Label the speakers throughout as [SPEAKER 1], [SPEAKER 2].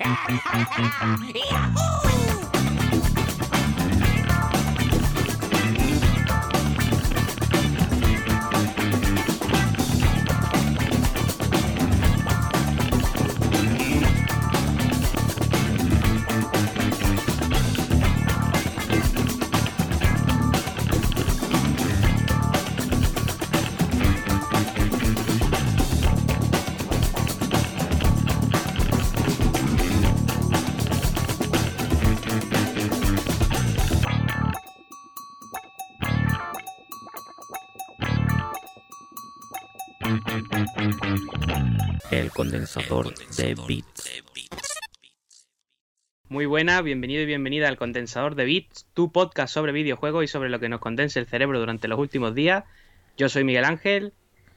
[SPEAKER 1] El condensador de bits.
[SPEAKER 2] Muy buena, bienvenido y bienvenida al Condensador de Bits, tu podcast sobre videojuegos y sobre lo que nos condensa el cerebro durante los últimos días. Yo soy Miguel Ángel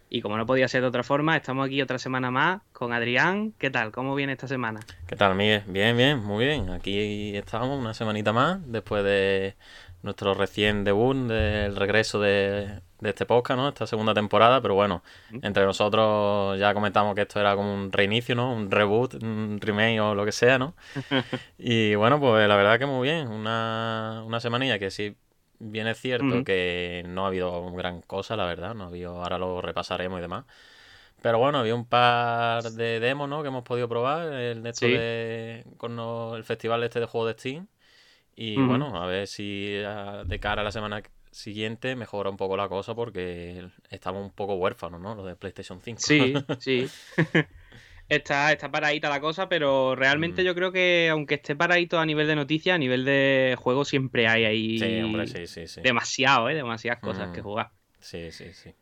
[SPEAKER 2] y como no podía ser de otra forma, estamos aquí otra semana más con Adrián. ¿Qué tal? ¿Cómo viene esta semana?
[SPEAKER 3] ¿Qué tal, Miguel? Bien, bien, muy bien. Aquí estamos una semanita más después de nuestro recién debut, del regreso de, de este podcast, ¿no? Esta segunda temporada, pero bueno, entre nosotros ya comentamos que esto era como un reinicio, ¿no? Un reboot, un remake o lo que sea, ¿no? y bueno, pues la verdad que muy bien, una, una semanilla que sí bien es cierto que no ha habido gran cosa, la verdad, no ha habido, ahora lo repasaremos y demás. Pero bueno, había un par de demos, ¿no? Que hemos podido probar, el de esto
[SPEAKER 2] Sí.
[SPEAKER 3] de, con el festival este de juegos de Steam. Y bueno, a ver si ah, de cara a la semana siguiente mejora un poco la cosa porque estamos un poco huérfanos, ¿no? Lo de PlayStation 5.
[SPEAKER 2] Sí, sí. está, está paradita la cosa, pero realmente
[SPEAKER 3] Mm.
[SPEAKER 2] yo creo que aunque esté paradito a nivel de noticias, a nivel de juego siempre hay ahí
[SPEAKER 3] Sí, hombre, sí, sí, sí.
[SPEAKER 2] demasiado, ¿eh? Demasiadas cosas
[SPEAKER 3] Mm.
[SPEAKER 2] que jugar.
[SPEAKER 3] Sí, sí, sí.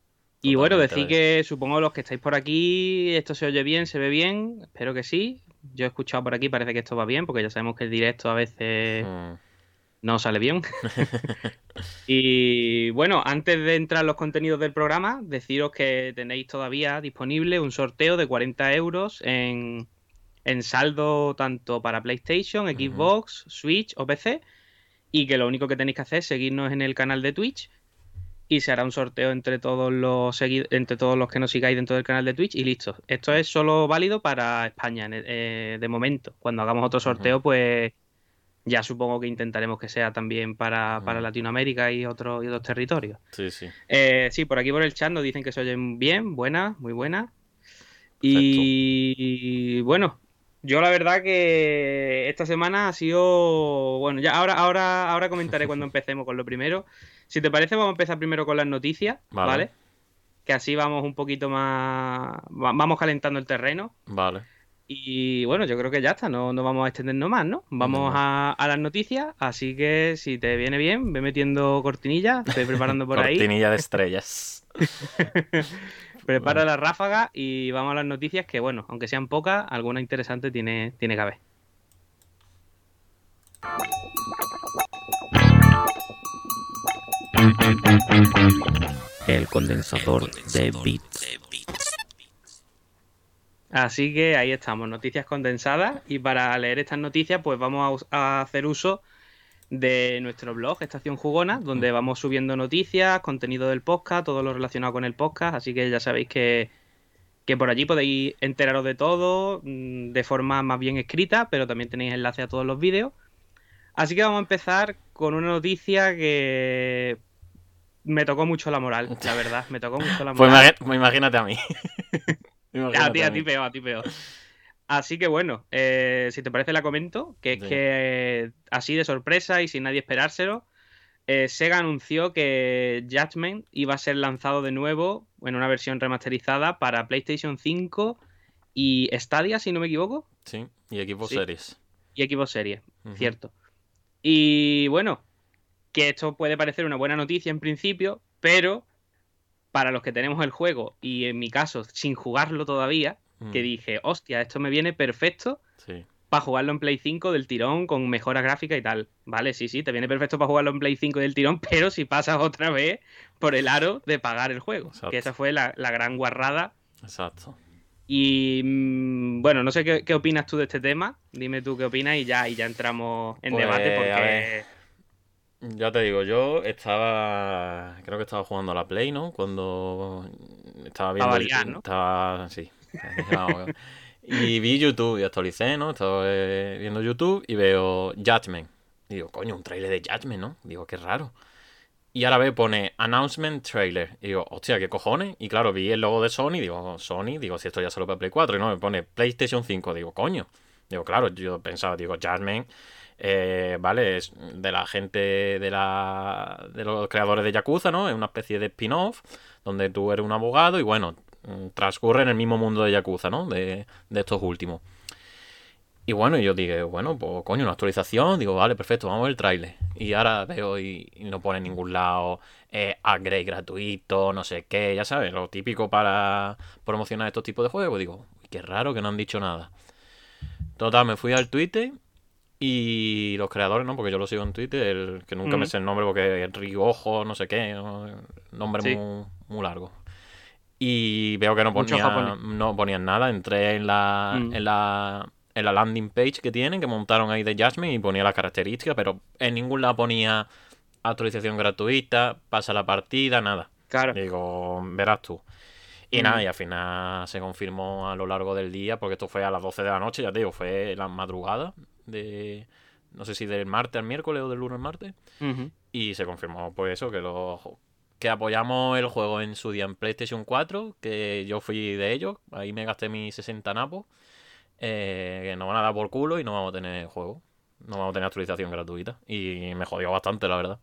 [SPEAKER 2] Y bueno, decir que supongo los que estáis por aquí, esto se oye bien, se ve bien, espero que sí. Yo he escuchado por aquí, parece que esto va bien, porque ya sabemos que el directo a veces
[SPEAKER 3] Mm.
[SPEAKER 2] No sale bien. y bueno, antes de entrar en los contenidos del programa, deciros que tenéis todavía disponible un sorteo de 40 euros en, en saldo tanto para PlayStation. Xbox, Switch o PC. Y que lo único que tenéis que hacer es seguirnos en el canal de Twitch. Y se hará un sorteo entre todos los entre todos los que nos sigáis dentro del canal de Twitch y listo. Esto es solo válido para España eh, de momento. Cuando hagamos otro sorteo, pues ya supongo que intentaremos que sea también para, para
[SPEAKER 3] Ujú.
[SPEAKER 2] Latinoamérica y otros y otros territorios.
[SPEAKER 3] Sí, sí.
[SPEAKER 2] Eh, sí, por aquí por el chat nos dicen que se oyen bien, buenas, muy buenas. Y bueno, yo la verdad que esta semana ha sido. Bueno, ya ahora, ahora, ahora comentaré cuando empecemos con lo primero. Si te parece, vamos a empezar primero con las noticias,
[SPEAKER 3] Vale.
[SPEAKER 2] ¿vale? Que así vamos un poquito más. va- Vamos calentando el terreno.
[SPEAKER 3] Vale.
[SPEAKER 2] Y bueno, yo creo que ya está, no, no vamos a extendernos más, ¿no? Vamos a, a las noticias, así que si te viene bien, ve metiendo cortinillas, estoy preparando por ahí.
[SPEAKER 3] Cortinilla de estrellas.
[SPEAKER 2] Prepara la ráfaga y vamos a las noticias que, bueno, aunque sean pocas, alguna interesante tiene, tiene que haber.
[SPEAKER 1] El condensador de bits.
[SPEAKER 2] Así que ahí estamos, noticias condensadas. Y para leer estas noticias, pues vamos a hacer uso de nuestro blog, Estación Jugona, donde vamos subiendo noticias, contenido del podcast, todo lo relacionado con el podcast. Así que ya sabéis que, que por allí podéis enteraros de todo mm, de forma más bien escrita, pero también tenéis enlace a todos los vídeos. Así que vamos a empezar con una noticia que me tocó mucho la moral, la verdad. Me tocó mucho la
[SPEAKER 3] Pues
[SPEAKER 2] moral.
[SPEAKER 3] imagi- imagínate a mí.
[SPEAKER 2] A ti, a ti peor, a ti peor. Así que bueno, eh, si te parece la comento, que es
[SPEAKER 3] Sí.
[SPEAKER 2] que eh, así de sorpresa y sin nadie esperárselo, eh, Sega anunció que Judgment iba a ser lanzado de nuevo en una versión remasterizada para PlayStation 5 y Stadia, si no me equivoco,
[SPEAKER 3] Sí, y equipo
[SPEAKER 2] Sí.
[SPEAKER 3] series.
[SPEAKER 2] y Xbox Series, cierto. Y bueno, que esto puede parecer una buena noticia en principio, pero para los que tenemos el juego y en mi caso sin jugarlo todavía,
[SPEAKER 3] Mm,
[SPEAKER 2] que dije, hostia, esto me viene perfecto
[SPEAKER 3] Sí.
[SPEAKER 2] para jugarlo en Play 5 del tirón con mejoras gráficas y tal. Vale, sí, sí, te viene perfecto para jugarlo en Play 5 del tirón, pero si pasas otra vez por el aro de pagar el juego.
[SPEAKER 3] Exacto.
[SPEAKER 2] Que esa fue la, la gran guarrada.
[SPEAKER 3] Exacto.
[SPEAKER 2] Y mm, bueno, no sé qué, qué opinas tú de este tema. Dime tú qué opinas y ya, y ya entramos en
[SPEAKER 3] Pues,
[SPEAKER 2] debate porque...
[SPEAKER 3] Ya te digo, yo estaba. Creo que estaba jugando a la Play, ¿no? Cuando estaba viendo.
[SPEAKER 2] variar, ¿no?
[SPEAKER 3] Estaba. Sí. Y vi YouTube y actualicé, ¿no? Estaba eh, viendo YouTube y veo Judgment. Y digo, coño, un trailer de Judgment, ¿no? Digo, qué raro. Y ahora ve, pone Announcement Trailer. Y digo, hostia, ¿qué cojones? Y claro, vi el logo de Sony, digo, Sony, digo, si esto ya solo para Play 4. Y no, me pone PlayStation 5. Digo, coño. Digo, claro, yo pensaba, digo, Jasmine, eh, ¿vale? Es de la gente de, la, de los creadores de Yakuza, ¿no? Es una especie de spin-off donde tú eres un abogado y bueno, mm, transcurre en el mismo mundo de Yakuza, ¿no? De, de estos últimos. Y bueno, yo dije, bueno, pues coño, una actualización. Digo, vale, perfecto, vamos a el trailer. Y ahora veo y, no pone en ningún lado eh, upgrade gratuito, no sé qué, ya sabes, lo típico para promocionar estos tipos de juegos. Digo, qué raro que no han dicho nada. Total, me fui al Twitter y los creadores, ¿no? Porque yo lo sigo en Twitter, el que nunca me sé el nombre porque es Rigojo, no sé qué, nombre muy, muy largo. Y veo que no, ponía, no ponían nada. Entré en la, mm. en la en la landing page que tienen, que montaron ahí de Jasmine y ponía las características, pero en ningún lado ponía actualización gratuita, pasa la partida, nada.
[SPEAKER 2] Claro.
[SPEAKER 3] Digo, verás tú. Y nada, y al final se confirmó a lo largo del día, porque esto fue a las 12 de la noche, ya te digo, fue la madrugada de. No sé si del martes al miércoles o del lunes al martes. Y se confirmó, pues eso, que los. Que apoyamos el juego en su día en PlayStation 4, que yo fui de ellos, ahí me gasté mis 60 napos, eh, que nos van a dar por culo y no vamos a tener juego. No vamos a tener actualización gratuita. Y me jodió bastante, la verdad.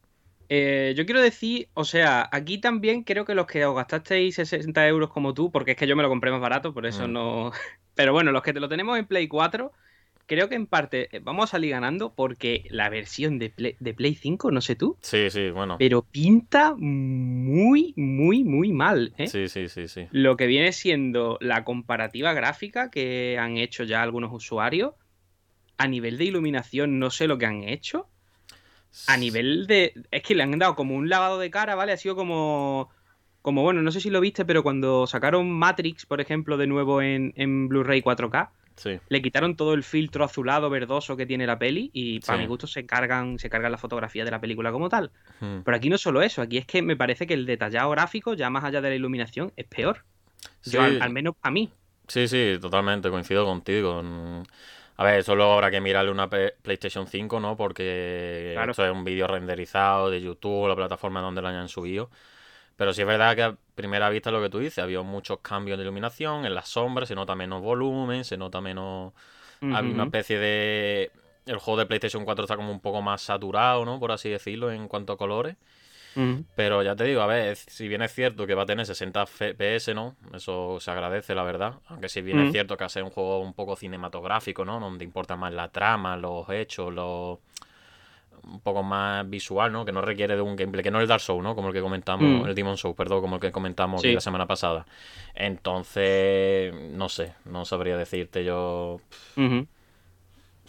[SPEAKER 2] Eh, yo quiero decir, o sea, aquí también creo que los que os gastasteis 60 euros como tú, porque es que yo me lo compré más barato, por eso mm. no. Pero bueno, los que te lo tenemos en Play 4, creo que en parte eh, vamos a salir ganando porque la versión de Play, de Play 5, no sé tú.
[SPEAKER 3] Sí, sí, bueno.
[SPEAKER 2] Pero pinta muy, muy, muy mal. ¿eh?
[SPEAKER 3] Sí, sí, sí, sí.
[SPEAKER 2] Lo que viene siendo la comparativa gráfica que han hecho ya algunos usuarios. A nivel de iluminación, no sé lo que han hecho a nivel de. Es que le han dado como un lavado de cara, ¿vale? Ha sido como. Como bueno, no sé si lo viste, pero cuando sacaron Matrix, por ejemplo, de nuevo en, Blu-ray 4K, le quitaron todo el filtro azulado, verdoso que tiene la peli y para mi gusto se cargan, se cargan la fotografía de la película como tal. Pero aquí no solo eso, aquí es que me parece que el detallado gráfico, ya más allá de la iluminación, es peor. al, menos a mí.
[SPEAKER 3] Sí, sí, totalmente, coincido contigo. A ver, eso luego habrá que mirarle una PlayStation 5, ¿no? Porque esto es un vídeo renderizado de YouTube, la plataforma donde lo hayan subido. Pero sí es verdad que a primera vista lo que tú dices, había muchos cambios de iluminación, en las sombras se nota menos volumen, se nota menos... Había una especie de... El juego de PlayStation 4 está como un poco más saturado, ¿no? Por así decirlo, en cuanto a colores. Pero ya te digo, a ver, si bien es cierto que va a tener 60 FPS, ¿no? Eso se agradece, la verdad. Aunque si bien es cierto que hace un juego un poco cinematográfico, ¿no? Donde importa más la trama, los hechos, los un poco más visual, ¿no? Que no requiere de un gameplay, que no es el Dark Souls, ¿no? Como el que comentamos, el Demon Souls, perdón, como el que comentamos la semana pasada. Entonces, no sé, no sabría decirte yo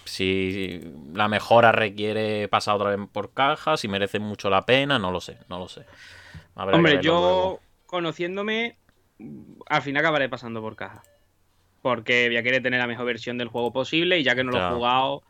[SPEAKER 3] si la mejora requiere pasar otra vez por caja, si merece mucho la pena, no lo sé, no lo sé.
[SPEAKER 2] Hombre, yo conociéndome, al fin acabaré pasando por caja. Porque voy a querer tener la mejor versión del juego posible y ya que no lo he jugado,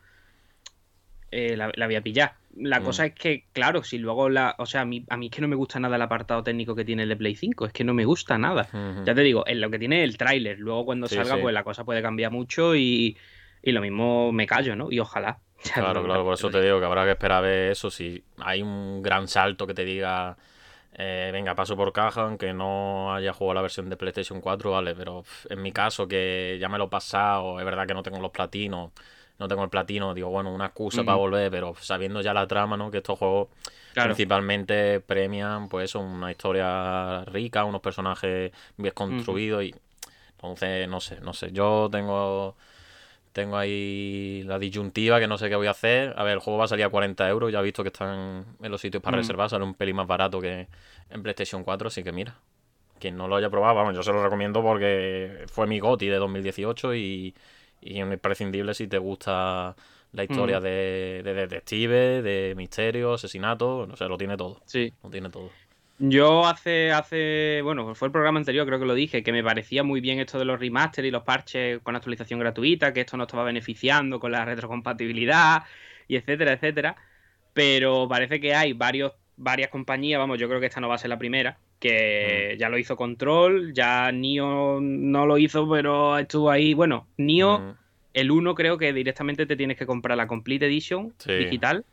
[SPEAKER 2] eh, la, voy a pillar. La mm. cosa es que, claro, si luego la. O sea, a mí, a mí es que no me gusta nada el apartado técnico que tiene el de Play 5. Es que no me gusta nada. Ya te digo, en lo que tiene el tráiler. Luego cuando salga, pues la cosa puede cambiar mucho y y lo mismo me callo, ¿no? Y ojalá.
[SPEAKER 3] Claro, claro, por eso te digo que habrá que esperar a ver eso. Si hay un gran salto que te diga, eh, venga, paso por caja, aunque no haya jugado la versión de PlayStation 4, vale, pero en mi caso, que ya me lo he pasado, es verdad que no tengo los platinos, no tengo el platino, digo, bueno, una excusa para volver, pero sabiendo ya la trama, ¿no? Que estos juegos principalmente premian, pues eso, una historia rica, unos personajes bien construidos y. Entonces, no sé, no sé. Yo tengo tengo ahí la disyuntiva que no sé qué voy a hacer. A ver, el juego va a salir a 40 euros. Ya he visto que están en los sitios para mm. reservar. Sale un pelín más barato que en PlayStation 4. Así que mira, quien no lo haya probado, vamos, yo se lo recomiendo porque fue mi GOTI de 2018 y, y es imprescindible si te gusta la historia mm. de, de detective, de misterio, asesinato. No sé, lo tiene todo.
[SPEAKER 2] Sí.
[SPEAKER 3] Lo tiene todo.
[SPEAKER 2] Yo hace, hace, bueno, fue el programa anterior, creo que lo dije, que me parecía muy bien esto de los remaster y los parches con actualización gratuita, que esto nos estaba beneficiando con la retrocompatibilidad y etcétera, etcétera. Pero parece que hay varios, varias compañías, vamos, yo creo que esta no va a ser la primera, que ya lo hizo Control, ya Nio no lo hizo, pero estuvo ahí. Bueno, Nio,
[SPEAKER 3] Mm,
[SPEAKER 2] el 1 creo que directamente te tienes que comprar la Complete Edition
[SPEAKER 3] Sí.
[SPEAKER 2] digital.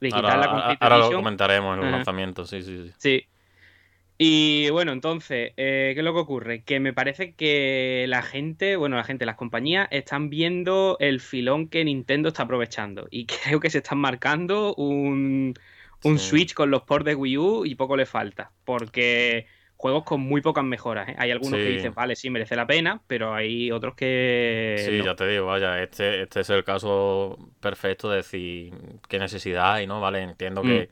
[SPEAKER 2] Digital,
[SPEAKER 3] Ahora,
[SPEAKER 2] la Complete
[SPEAKER 3] ahora lo
[SPEAKER 2] Edition.
[SPEAKER 3] comentaremos en los
[SPEAKER 2] Ajá.
[SPEAKER 3] lanzamientos, sí, sí, sí.
[SPEAKER 2] Sí. Y bueno, entonces, eh, ¿qué es lo que ocurre? Que me parece que la gente, bueno, la gente, las compañías están viendo el filón que Nintendo está aprovechando. Y creo que se están marcando un, un
[SPEAKER 3] Sí.
[SPEAKER 2] Switch con los ports de Wii U y poco le falta. Porque juegos con muy pocas mejoras. ¿eh? Hay algunos que dicen, vale, sí, merece la pena, pero hay otros que.
[SPEAKER 3] Sí,
[SPEAKER 2] no.
[SPEAKER 3] ya te digo, vaya, este, este es el caso perfecto de decir qué necesidad hay, ¿no? Vale, entiendo
[SPEAKER 2] Mm.
[SPEAKER 3] que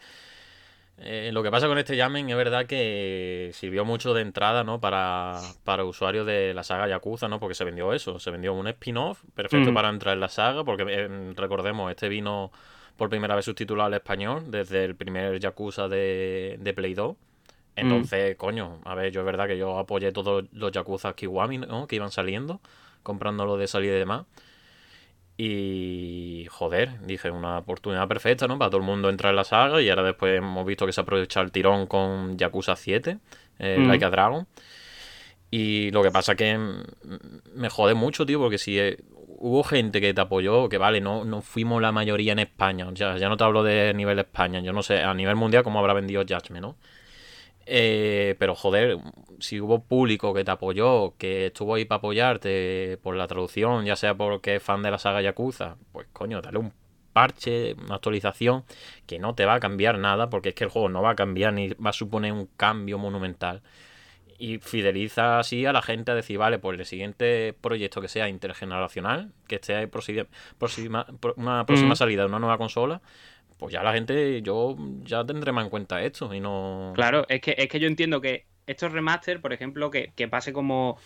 [SPEAKER 3] eh, lo que pasa con este Yamen es verdad que sirvió mucho de entrada, ¿no? Para, para usuarios de la saga Yakuza, ¿no? Porque se vendió eso, se vendió un spin-off perfecto
[SPEAKER 2] Mm.
[SPEAKER 3] para entrar en la saga, porque eh, recordemos, este vino por primera vez subtitulado al español desde el primer Yakuza de, de Play 2. Entonces, coño, a ver, yo es verdad que yo apoyé todos los Yakuza Kiwami, ¿no? Que iban saliendo, comprándolo de salida y demás. Y joder, dije, una oportunidad perfecta, ¿no? Para todo el mundo entrar en la saga. Y ahora después hemos visto que se aprovecha el tirón con Yakuza 7, eh,
[SPEAKER 2] Mm.
[SPEAKER 3] Like a Dragon. Y lo que pasa que mm, me jode mucho, tío, porque si eh, hubo gente que te apoyó, que vale, no, no fuimos la mayoría en España. Sea, ya no te hablo de nivel España, yo no sé, a nivel mundial cómo habrá vendido Judgment, ¿no? Eh, pero joder, si hubo público que te apoyó, que estuvo ahí para apoyarte por la traducción, ya sea porque es fan de la saga Yakuza, pues coño, dale un parche, una actualización que no te va a cambiar nada, porque es que el juego no va a cambiar ni va a suponer un cambio monumental. Y fideliza así a la gente a decir, vale, pues el siguiente proyecto que sea intergeneracional, que esté próxima- una próxima salida de una nueva consola, pues ya la gente, yo ya tendré más en cuenta esto y no...
[SPEAKER 2] Claro, es que, es que yo entiendo que estos remaster, por ejemplo, que, que pase como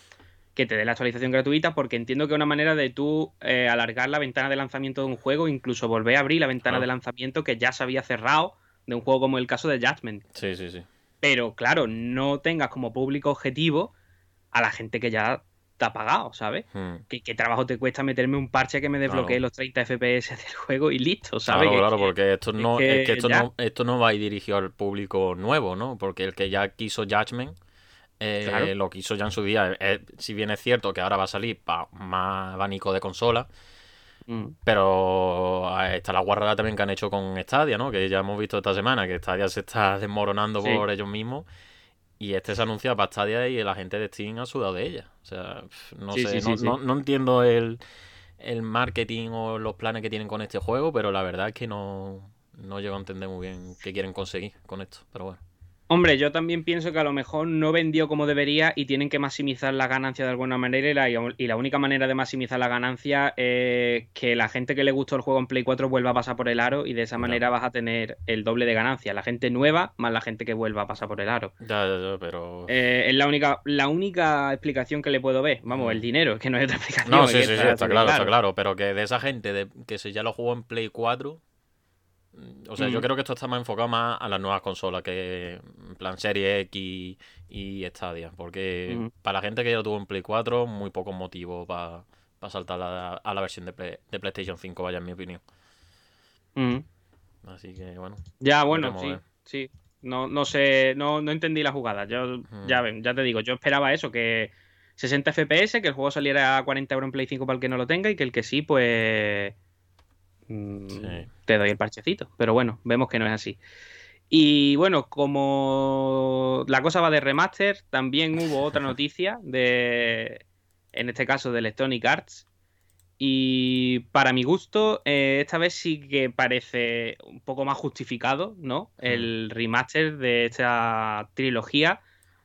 [SPEAKER 2] que te dé la actualización gratuita, porque entiendo que es una manera de tú eh, alargar la ventana de lanzamiento de un juego, incluso volver a abrir la ventana
[SPEAKER 3] Claro.
[SPEAKER 2] de lanzamiento que ya se había cerrado de un juego como el caso de Judgment.
[SPEAKER 3] Sí, sí, sí.
[SPEAKER 2] Pero claro, no tengas como público objetivo a la gente que ya te ha pagado, ¿sabes?
[SPEAKER 3] Hmm.
[SPEAKER 2] ¿Qué, qué trabajo te cuesta meterme un parche que me desbloquee
[SPEAKER 3] Claro.
[SPEAKER 2] los 30 FPS del juego y listo, ¿sabes?
[SPEAKER 3] Claro,
[SPEAKER 2] Que-
[SPEAKER 3] claro,
[SPEAKER 2] que-
[SPEAKER 3] porque esto no,
[SPEAKER 2] que
[SPEAKER 3] es que esto
[SPEAKER 2] ya-
[SPEAKER 3] no, esto no va a ir dirigido al público nuevo, ¿no? Porque el que ya quiso Judgment, eh,
[SPEAKER 2] Claro.
[SPEAKER 3] lo quiso ya en su día. Eh, si bien es cierto que ahora va a salir para más abanico de consola,
[SPEAKER 2] Mm.
[SPEAKER 3] pero ah, está la guarrada también que han hecho con Stadia, ¿no? Que ya hemos visto esta semana que Stadia se está desmoronando
[SPEAKER 2] Sí.
[SPEAKER 3] por ellos mismos. Y este se anuncia para Stadia y la gente de Steam ha sudado de ella. O sea, no
[SPEAKER 2] Sí,
[SPEAKER 3] sé,
[SPEAKER 2] sí,
[SPEAKER 3] no- no entiendo el, el marketing o los planes que tienen con este juego, pero la verdad es que no, no llego a entender muy bien qué quieren conseguir con esto. Pero bueno.
[SPEAKER 2] Hombre, yo también pienso que a lo mejor no vendió como debería y tienen que maximizar la ganancia de alguna manera y la, y la única manera de maximizar la ganancia es que la gente que le gustó el juego en Play 4 vuelva a pasar por el aro y de esa manera vas a tener el doble de ganancia. La gente nueva más la gente que vuelva a pasar por el aro.
[SPEAKER 3] Ya, ya, ya, pero...
[SPEAKER 2] Eh, es la única, la única explicación que le puedo ver. Vamos,
[SPEAKER 3] Mm.
[SPEAKER 2] el dinero, es que no hay otra explicación.
[SPEAKER 3] No, sí, sí, sí,
[SPEAKER 2] está
[SPEAKER 3] claro, está claro. Pero que de esa gente de, que se ya lo jugó en Play 4. Mm, O sea, yo
[SPEAKER 2] Mm.
[SPEAKER 3] creo que esto está más enfocado más a las nuevas consolas que en plan Serie X y Stadia. Porque
[SPEAKER 2] Mm.
[SPEAKER 3] para la gente que ya lo tuvo en Play 4, muy pocos motivos para saltar a, a la versión de, Play- de PlayStation 5, vaya, en mi opinión.
[SPEAKER 2] Mm.
[SPEAKER 3] Así que bueno.
[SPEAKER 2] Ya, bueno, sí,
[SPEAKER 3] ver.
[SPEAKER 2] sí. No, no sé, no, no entendí la jugada. Yo, ya, ven, ya te digo, yo esperaba eso, que 60 FPS, que el juego saliera a 40 euros en Play 5 para el que no lo tenga y que el que sí, pues mm,
[SPEAKER 3] Sí.
[SPEAKER 2] te doy el parchecito. Pero bueno, vemos que no es así. Y bueno, como la cosa va de remaster, también hubo otra noticia de, en este caso, de Electronic Arts. Y para mi gusto, eh, esta vez sí que parece un poco más justificado, ¿no? El remaster de esta trilogía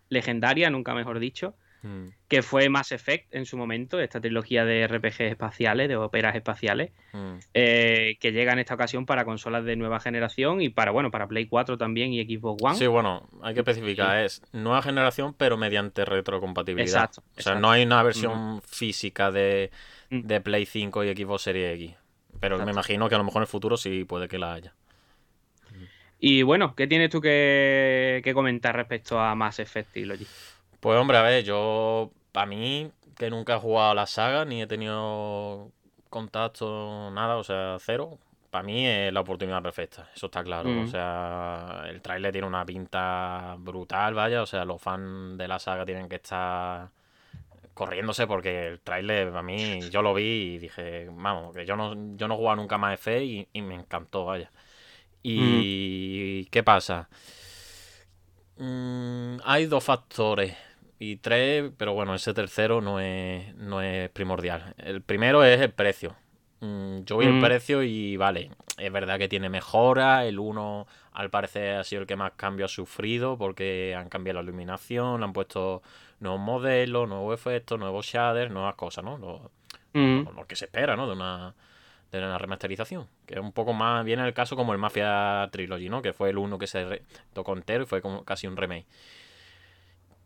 [SPEAKER 2] legendaria, nunca mejor dicho,
[SPEAKER 3] Mm,
[SPEAKER 2] que fue Mass Effect en su momento, esta trilogía de RPGs espaciales, de óperas espaciales,
[SPEAKER 3] mm.
[SPEAKER 2] eh, que llega en esta ocasión para consolas de nueva generación y para, bueno, para Play 4 también y Xbox One.
[SPEAKER 3] Sí, bueno, hay que especificar, es nueva generación, pero mediante retrocompatibilidad.
[SPEAKER 2] Exacto,
[SPEAKER 3] O sea,
[SPEAKER 2] exacto.
[SPEAKER 3] no hay una versión física de,
[SPEAKER 2] Mm.
[SPEAKER 3] de Play 5 y Xbox Series X. Pero me imagino que a lo mejor en el futuro sí puede que la haya.
[SPEAKER 2] Y bueno, ¿qué tienes tú que, que comentar respecto a Mass Effect Trilogy?
[SPEAKER 3] Pues hombre, a ver, yo, para mí, que nunca he jugado a la saga, ni he tenido contacto, nada, o sea, cero, para mí es la oportunidad perfecta, eso está claro. O
[SPEAKER 2] Mm.
[SPEAKER 3] sea, el tráiler tiene una pinta brutal, vaya. O sea, los fans de la saga tienen que estar corriéndose porque el tráiler a mí yo lo vi y dije, vamos, que yo no, yo no he jugado nunca más F y, y me encantó, vaya. ¿Y qué pasa? Mm, hay dos factores y tres, pero bueno, ese tercero no es, no es primordial. El primero es el precio. Mm, yo vi el
[SPEAKER 2] Mm.
[SPEAKER 3] precio y vale, es verdad que tiene mejora. El 1 al parecer ha sido el que más cambio ha sufrido porque han cambiado la iluminación, han puesto nuevos modelos, nuevos efectos, nuevos shaders, nuevas cosas, ¿no? Lo,
[SPEAKER 2] Mm.
[SPEAKER 3] lo que se espera, ¿no? De una, de una remasterización. Que es un poco más, viene el caso como el Mafia Trilogy, ¿no? Que fue el uno que se tocó entero y fue como casi un remake.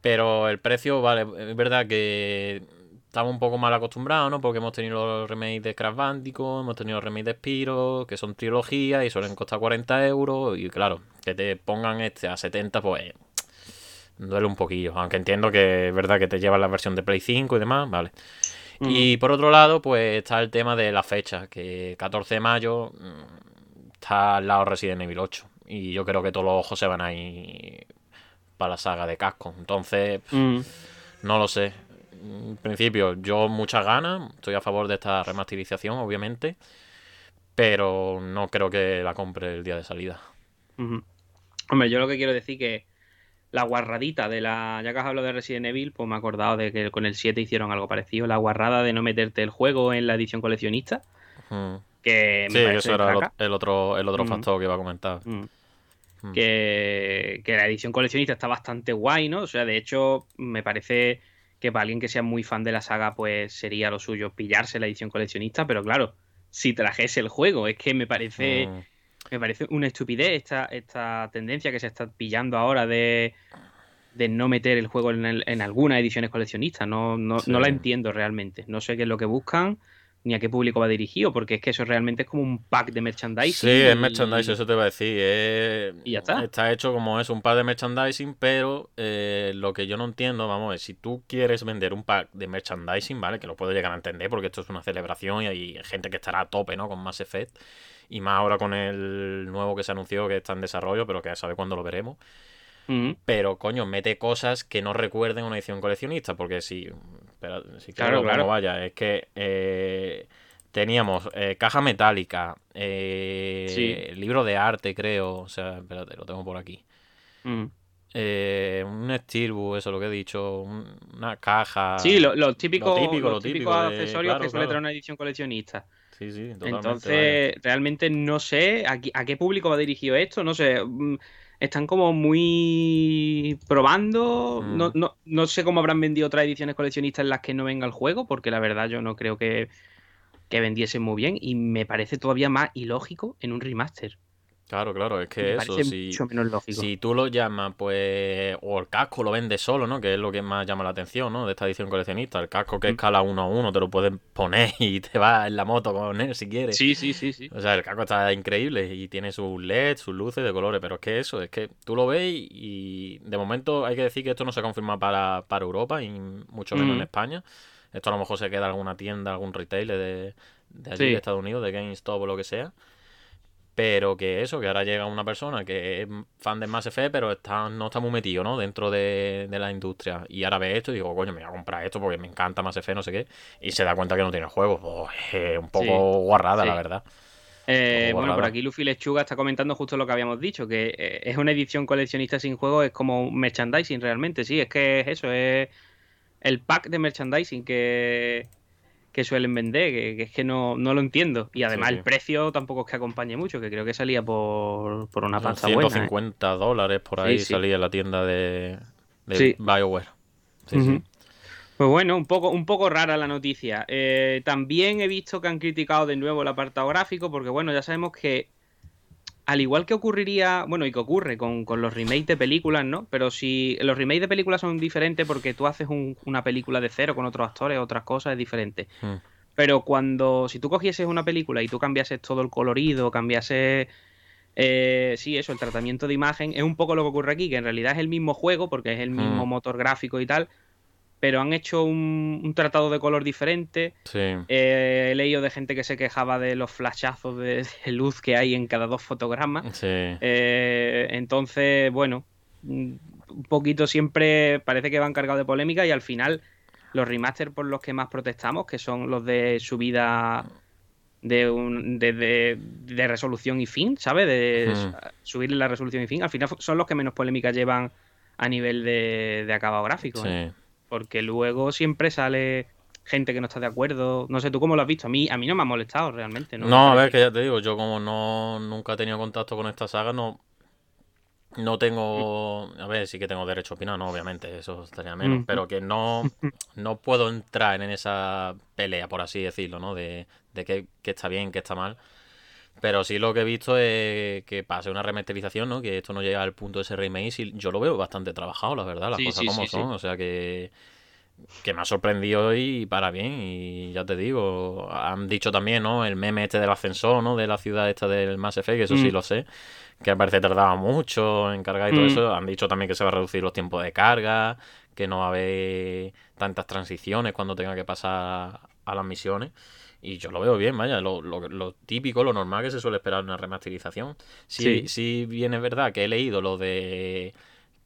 [SPEAKER 3] Pero el precio, vale, es verdad que estamos un poco mal acostumbrados, ¿no? Porque hemos tenido los remakes de Crash Bandicoot, hemos tenido los remakes de Spyro, que son trilogías y suelen costar 40 euros. Y claro, que te pongan este a 70, pues duele un poquillo. Aunque entiendo que es verdad que te llevan la versión de Play 5 y demás, vale. Y por otro lado, pues está el tema de la fecha, que 14 de mayo mm, está al lado Resident Evil 8. Y yo creo que todos los ojos se van a ir para la saga de casco. Entonces,
[SPEAKER 2] Mm.
[SPEAKER 3] no lo sé. En principio, yo muchas ganas. Estoy a favor de esta remasterización, obviamente. Pero no creo que la compre el día de salida.
[SPEAKER 2] Hombre, yo lo que quiero decir que la guarradita de la. Ya que has hablado de Resident Evil, pues me he acordado de que con el 7 hicieron algo parecido. La guarrada de no meterte el juego en la edición coleccionista. Que me
[SPEAKER 3] Sí, eso era el otro, el otro
[SPEAKER 2] Mm.
[SPEAKER 3] factor que iba a comentar.
[SPEAKER 2] Mm. Que, que la edición coleccionista está bastante guay, ¿no? O sea, de hecho, me parece que para alguien que sea muy fan de la saga, pues sería lo suyo pillarse la edición coleccionista, pero claro, si trajese el juego, es que me parece,
[SPEAKER 3] Mm.
[SPEAKER 2] me parece una estupidez esta, esta tendencia que se está pillando ahora de, de no meter el juego en, el- en algunas ediciones coleccionistas. No, no,
[SPEAKER 3] Sí.
[SPEAKER 2] no la entiendo realmente. No sé qué es lo que buscan ni a qué público va dirigido, porque es que eso realmente es como un pack de merchandising.
[SPEAKER 3] Sí, es
[SPEAKER 2] y-
[SPEAKER 3] merchandising, eso te iba a decir. es-
[SPEAKER 2] Y ya está.
[SPEAKER 3] Está hecho como es un pack de merchandising, pero eh, lo que yo no entiendo, vamos ver, si tú quieres vender un pack de merchandising, ¿vale? Que lo puedo llegar a entender porque esto es una celebración y hay gente que estará a tope, ¿no? Con Mass Effect. Y más ahora con el nuevo que se anunció que está en desarrollo, pero que ya sabe cuándo lo veremos. Pero, coño, mete cosas que no recuerden una edición coleccionista, porque si. Si
[SPEAKER 2] Claro,
[SPEAKER 3] claro, vaya, es que eh, teníamos eh, caja metálica, eh,
[SPEAKER 2] Sí.
[SPEAKER 3] libro de arte, creo. O sea, espérate, lo tengo por aquí.
[SPEAKER 2] Ujú.
[SPEAKER 3] Eh, un Steelbook, eso es lo que he dicho, un- una caja.
[SPEAKER 2] Sí, lo- los típicos,
[SPEAKER 3] lo típico, lo típico de-
[SPEAKER 2] accesorios
[SPEAKER 3] claro,
[SPEAKER 2] que suele traer una edición coleccionista.
[SPEAKER 3] Sí, sí, vaya.
[SPEAKER 2] Entonces, realmente no sé a, a qué público va dirigido esto, no sé. Están como muy probando.
[SPEAKER 3] Mm.
[SPEAKER 2] No, no, no sé cómo habrán vendido otras ediciones coleccionistas en las que no venga el juego, porque la verdad yo no creo que, que vendiesen muy bien. Y me parece todavía más ilógico en un remaster.
[SPEAKER 3] Claro, claro, es que
[SPEAKER 2] Me
[SPEAKER 3] eso, si,
[SPEAKER 2] mucho menos lógico.
[SPEAKER 3] si tú lo llamas, pues, o el casco lo vendes solo, ¿no? Que es lo que más llama la atención, ¿no? De esta edición coleccionista. El casco que
[SPEAKER 2] Mm.
[SPEAKER 3] escala uno a uno, te lo puedes poner y te vas en la moto con él si quieres.
[SPEAKER 2] Sí, sí, sí, sí.
[SPEAKER 3] O sea, el casco está increíble y tiene sus LEDs, sus luces de colores, pero es que eso, es que tú lo ves y de momento hay que decir que esto no se confirma para, para Europa y mucho menos
[SPEAKER 2] Mm.
[SPEAKER 3] en España. Esto a lo mejor se queda en alguna tienda, algún retailer de, de allí,
[SPEAKER 2] Sí.
[SPEAKER 3] de Estados Unidos, de GameStop o lo que sea. Pero que eso, que ahora llega una persona que es fan de Mass Effect, pero está, no está muy metido, ¿no? Dentro de, de la industria. Y ahora ve esto y digo, coño, me voy a comprar esto porque me encanta Mass Effect, no sé qué. Y se da cuenta que no tiene juego. Pues, es un poco
[SPEAKER 2] Sí,
[SPEAKER 3] guarrada, la verdad.
[SPEAKER 2] Eh, bueno, por aquí Luffy Lechuga está comentando justo lo que habíamos dicho, que eh, es una edición coleccionista sin juego, es como un merchandising realmente, sí, es que es eso, es el pack de merchandising que, que suelen vender, que, que es que no, no lo entiendo. Y además
[SPEAKER 3] sí.
[SPEAKER 2] el precio tampoco es que acompañe mucho, que creo que salía por, por una
[SPEAKER 3] Son
[SPEAKER 2] pasta buena. ¿eh?
[SPEAKER 3] 150 dólares por ahí
[SPEAKER 2] Sí,
[SPEAKER 3] salía en la tienda de, de. BioWare. Sí, sí.
[SPEAKER 2] Pues bueno, un poco, un poco rara la noticia. Eh, también he visto que han criticado de nuevo el apartado gráfico, porque bueno, ya sabemos que al igual que ocurriría, bueno, y que ocurre con, con los remakes de películas, ¿no? Pero si los remakes de películas son diferentes porque tú haces un- una película de cero con otros actores, otras cosas, es diferente.
[SPEAKER 3] Mm.
[SPEAKER 2] Pero cuando, si tú cogieses una película y tú cambiases todo el colorido, cambiases, eh, sí, eso, el tratamiento de imagen, es un poco lo que ocurre aquí, que en realidad es el mismo juego, porque es el mismo
[SPEAKER 3] Mm.
[SPEAKER 2] motor gráfico y tal, pero han hecho un, tratado de color diferente.
[SPEAKER 3] Sí.
[SPEAKER 2] Eh, he leído de gente que se quejaba de los flashazos de, luz que hay en cada dos fotogramas.
[SPEAKER 3] Sí.
[SPEAKER 2] Eh, entonces, bueno, un poquito siempre parece que van cargados de polémica y al final los remaster por los que más protestamos, que son los de subida de, un, de, de, resolución y fin, ¿sabes? De subirle la resolución y fin, al final son los que menos polémica llevan a nivel de, de acabado gráfico.
[SPEAKER 3] Sí.
[SPEAKER 2] ¿eh? Porque luego siempre sale gente que no está de acuerdo. No sé, ¿tú cómo lo has visto? A mí, a mí no me ha molestado realmente. No,
[SPEAKER 3] no a ver, que ya te digo, yo como no nunca he tenido contacto con esta saga, no, no tengo. A ver, sí que tengo derecho a opinar, no, obviamente, eso estaría menos. Mm. Pero que no, no puedo entrar en esa pelea, por así decirlo, ¿no? De, de qué, está bien, qué está mal. Pero sí lo que he visto es que pase una remasterización, ¿no? Que esto no llega al punto de ese remake y yo lo veo bastante trabajado, la verdad, las cosas como son. O sea que, que me ha sorprendido y para bien. Y ya te digo, han dicho también, ¿no? El meme este del ascensor, ¿no? De la ciudad esta del Mass Effect, que eso sí mm. lo sé. Que parece tardaba mucho en cargar y todo mm. eso. Han dicho también que se va a reducir los tiempos de carga, que no va a haber tantas transiciones cuando tenga que pasar a las misiones. Y yo lo veo bien, vaya, lo, lo, lo, típico, lo normal que se suele esperar en una remasterización. Sí, sí. bien es verdad que he leído lo de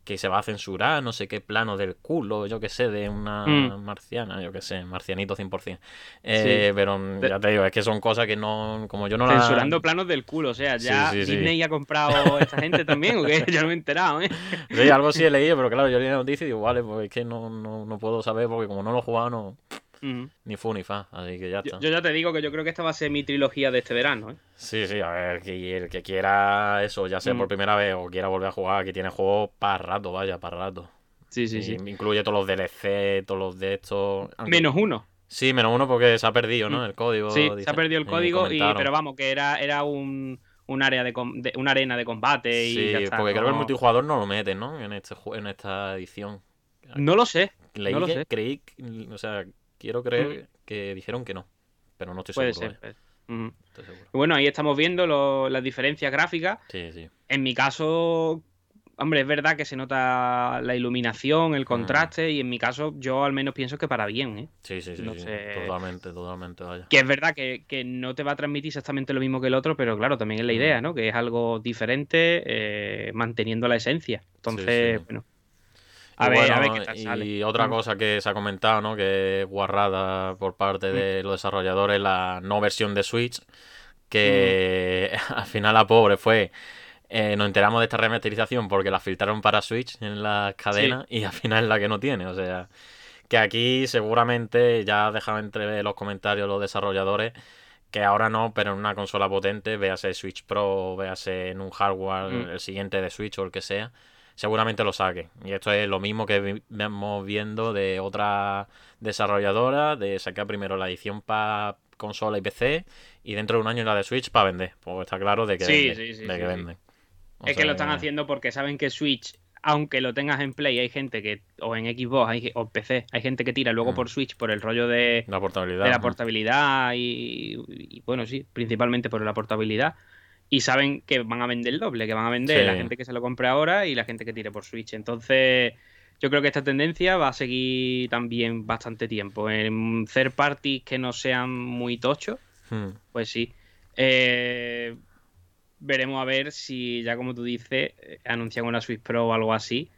[SPEAKER 3] que se va a censurar, no sé qué plano del culo, yo qué sé, de una mm. marciana, yo qué sé, marcianito 100%. Eh, Pero ya te digo, es que son cosas que no, como yo no
[SPEAKER 2] Censurando planos del culo, o sea, ya Disney ha comprado esta gente también, o qué, yo no me he enterado, ¿eh?
[SPEAKER 3] Sí, algo sí he leído, pero claro, yo leí la noticia y digo, vale, pues es que no, no, no puedo saber porque como no lo he jugado, no... Ni fu ni fa, así que ya está.
[SPEAKER 2] Yo, ya te digo que yo creo que esta va a ser mi trilogía de este verano. ¿eh?
[SPEAKER 3] Sí, sí, a ver, que el que quiera eso, ya sea por primera vez o quiera volver a jugar, que tiene juegos para rato, vaya, para rato.
[SPEAKER 2] Sí, sí, sí.
[SPEAKER 3] Incluye todos los DLC, todos los de estos.
[SPEAKER 2] Menos uno.
[SPEAKER 3] Sí, menos uno porque se ha perdido, ¿no? El código.
[SPEAKER 2] Sí, se ha perdido el código, y, pero vamos, que era, era un, área de, una arena de combate y
[SPEAKER 3] sí, porque creo que el multijugador no lo mete, ¿no? En, este, en esta edición.
[SPEAKER 2] No lo sé.
[SPEAKER 3] no
[SPEAKER 2] lo
[SPEAKER 3] sé. creí, o sea, quiero creer que dijeron que no, pero no estoy Puede
[SPEAKER 2] seguro. Ser. ¿eh? Bueno, ahí estamos viendo las diferencias gráficas.
[SPEAKER 3] Sí, sí.
[SPEAKER 2] En mi caso, hombre, es verdad que se nota la iluminación, el contraste, y en mi caso yo al menos pienso que para bien, ¿eh?
[SPEAKER 3] Sí, sí, sí, totalmente, totalmente, vaya.
[SPEAKER 2] Que es verdad que, no te va a transmitir exactamente lo mismo que el otro, pero claro, también es la idea, ¿no? Que es algo diferente, eh, manteniendo la esencia. Entonces, bueno,
[SPEAKER 3] a ver, a ver qué tal sale. Y otra mm. cosa que se ha comentado, ¿no? Que es guarrada por parte de mm. los desarrolladores, la no versión de Switch, que mm. al final la pobre fue... Eh, nos enteramos de esta remasterización porque la filtraron para Switch en las cadenas y al final es la que no tiene. O sea, que aquí seguramente ya dejado entre los comentarios los desarrolladores que ahora no, pero en una consola potente, véase Switch Pro, véase en un hardware el siguiente de Switch o el que sea, seguramente lo saque. Y esto es lo mismo que vemos viendo de otra desarrolladora, de sacar primero la edición para consola y PC y dentro de un año la de Switch para vender. Pues está claro de que, venden,
[SPEAKER 2] es que lo están haciendo porque saben que Switch, aunque lo tengas en Play, hay gente que, o en Xbox hay, o PC, hay gente que tira luego mm. por Switch por el rollo de
[SPEAKER 3] la portabilidad,
[SPEAKER 2] de la portabilidad y, bueno, sí, principalmente por la portabilidad y saben que van a vender el doble, que van a vender la gente que se lo compre ahora y la gente que tire por Switch. Entonces, yo creo que esta tendencia va a seguir también bastante tiempo. En third parties que no sean muy tochos, hmm. pues sí. Eh, veremos a ver si, ya como tú dices, eh, anuncian una Switch Pro o algo así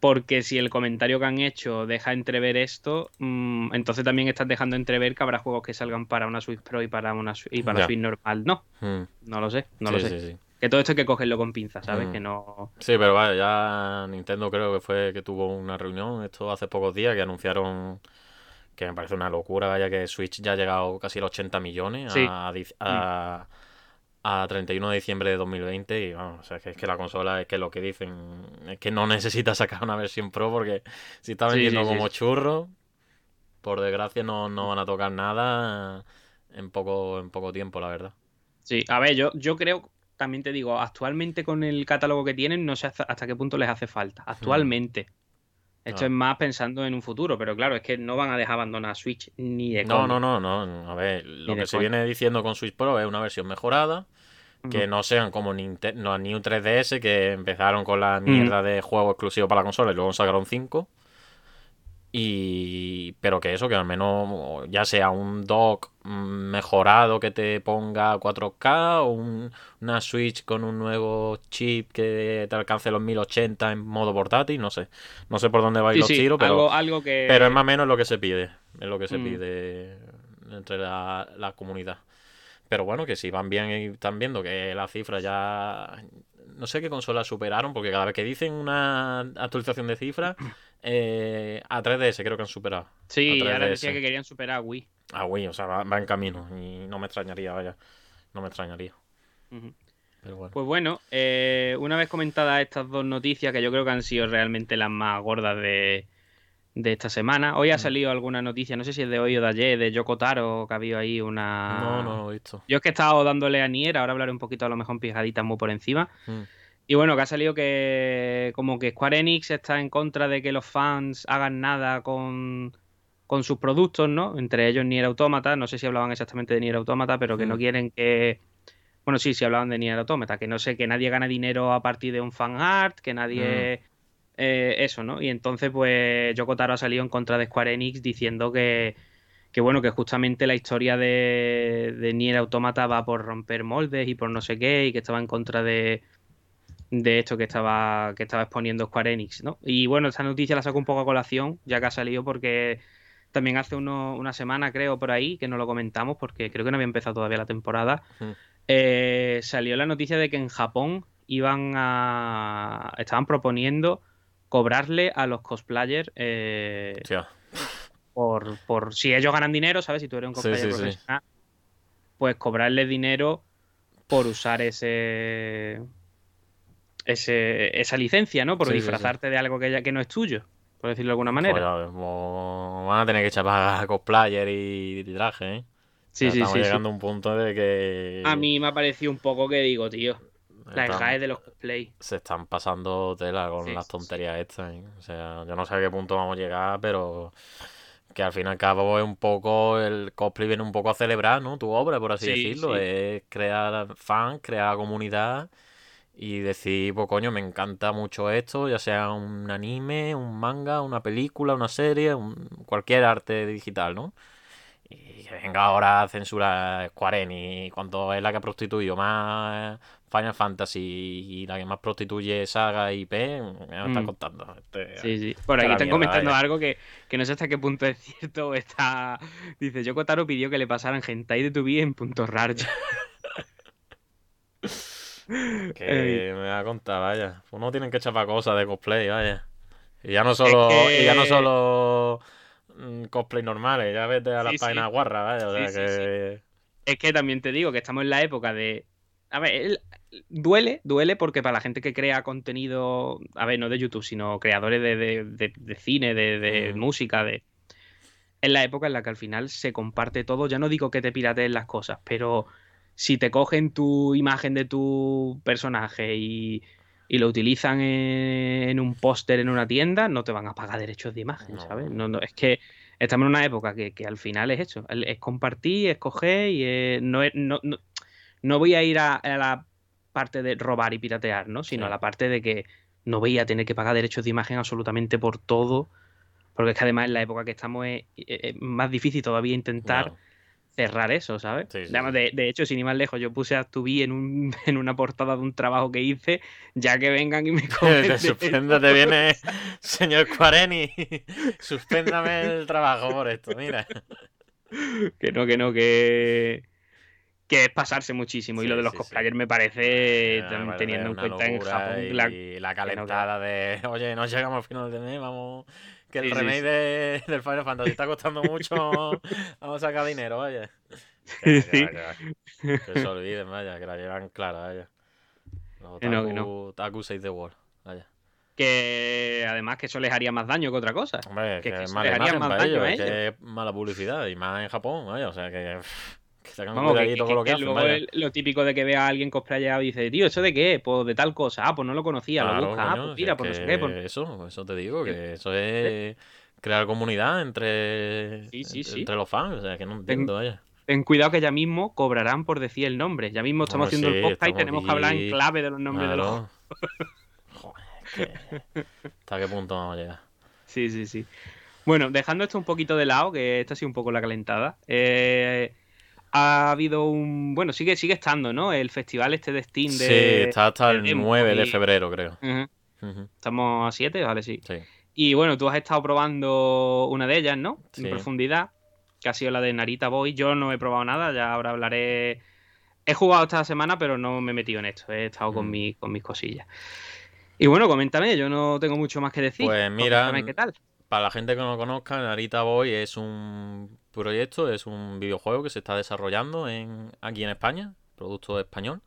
[SPEAKER 2] porque si el comentario que han hecho deja entrever esto, mm, entonces también estás dejando entrever que habrá juegos que salgan para una Switch Pro y para una y para Switch normal. No, hmm. no lo sé, no lo sé. Que todo esto hay que cogerlo con pinzas, ¿sabes? Hmm. Que no.
[SPEAKER 3] Sí, pero vaya, ya Nintendo creo que fue que tuvo una reunión esto hace pocos días que anunciaron que me parece una locura, vaya que Switch ya ha llegado casi a los 80 millones a, a, a 31 de diciembre de 2020 y vamos, o sea, que es que la consola es que lo que dicen es que no necesita sacar una versión Pro porque si está vendiendo como churro, por desgracia no, van a tocar nada en poco, en poco tiempo, la verdad.
[SPEAKER 2] Sí, a ver, yo, yo creo, también te digo, actualmente con el catálogo que tienen, no sé hasta, qué punto les hace falta. Actualmente. Esto es más pensando en un futuro, pero claro, es que no van a dejar abandonar Switch ni de
[SPEAKER 3] No, no, no, no. A ver, lo que se viene diciendo con Switch Pro es una versión mejorada, que no sean como Nintendo, no, New 3DS, que empezaron con la mierda de juego exclusivo para la consola y luego sacaron 5. Y, pero que eso, que al menos ya sea un dock mejorado que te ponga 4K o una Switch con un nuevo chip que te alcance los 1080 en modo portátil, no sé. No sé por dónde va a ir los tiros, pero,
[SPEAKER 2] algo, que...
[SPEAKER 3] pero es más o menos lo que se pide. Es lo que se mm. pide entre la, la comunidad. Pero bueno, que si van bien y están viendo que las cifras ya. No sé qué consolas superaron, porque cada vez que dicen una actualización de cifras, eh, a 3DS creo que han superado.
[SPEAKER 2] Sí, ahora decía que querían superar a Wii.
[SPEAKER 3] A Wii, o sea, va, en camino. Y no me extrañaría, vaya. No me extrañaría.
[SPEAKER 2] Pero bueno. Pues bueno, eh, una vez comentadas estas dos noticias, que yo creo que han sido realmente las más gordas de, de esta semana. Hoy ha mm. salido alguna noticia, no sé si es de hoy o de ayer, de Yoko Taro, que ha habido ahí una...
[SPEAKER 3] No, no lo he visto.
[SPEAKER 2] Yo es que he estado dándole a Nier, ahora hablaré un poquito a lo mejor pijaditas muy por encima. Mm. Y bueno, que ha salido que como que Square Enix está en contra de que los fans hagan nada con, con sus productos, ¿no? Entre ellos Nier Automata, no sé si hablaban exactamente de Nier Automata, pero que no mm. quieren que... Bueno, sí, sí hablaban de Nier Automata, que no sé, que nadie gane dinero a partir de un fan art, que nadie... Eh, eso, ¿no? Y entonces, pues, Yoko Taro ha salido en contra de Square Enix diciendo que, que bueno, que justamente la historia de, de Nier Automata va por romper moldes y por no sé qué, y que estaba en contra de, de esto que estaba, que estaba exponiendo Square Enix, ¿no? Y bueno, esta noticia la saco un poco a colación, ya que ha salido porque también hace una semana, creo, por ahí, que no lo comentamos, porque creo que no había empezado todavía la temporada, eh, salió la noticia de que en Japón iban a... estaban proponiendo cobrarle a los cosplayers eh, por, por si ellos ganan dinero, ¿sabes? Si tú eres un cosplayer profesional, pues cobrarle dinero por usar ese, ese esa licencia, ¿no? Por disfrazarte de algo que, ya, que no es tuyo, por decirlo de alguna manera.
[SPEAKER 3] Pues, van a tener que echar para cosplayer y, traje, ¿eh?
[SPEAKER 2] Sí, sí,
[SPEAKER 3] estamos llegando a un punto de que.
[SPEAKER 2] A mí me ha parecido un poco que digo, tío. La GAE de los cosplay.
[SPEAKER 3] Se están pasando tela con las tonterías estas. ¿eh? O sea, yo no sé a qué punto vamos a llegar, pero que al fin y al cabo es un poco, el cosplay viene un poco a celebrar, ¿no? Tu obra, por así decirlo. Es crear fans, crear comunidad y decir, pues coño, me encanta mucho esto, ya sea un anime, un manga, una película, una serie, cualquier arte digital, ¿no? Y que venga ahora a censurar Square Enix cuando es la que ha prostituido más Final Fantasy y la que más prostituye Saga y P, me lo están mm. contando. Este,
[SPEAKER 2] sí, sí. Por aquí están comentando algo que, no sé hasta qué punto es cierto. Está... Dice, Yokotaro pidió que le pasaran hentai de tu vida en puntos raros.
[SPEAKER 3] que me va a contar, vaya. Uno tiene que echar para cosas de cosplay, vaya. Y ya no solo, y ya no solo cosplay normales, ya vete a las páginas guarras, vaya. O sea que...
[SPEAKER 2] Es que también te digo que estamos en la época de a ver, duele, duele porque para la gente que crea contenido, a ver, no de YouTube, sino creadores de, cine, de, mm. música, de... Es la época en la que al final se comparte todo. Ya no digo que te pirateen las cosas, pero si te cogen tu imagen de tu personaje y, lo utilizan en, un póster en una tienda, no te van a pagar derechos de imagen, ¿sabes? No, no, es que estamos en una época que, al final es eso, es compartir, escoger y no, es, no, no voy a ir a, la parte de robar y piratear, ¿no? Sino a la parte de que no voy a tener que pagar derechos de imagen absolutamente por todo. Porque es que además en la época que estamos es, más difícil todavía intentar cerrar eso, ¿sabes? de, hecho, sin ir más lejos, yo puse a Tubi en, un, en una portada de un trabajo que hice, ya que vengan y me
[SPEAKER 3] comen. Suspéndate, viene señor Cuareni. Suspéndame el trabajo por esto, mira.
[SPEAKER 2] Que no, que no, que que es pasarse muchísimo. y lo de los cosplayers me parece, teniendo en cuenta en Japón.
[SPEAKER 3] La, y la calentada de, oye, no llegamos al final de mes, vamos. Que el remake de, del Final Fantasy está costando mucho, vamos a sacar dinero, vaya. Que, que, que, se olviden, vaya, que la llevan clara, vaya. Los taku, no, no. Taku 6 de War, vaya.
[SPEAKER 2] Que además que eso les haría más daño que otra cosa.
[SPEAKER 3] Hombre, que, mala más para ellos, a ellos. que es mala publicidad, y más en Japón, vaya, o sea que...
[SPEAKER 2] Vamos, que, todo lo que, luego lo típico de que vea a alguien cosplayado y dice, tío, ¿eso de qué? Pues de tal cosa. Ah, pues no lo conocía, lo busca. ah, pues mira, pues no sé qué. Pues
[SPEAKER 3] eso, eso te digo, que eso es crear comunidad entre, entre, los fans. O sea, que no entiendo, vaya.
[SPEAKER 2] Ten cuidado que ya mismo cobrarán por decir el nombre. Ya mismo estamos haciendo el podcast y tenemos que hablar en clave de los nombres de los.
[SPEAKER 3] Joder, ¿hasta qué punto vamos a llegar?
[SPEAKER 2] Sí, sí, sí. Bueno, dejando esto un poquito de lado, que esta ha sido un poco la calentada. eh, ha habido un. Bueno, sigue, sigue estando, ¿no? El festival este de Steam de.
[SPEAKER 3] sí, está hasta el
[SPEAKER 2] demo
[SPEAKER 3] 9 de febrero, creo.
[SPEAKER 2] Estamos a 7, vale, sí.
[SPEAKER 3] Sí.
[SPEAKER 2] Y bueno, tú has estado probando una de ellas, ¿no?
[SPEAKER 3] Sí.
[SPEAKER 2] En profundidad, que ha sido la de Narita Boy. Yo no he probado nada, ya ahora hablaré. He jugado esta semana, pero no me he metido en esto. He estado con,
[SPEAKER 3] Mm.
[SPEAKER 2] mi- con mis cosillas. Y bueno, coméntame, yo no tengo mucho más que decir.
[SPEAKER 3] Pues mira,
[SPEAKER 2] qué tal.
[SPEAKER 3] Para la gente que no lo conozca, Narita Boy es un proyecto, es un videojuego que se está desarrollando en, aquí en España, producto español.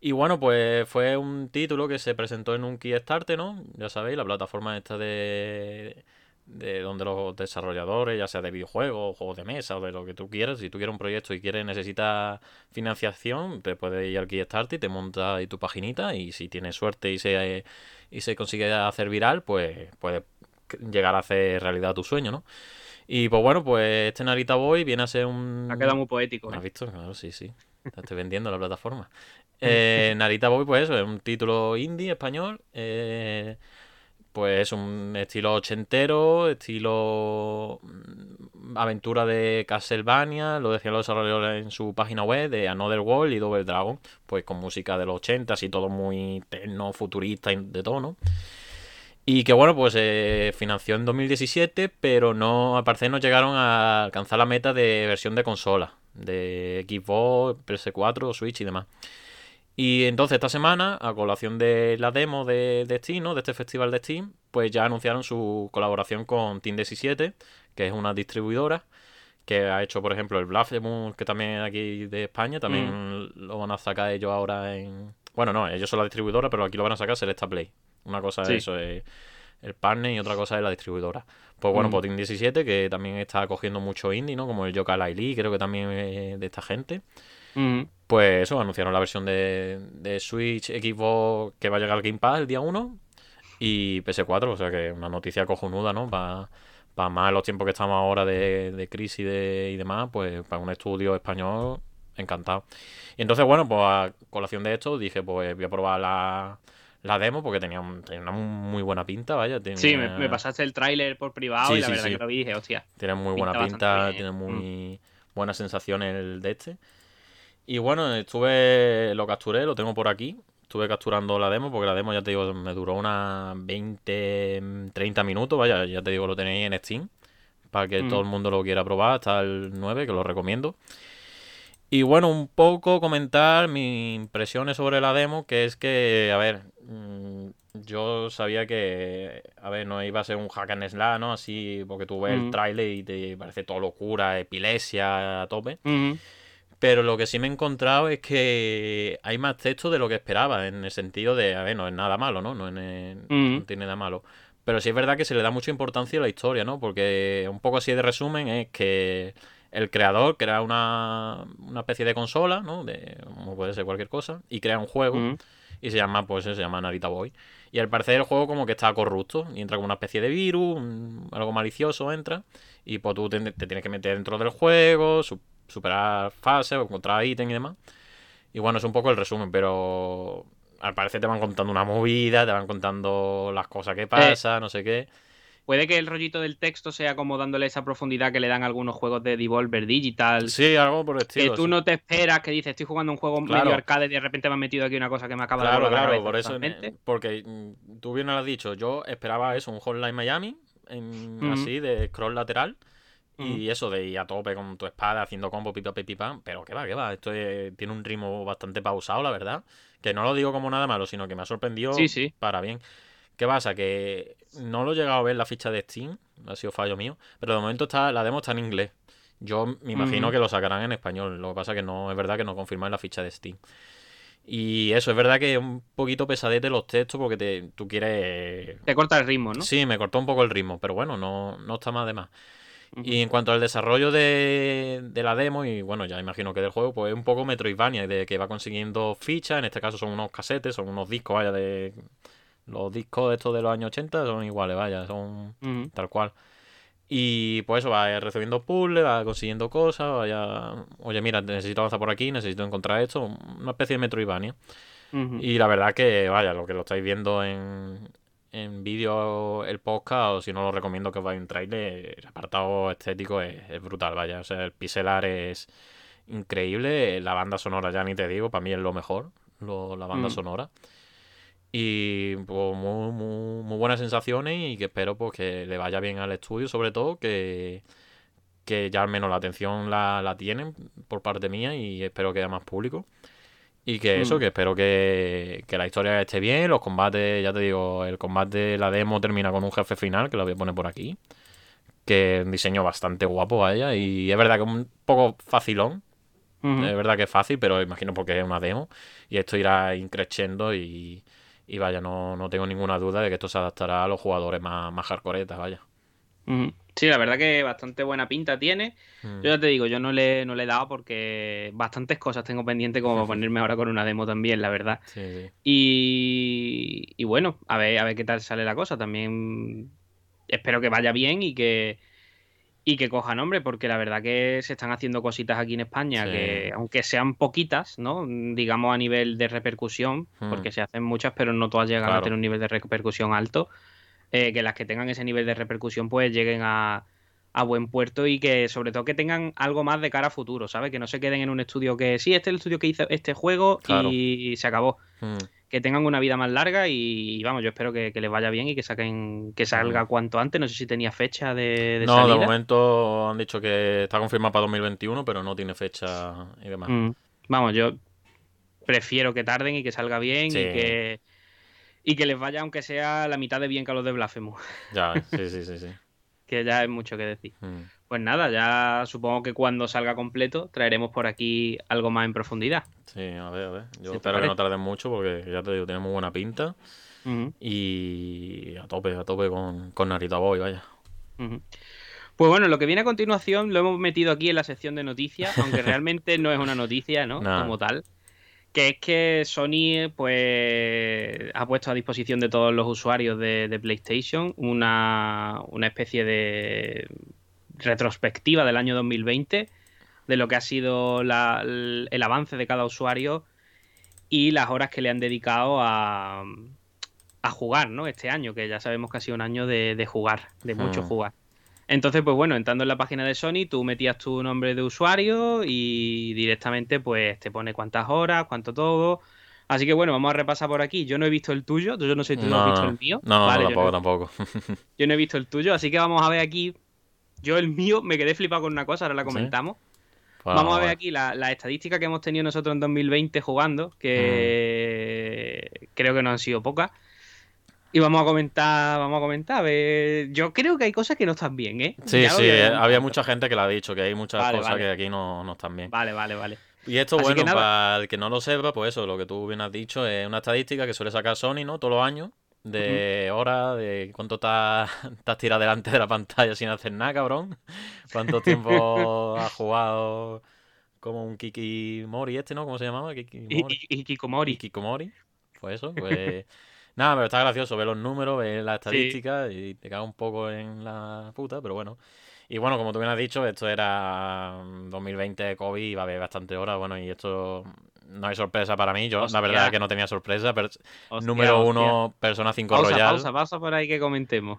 [SPEAKER 3] Y bueno, pues fue un título que se presentó en un Kickstarter, ¿no? Ya sabéis, la plataforma esta de, de donde los desarrolladores, ya sea de videojuegos, juegos de mesa o de lo que tú quieras, si tú quieres un proyecto y quieres necesitas financiación, te puedes ir al Kickstarter y te montas ahí tu paginita y si tienes suerte y se, y se consigue hacer viral, pues puedes llegar a hacer realidad tu sueño, ¿no? Y pues bueno, pues este Narita Boy viene a ser un...
[SPEAKER 2] Ha quedado muy poético.
[SPEAKER 3] ¿Me
[SPEAKER 2] ¿eh?
[SPEAKER 3] has visto? Claro, sí, sí. Te estoy vendiendo la plataforma. Eh, Narita Boy, pues eso, es un título indie español. eh, pues es un estilo ochentero, estilo mm, aventura de Castlevania, lo decían los desarrolladores en su página web, de Another World y Double Dragon, pues con música de los 80 y todo muy techno, futurista y de todo, ¿no? Y que bueno, pues se financió en 2017, pero no, al parecer no llegaron a alcanzar la meta de versión de consola, de Xbox, PS4, Switch y demás. Y entonces esta semana, a colación de la demo de, de Steam, ¿no? de este festival de Steam, pues ya anunciaron su colaboración con Team 17, que es una distribuidora que ha hecho, por ejemplo, el Blasphemous, que también aquí de España, también lo van a sacar ellos ahora en... Bueno, no, ellos son la distribuidora, pero aquí lo van a sacar Selecta Play. Una cosa
[SPEAKER 2] Sí.
[SPEAKER 3] es eso, es el partner y otra cosa es la distribuidora. Pues bueno,
[SPEAKER 2] Mm.
[SPEAKER 3] pues Team 17, que también está cogiendo mucho indie, ¿no? Como el Yoka Lee, creo que también es de esta gente.
[SPEAKER 2] Ujú.
[SPEAKER 3] Pues eso, anunciaron la versión de, de Switch, Xbox, que va a llegar al Game Pass el día 1 y PS4, o sea que una noticia cojonuda, ¿no? Para más los tiempos que estamos ahora de, de crisis y, de, y demás, pues para un estudio español, encantado. Y entonces, bueno, pues a colación de esto dije, pues voy a probar la, la demo porque tenía, un- tenía una muy buena pinta, vaya.
[SPEAKER 2] Sí, me, me pasaste el tráiler por privado
[SPEAKER 3] Sí,
[SPEAKER 2] y la
[SPEAKER 3] sí,
[SPEAKER 2] verdad
[SPEAKER 3] sí.
[SPEAKER 2] que lo vi y dije, hostia.
[SPEAKER 3] Tiene muy buena
[SPEAKER 2] Pinta
[SPEAKER 3] tiene muy buenas sensaciones el de este. Y bueno, estuve, lo capturé, lo tengo por aquí. Estuve capturando la demo porque la demo, ya te digo, me duró unas 20, 30 minutos. Vaya, ya te digo, lo tenéis en Steam. Para que
[SPEAKER 2] Mm.
[SPEAKER 3] todo el mundo lo quiera probar hasta el 9, que lo recomiendo. Y bueno, un poco comentar mis impresiones sobre la demo, que es que, a ver, mm, yo sabía que, a ver, no iba a ser un hack and slash, ¿no? Así, porque tú ves
[SPEAKER 2] Mm.
[SPEAKER 3] el tráiler y te parece todo locura, epilepsia a tope. Pero lo que sí me he encontrado es que hay más texto de lo que esperaba, en el sentido de, a ver, no es nada malo, ¿no? No, es-
[SPEAKER 2] Mm.
[SPEAKER 3] no tiene nada malo. Pero sí es verdad que se le da mucha importancia a la historia, ¿no? Porque un poco así de resumen es que el creador crea una, una especie de consola, ¿no? De, como puede ser cualquier cosa, y crea un juego. Y se llama, pues se llama Narita Boy. Y al parecer el juego como que está corrupto y entra como una especie de virus, un- algo malicioso entra, y pues tú te, te tienes que meter dentro del juego, su- superar fases, encontrar ítems y demás. Y bueno, es un poco el resumen, pero al parecer te van contando una movida, te van contando las cosas que pasan, no sé qué.
[SPEAKER 2] Puede que el rollito del texto sea como dándole esa profundidad que le dan algunos juegos de Devolver Digital.
[SPEAKER 3] Sí, algo por el
[SPEAKER 2] que
[SPEAKER 3] estilo.
[SPEAKER 2] tú
[SPEAKER 3] sí.
[SPEAKER 2] no te esperas, que dices, estoy jugando un juego
[SPEAKER 3] Claro.
[SPEAKER 2] medio arcade y de repente me han metido aquí una cosa que me acaba de
[SPEAKER 3] Claro,
[SPEAKER 2] la
[SPEAKER 3] claro,
[SPEAKER 2] cabeza
[SPEAKER 3] por eso, porque mm, tú bien lo has dicho, yo esperaba eso, un Hotline Miami, en- así, de scroll lateral, y eso de ir a tope con tu espada, haciendo combo, pipa, pipa, pipa, pero que va, que va, esto es- tiene un ritmo bastante pausado, la verdad, que no lo digo como nada malo, sino que me ha sorprendido
[SPEAKER 2] Sí, sí.
[SPEAKER 3] para bien. ¿Qué pasa? Que no lo he llegado a ver la ficha de Steam, ha sido fallo mío, pero de momento está la demo está en inglés. Yo me imagino
[SPEAKER 2] Ujú.
[SPEAKER 3] que lo sacarán en español, lo que pasa que no es verdad que no confirman la ficha de Steam. Y eso, es verdad que es un poquito pesadete los textos porque te, tú quieres...
[SPEAKER 2] Te corta el ritmo, ¿no?
[SPEAKER 3] Sí, me cortó un poco el ritmo, pero bueno, no, no está más de más. Y en cuanto al desarrollo de, de la demo, y bueno, ya imagino que del juego, pues es un poco Metroidvania, de que va consiguiendo fichas, en este caso son unos casetes, son unos discos, vaya, de... Los discos estos de los años 80 son iguales, vaya, son tal cual. Y pues eso, va recibiendo puzzles, va consiguiendo cosas, vaya... Oye, mira, necesito avanzar por aquí, necesito encontrar esto, una especie de Metroidvania.
[SPEAKER 2] Ujú.
[SPEAKER 3] Y la verdad que, vaya, lo que lo estáis viendo en, en vídeo el podcast, o si no lo recomiendo que os vayáis un trailer, el apartado estético es, es brutal, vaya. O sea, el pixelar es increíble. La banda sonora, ya ni te digo, para mí es lo mejor, lo- la banda sonora. Y pues, muy, muy, muy buenas sensaciones y que espero pues, que le vaya bien al estudio, sobre todo, que, que ya al menos la atención la, la tienen por parte mía y espero que haya más público. Y que eso,
[SPEAKER 2] Mm.
[SPEAKER 3] que espero que, que la historia esté bien, los combates, ya te digo, el combate, la demo termina con un jefe final, que lo voy a poner por aquí. Que es un diseño bastante guapo, vaya, y es verdad que es un poco facilón, es verdad que es fácil, pero imagino porque es una demo. Y esto irá increciendo y, y vaya, no, no tengo ninguna duda de que esto se adaptará a los jugadores más, más hardcoretas, vaya.
[SPEAKER 2] Sí, la verdad que bastante buena pinta tiene.
[SPEAKER 3] Mm.
[SPEAKER 2] Yo ya te digo, yo no le, no le he dado porque bastantes cosas tengo pendientes como para ponerme ahora con una demo también, la verdad.
[SPEAKER 3] Sí, sí.
[SPEAKER 2] Y, y bueno, a ver, a ver qué tal sale la cosa. También espero que vaya bien y que, y que coja nombre, porque la verdad que se están haciendo cositas aquí en España
[SPEAKER 3] Sí.
[SPEAKER 2] que, aunque sean poquitas, ¿no? Digamos a nivel de repercusión,
[SPEAKER 3] Hmm.
[SPEAKER 2] porque se hacen muchas, pero no todas llegan a tener un nivel de repercusión alto. eh, que las que tengan ese nivel de repercusión, pues lleguen a, a buen puerto y que sobre todo que tengan algo más de cara a futuro, ¿sabes? Que no se queden en un estudio que sí, este es el estudio que hizo este juego
[SPEAKER 3] Claro.
[SPEAKER 2] y se acabó
[SPEAKER 3] Mm.
[SPEAKER 2] Que tengan una vida más larga y, vamos, yo espero que, que les vaya bien y que saquen que salga cuanto antes. No sé si tenía fecha de, de
[SPEAKER 3] No,
[SPEAKER 2] salida.
[SPEAKER 3] de momento han dicho que está confirmado para 2021, pero no tiene fecha y demás.
[SPEAKER 2] Mm. Vamos, yo prefiero que tarden y que salga bien
[SPEAKER 3] Sí.
[SPEAKER 2] y que y que les vaya aunque sea la mitad de bien que a los de Blasphemous,
[SPEAKER 3] Ya, sí, sí, sí, sí.
[SPEAKER 2] Que ya es mucho que decir.
[SPEAKER 3] Mm.
[SPEAKER 2] Pues nada, ya supongo que cuando salga completo traeremos por aquí algo más en profundidad.
[SPEAKER 3] Sí, a ver, a ver. Yo espero que no tarden mucho porque ya te digo, tiene muy buena pinta. Y a tope, a tope con, con Narita Boy, vaya.
[SPEAKER 2] Pues bueno, lo que viene a continuación lo hemos metido aquí en la sección de noticias, aunque realmente no es una noticia, ¿no?
[SPEAKER 3] Nah.
[SPEAKER 2] Como tal. Que es que Sony, pues, ha puesto a disposición de todos los usuarios de, de PlayStation una, una especie de retrospectiva del año 2020, de lo que ha sido la- el, el avance de cada usuario y las horas que le han dedicado a, a jugar, ¿no? Este año, que ya sabemos que ha sido un año de, de jugar, de mucho
[SPEAKER 3] Hmm.
[SPEAKER 2] jugar. Entonces, pues bueno, entrando en la página de Sony, tú metías tu nombre de usuario y directamente pues te pone cuántas horas, cuánto todo. Así que bueno, vamos a repasar por aquí. Yo no he visto el tuyo, yo no sé si tú has visto el mío.
[SPEAKER 3] No, no,
[SPEAKER 2] Vale,
[SPEAKER 3] no,
[SPEAKER 2] yo,
[SPEAKER 3] tampoco,
[SPEAKER 2] no,
[SPEAKER 3] tampoco.
[SPEAKER 2] yo no he visto el tuyo, así que vamos a ver aquí. Yo el mío me quedé flipado con una cosa, ahora la
[SPEAKER 3] ¿Sí?
[SPEAKER 2] comentamos.
[SPEAKER 3] Pues
[SPEAKER 2] Vamos a ver aquí la, la estadística que hemos tenido nosotros en 2020 jugando, que creo que no han sido pocas. Y vamos a comentar, vamos a comentar. a ver, Yo creo que hay cosas que no están bien, ¿eh?
[SPEAKER 3] Sí,
[SPEAKER 2] Ya lo
[SPEAKER 3] sí, eh, había mucha gente que le ha dicho que hay muchas
[SPEAKER 2] Vale,
[SPEAKER 3] cosas
[SPEAKER 2] vale.
[SPEAKER 3] que aquí no, no están bien.
[SPEAKER 2] Vale, vale, vale.
[SPEAKER 3] Y esto,
[SPEAKER 2] Así
[SPEAKER 3] bueno, para el que no lo sepa, pues eso, lo que tú bien has dicho, es una estadística que suele sacar Sony, ¿no? Todos los años, de horas, de cuánto estás estás tirado delante de la pantalla sin hacer nada, cabrón. Cuánto tiempo has jugado como un Kikimori este, ¿no? ¿Cómo se llamaba?
[SPEAKER 2] Y,
[SPEAKER 3] Kikimori.
[SPEAKER 2] y, y Kikomori.
[SPEAKER 3] Kikikomori. Pues eso, pues... Nada, pero está gracioso ver los números, ver las estadísticas y te cago un poco en la puta, pero bueno. Y bueno, como tú bien has dicho, esto era mm, 2020 COVID y va a haber bastante horas, bueno, y esto no hay sorpresa para mí, yo
[SPEAKER 2] Hostia.
[SPEAKER 3] la verdad es que no tenía sorpresa, pero
[SPEAKER 2] Hostia,
[SPEAKER 3] número
[SPEAKER 2] hostia.
[SPEAKER 3] uno, Persona 5
[SPEAKER 2] Pausa,
[SPEAKER 3] Royal,
[SPEAKER 2] pausa, pausa por ahí que comentemos.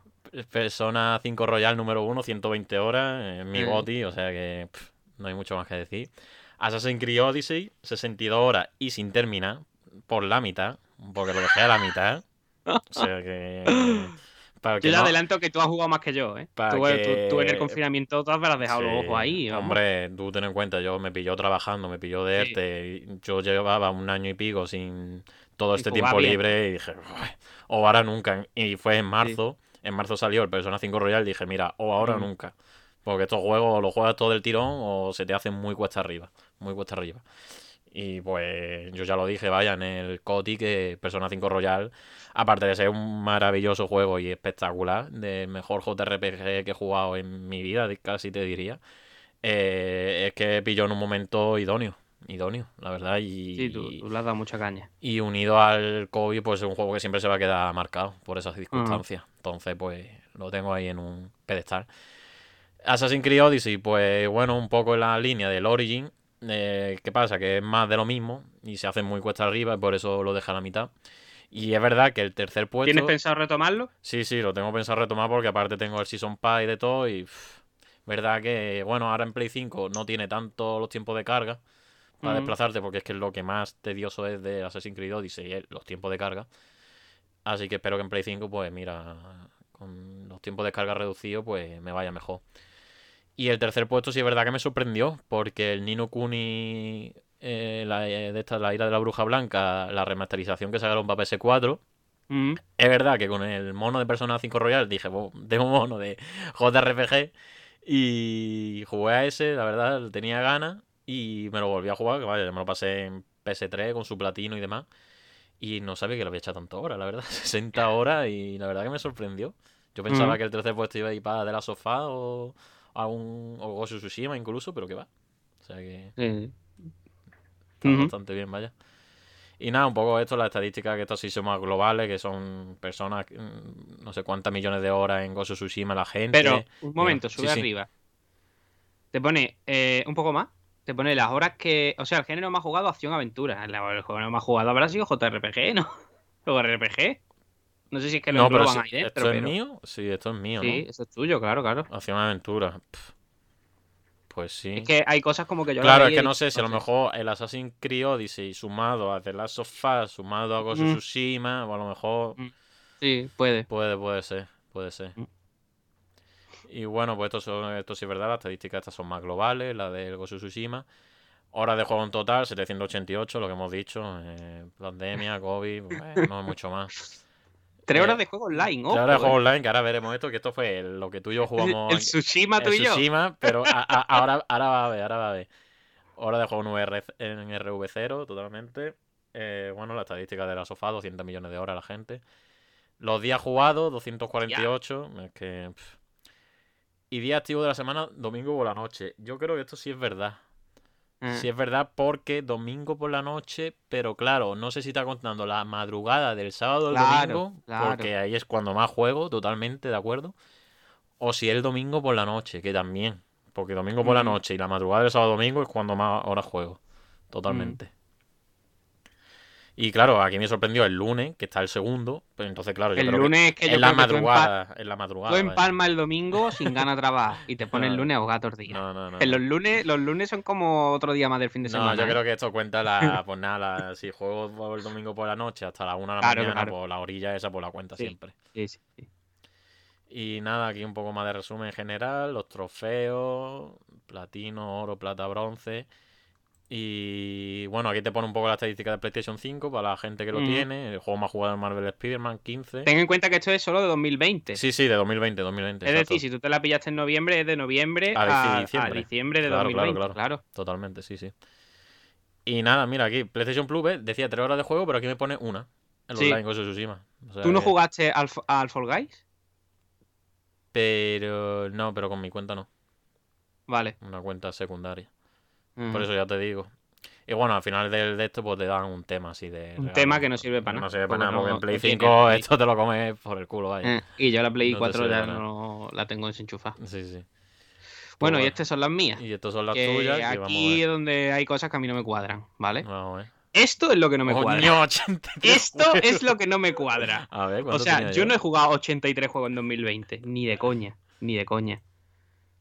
[SPEAKER 3] Persona 5 Royal número uno, 120 horas, eh, mi
[SPEAKER 2] Mm.
[SPEAKER 3] goti, o sea que pff, no hay mucho más que decir. Assassin's Creed Odyssey, 62 horas y sin terminar, por la mitad, porque lo dejé a la mitad. O sea que. Para el que
[SPEAKER 2] Yo ya
[SPEAKER 3] no-
[SPEAKER 2] adelanto que tú has jugado más que yo, ¿eh?
[SPEAKER 3] Para
[SPEAKER 2] Tú,
[SPEAKER 3] que-
[SPEAKER 2] tú- tú en el confinamiento te has dejado los ojos ahí. vamos.
[SPEAKER 3] Hombre, tú ten en cuenta, yo me pilló trabajando, me pilló de
[SPEAKER 2] Sí.
[SPEAKER 3] ERTE, y yo llevaba un año y pico sin todo este tiempo
[SPEAKER 2] bien.
[SPEAKER 3] libre y dije, "Uy, o ahora nunca. Y fue en marzo, en marzo salió el Persona 5 Royal y dije, mira, o ahora
[SPEAKER 2] Mm.
[SPEAKER 3] nunca. Porque estos juegos o los juegas todo del tirón o se te hacen muy cuesta arriba, muy cuesta arriba. Y pues yo ya lo dije, vaya, en el COTI que Persona 5 Royal, aparte de ser un maravilloso juego y espectacular, del mejor JRPG que he jugado en mi vida, casi te diría, eh, es que pilló en un momento idóneo, idóneo, la verdad, y,
[SPEAKER 2] Sí, tú, tú le has dado mucha caña.
[SPEAKER 3] y unido al COVID, pues es un juego que siempre se va a quedar marcado por esas circunstancias. Entonces, pues lo tengo ahí en un pedestal. Assassin's Creed Odyssey, pues bueno, un poco en la línea del Origin. Eh, ¿Qué pasa? Que es más de lo mismo y se hace muy cuesta arriba y por eso lo deja a la mitad. Y es verdad que el tercer puesto.
[SPEAKER 2] ¿Tienes pensado retomarlo?
[SPEAKER 3] Sí, sí, lo tengo pensado retomar porque aparte tengo el Season Pass y de todo. Y. pff, verdad que, bueno, ahora en Play 5 no tiene tanto los tiempos de carga para desplazarte porque es que lo que más tedioso es de Assassin's Creed Odyssey es los tiempos de carga. Así que espero que en Play 5, pues mira, con los tiempos de carga reducidos, pues me vaya mejor. Y el tercer puesto sí es verdad que me sorprendió, porque el Nino Kuni, eh, la, eh, de esta, la ira de la bruja blanca, la remasterización que sacaron para PS4,
[SPEAKER 2] Mm.
[SPEAKER 3] es verdad que con el mono de Persona 5 Royal dije, "Bo, tengo un mono de JRPG y jugué a ese, la verdad, tenía ganas y me lo volví a jugar, que vaya, me lo pasé en PS3 con su platino y demás. Y no sabía que lo había echado tanto horas, la verdad, 60 horas y la verdad que me sorprendió. Yo pensaba
[SPEAKER 2] Mm.
[SPEAKER 3] que el tercer puesto iba a ir para de la sofá o a un o Ghost of Tsushima incluso, pero que va. O sea que
[SPEAKER 2] Sí.
[SPEAKER 3] está bastante bien, vaya. Y nada, un poco esto, las estadísticas que estos sí son más globales, que son personas, mm, no sé cuántas millones de horas en of Tsushima la gente.
[SPEAKER 2] Pero, un momento, sube
[SPEAKER 3] sí.
[SPEAKER 2] arriba. Te pone eh, un poco más. Te pone las horas que. O sea, el género más jugado, acción-aventura. El género más jugado habrá sido JRPG, ¿no? O RPG. No sé si es que lo
[SPEAKER 3] No, pero sí,
[SPEAKER 2] ahí
[SPEAKER 3] ¿esto
[SPEAKER 2] dentro.
[SPEAKER 3] es
[SPEAKER 2] pero-
[SPEAKER 3] mío? Sí, esto es mío,
[SPEAKER 2] Sí, eso es tuyo, claro, claro.
[SPEAKER 3] ¿no? Acción aventura. Pff. Pues sí.
[SPEAKER 2] Es que hay cosas como que yo.
[SPEAKER 3] Claro, es que no sé si a lo mejor el Assassin's Creed Odyssey sumado a The Last of Us, sumado a Ghost of
[SPEAKER 2] Mm.
[SPEAKER 3] Tsushima, o a lo mejor
[SPEAKER 2] Sí, puede.
[SPEAKER 3] Puede, puede ser, puede ser.
[SPEAKER 2] Mm.
[SPEAKER 3] Y bueno, pues esto, son, esto sí es verdad, las estadísticas estas son más globales, la del Ghost of Tsushima. Horas de juego en total, 788, lo que hemos dicho. eh, pandemia, COVID, pues, no es mucho más.
[SPEAKER 2] Tres
[SPEAKER 3] Eh,
[SPEAKER 2] horas de juego online, ojo.
[SPEAKER 3] Tres horas de juego
[SPEAKER 2] eh.
[SPEAKER 3] online, que ahora veremos esto, que esto fue lo que tú y yo jugamos
[SPEAKER 2] El
[SPEAKER 3] en-
[SPEAKER 2] Tsushima
[SPEAKER 3] en
[SPEAKER 2] tú y yo.
[SPEAKER 3] Pero a- a- ahora, ahora va a ver, ahora va a ver. Hora de juego en, VR en RV0, totalmente. Eh, bueno, la estadística de la sofá, 200 millones de horas la gente. Los días jugados, 248. Es que. pff. Y día activo de la semana, domingo por la noche. Yo creo que esto sí es verdad.
[SPEAKER 2] Ah.
[SPEAKER 3] Sí es verdad porque domingo por la noche, pero claro, no sé si está contando la madrugada del sábado al
[SPEAKER 2] Claro,
[SPEAKER 3] domingo,
[SPEAKER 2] claro.
[SPEAKER 3] porque ahí es cuando más juego, totalmente de acuerdo. O si es el domingo por la noche, que también. Porque domingo por la
[SPEAKER 2] Mm.
[SPEAKER 3] noche y la madrugada del sábado domingo es cuando más horas juego. Totalmente.
[SPEAKER 2] Mm.
[SPEAKER 3] Y claro, aquí me sorprendió el lunes, que está el segundo. Pero entonces, claro, yo
[SPEAKER 2] El
[SPEAKER 3] creo que
[SPEAKER 2] lunes es que yo
[SPEAKER 3] la
[SPEAKER 2] que tú empa-
[SPEAKER 3] madrugada. Es la madrugada.
[SPEAKER 2] Tú empalmas el domingo sin ganas de trabajar y te pones el
[SPEAKER 3] No.
[SPEAKER 2] lunes a los días.
[SPEAKER 3] No, no, no.
[SPEAKER 2] En
[SPEAKER 3] no.
[SPEAKER 2] los lunes, los lunes son como otro día más del fin de
[SPEAKER 3] No,
[SPEAKER 2] semana.
[SPEAKER 3] yo
[SPEAKER 2] ¿eh?
[SPEAKER 3] creo que esto cuenta la. Pues nada, la- si juego por el domingo por la noche hasta la 1 de la
[SPEAKER 2] Claro,
[SPEAKER 3] mañana,
[SPEAKER 2] claro.
[SPEAKER 3] pues la orilla esa por la cuenta
[SPEAKER 2] Sí.
[SPEAKER 3] siempre.
[SPEAKER 2] Sí, sí, sí.
[SPEAKER 3] Y nada, aquí un poco más de resumen en general, los trofeos, platino, oro, plata, bronce. Y bueno, aquí te pone un poco la estadística de PlayStation 5 para la gente que lo
[SPEAKER 2] Mm.
[SPEAKER 3] tiene. El juego más jugado en Marvel Spider-Man 15.
[SPEAKER 2] Ten en cuenta que esto es solo de 2020.
[SPEAKER 3] Sí, sí, de 2020, 2020.
[SPEAKER 2] es
[SPEAKER 3] exacto.
[SPEAKER 2] decir, si tú te la pillaste en noviembre, es de noviembre
[SPEAKER 3] A
[SPEAKER 2] a,
[SPEAKER 3] dici-
[SPEAKER 2] a
[SPEAKER 3] diciembre.
[SPEAKER 2] diciembre de
[SPEAKER 3] Claro, claro,
[SPEAKER 2] 2020.
[SPEAKER 3] claro.
[SPEAKER 2] Claro,
[SPEAKER 3] Totalmente, sí, sí. Y nada, mira aquí, PlayStation Plus, ¿ves? decía 3 horas de juego, pero aquí me pone una. El
[SPEAKER 2] Sí.
[SPEAKER 3] online con Tsushima. O sea
[SPEAKER 2] ¿Tú no
[SPEAKER 3] que-
[SPEAKER 2] jugaste al, al Fall Guys?
[SPEAKER 3] Pero no, pero con mi cuenta no.
[SPEAKER 2] Vale.
[SPEAKER 3] Una cuenta secundaria. Por eso ya te digo. Y bueno, al final del- de, esto pues te dan un tema así de...
[SPEAKER 2] Un
[SPEAKER 3] regalo.
[SPEAKER 2] tema que no sirve para
[SPEAKER 3] No
[SPEAKER 2] nada,
[SPEAKER 3] sirve para nada, porque
[SPEAKER 2] no-
[SPEAKER 3] en Play
[SPEAKER 2] no tiene
[SPEAKER 3] 5
[SPEAKER 2] Play.
[SPEAKER 3] esto te lo comes por el culo, vaya.
[SPEAKER 2] Eh, y yo la Play
[SPEAKER 3] No te
[SPEAKER 2] 4
[SPEAKER 3] sirve
[SPEAKER 2] ya no la tengo desenchufada.
[SPEAKER 3] Sí, sí.
[SPEAKER 2] Bueno, y
[SPEAKER 3] bueno.
[SPEAKER 2] estas son las mías.
[SPEAKER 3] Y estas son las
[SPEAKER 2] que
[SPEAKER 3] tuyas. y vamos a
[SPEAKER 2] aquí es donde hay cosas que a mí no me cuadran, ¿vale?
[SPEAKER 3] Vamos a ver.
[SPEAKER 2] Esto es lo que no me cuadra.
[SPEAKER 3] Coño, 83
[SPEAKER 2] Esto
[SPEAKER 3] juegos.
[SPEAKER 2] es lo que no me cuadra.
[SPEAKER 3] A ver,
[SPEAKER 2] O
[SPEAKER 3] ¿cuánto
[SPEAKER 2] sea, yo no he jugado 83 juegos en 2020. Ni de coña. Ni de coña.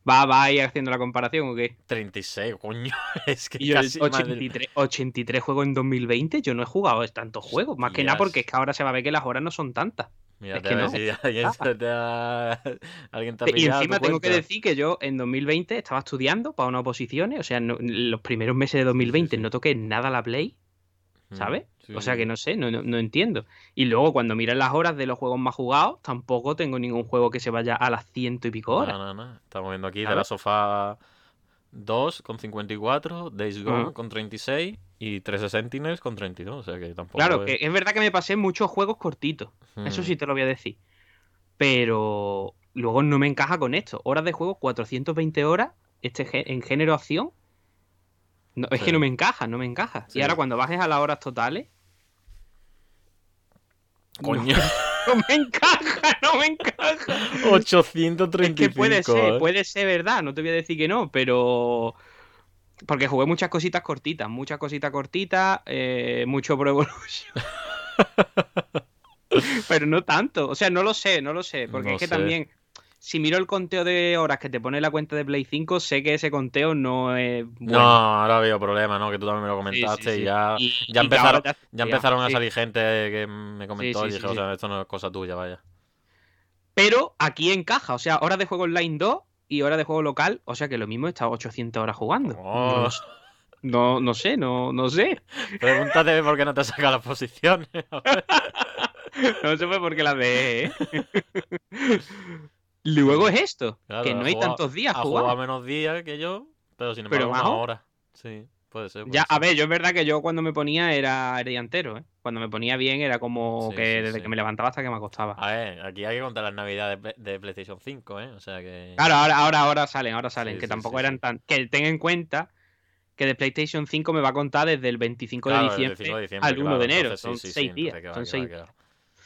[SPEAKER 2] ¿Va, va a ir haciendo la comparación o qué?
[SPEAKER 3] 36, coño. Es que
[SPEAKER 2] yo,
[SPEAKER 3] casi más del-
[SPEAKER 2] 83, 83 juegos en 2020, yo no he jugado tantos juegos. Más que nada porque es que ahora se va a ver que las horas no son tantas.
[SPEAKER 3] Mira,
[SPEAKER 2] es que no.
[SPEAKER 3] decir, alguien se te ha... Alguien te ha
[SPEAKER 2] Y encima tengo que decir que yo en 2020 estaba estudiando para unas oposiciones. O sea, no- los primeros meses de 2020
[SPEAKER 3] sí.
[SPEAKER 2] no toqué nada la Play.
[SPEAKER 3] Mm,
[SPEAKER 2] ¿sabes?
[SPEAKER 3] Sí,
[SPEAKER 2] o sea que no sé, no, no, no entiendo. Y luego cuando miras las horas de los juegos más jugados, tampoco tengo ningún juego que se vaya a las ciento y pico horas.
[SPEAKER 3] No, no, no. Estamos viendo aquí de la sofá 2 con 54, Days Gone
[SPEAKER 2] Ujú.
[SPEAKER 3] con 36 y 13 Sentinels con 32. O sea que tampoco.
[SPEAKER 2] Claro,
[SPEAKER 3] es-
[SPEAKER 2] que es verdad que me pasé muchos juegos cortitos. Eso
[SPEAKER 3] Mm.
[SPEAKER 2] sí te lo voy a decir. Pero luego no me encaja con esto. Horas de juego, 420 horas este en género acción. No, es
[SPEAKER 3] Sí.
[SPEAKER 2] que no me encaja, no me encaja.
[SPEAKER 3] Sí.
[SPEAKER 2] Y ahora cuando bajes a las horas totales,
[SPEAKER 3] Coño,
[SPEAKER 2] no me encaja, no me encaja.
[SPEAKER 3] 835.
[SPEAKER 2] Es que puede ser,
[SPEAKER 3] ¿eh?
[SPEAKER 2] puede ser verdad, no te voy a decir que no, pero. Porque jugué muchas cositas cortitas, muchas cositas cortitas, eh, mucho Pro Evolution. pero no tanto. O sea, no lo sé, no lo sé. Porque
[SPEAKER 3] No
[SPEAKER 2] es que
[SPEAKER 3] sé.
[SPEAKER 2] también, si miro el conteo de horas que te pone la cuenta de Play 5, sé que ese conteo no es bueno.
[SPEAKER 3] No, ahora ha habido problemas, ¿no? Que tú también me lo
[SPEAKER 2] Sí, sí,
[SPEAKER 3] comentaste
[SPEAKER 2] sí.
[SPEAKER 3] y ya,
[SPEAKER 2] Y-
[SPEAKER 3] ya
[SPEAKER 2] y
[SPEAKER 3] empezaron, ya
[SPEAKER 2] liado,
[SPEAKER 3] empezaron a salir gente que me comentó y dije, o sea, esto no es cosa tuya, vaya.
[SPEAKER 2] Pero aquí encaja, o sea, horas de juego online 2 y horas de juego local, o sea que lo mismo he estado 800 horas jugando.
[SPEAKER 3] Oh.
[SPEAKER 2] No, no, sé, no, no sé.
[SPEAKER 3] Pregúntate por qué no te saca las posiciones.
[SPEAKER 2] No sé por qué la dejé, ¿eh? Luego es esto,
[SPEAKER 3] Claro,
[SPEAKER 2] que no
[SPEAKER 3] ha
[SPEAKER 2] hay
[SPEAKER 3] jugado-
[SPEAKER 2] tantos días
[SPEAKER 3] ha jugado menos días que yo, pero sin
[SPEAKER 2] Pero
[SPEAKER 3] embargo
[SPEAKER 2] más
[SPEAKER 3] una
[SPEAKER 2] o-
[SPEAKER 3] hora. Sí, puede ser. puede
[SPEAKER 2] Ya, a ver, yo es verdad que yo cuando me ponía era, era día entero, ¿eh? Cuando me ponía bien era como
[SPEAKER 3] Sí,
[SPEAKER 2] que
[SPEAKER 3] sí,
[SPEAKER 2] desde
[SPEAKER 3] sí.
[SPEAKER 2] que me levantaba hasta que me acostaba.
[SPEAKER 3] A ver, aquí hay que contar las navidades de, de PlayStation 5, ¿eh? O sea que...
[SPEAKER 2] Claro, ahora, ahora, ahora salen, ahora salen, que tampoco eran tan... Que ten en cuenta que de PlayStation 5 me va a contar desde el 25
[SPEAKER 3] Claro,
[SPEAKER 2] de diciembre,
[SPEAKER 3] 25 de diciembre,
[SPEAKER 2] al 1
[SPEAKER 3] claro,
[SPEAKER 2] de enero.
[SPEAKER 3] entonces
[SPEAKER 2] son
[SPEAKER 3] sí, sí,
[SPEAKER 2] seis
[SPEAKER 3] entonces
[SPEAKER 2] días.
[SPEAKER 3] que va,
[SPEAKER 2] son
[SPEAKER 3] que va,
[SPEAKER 2] seis
[SPEAKER 3] que va.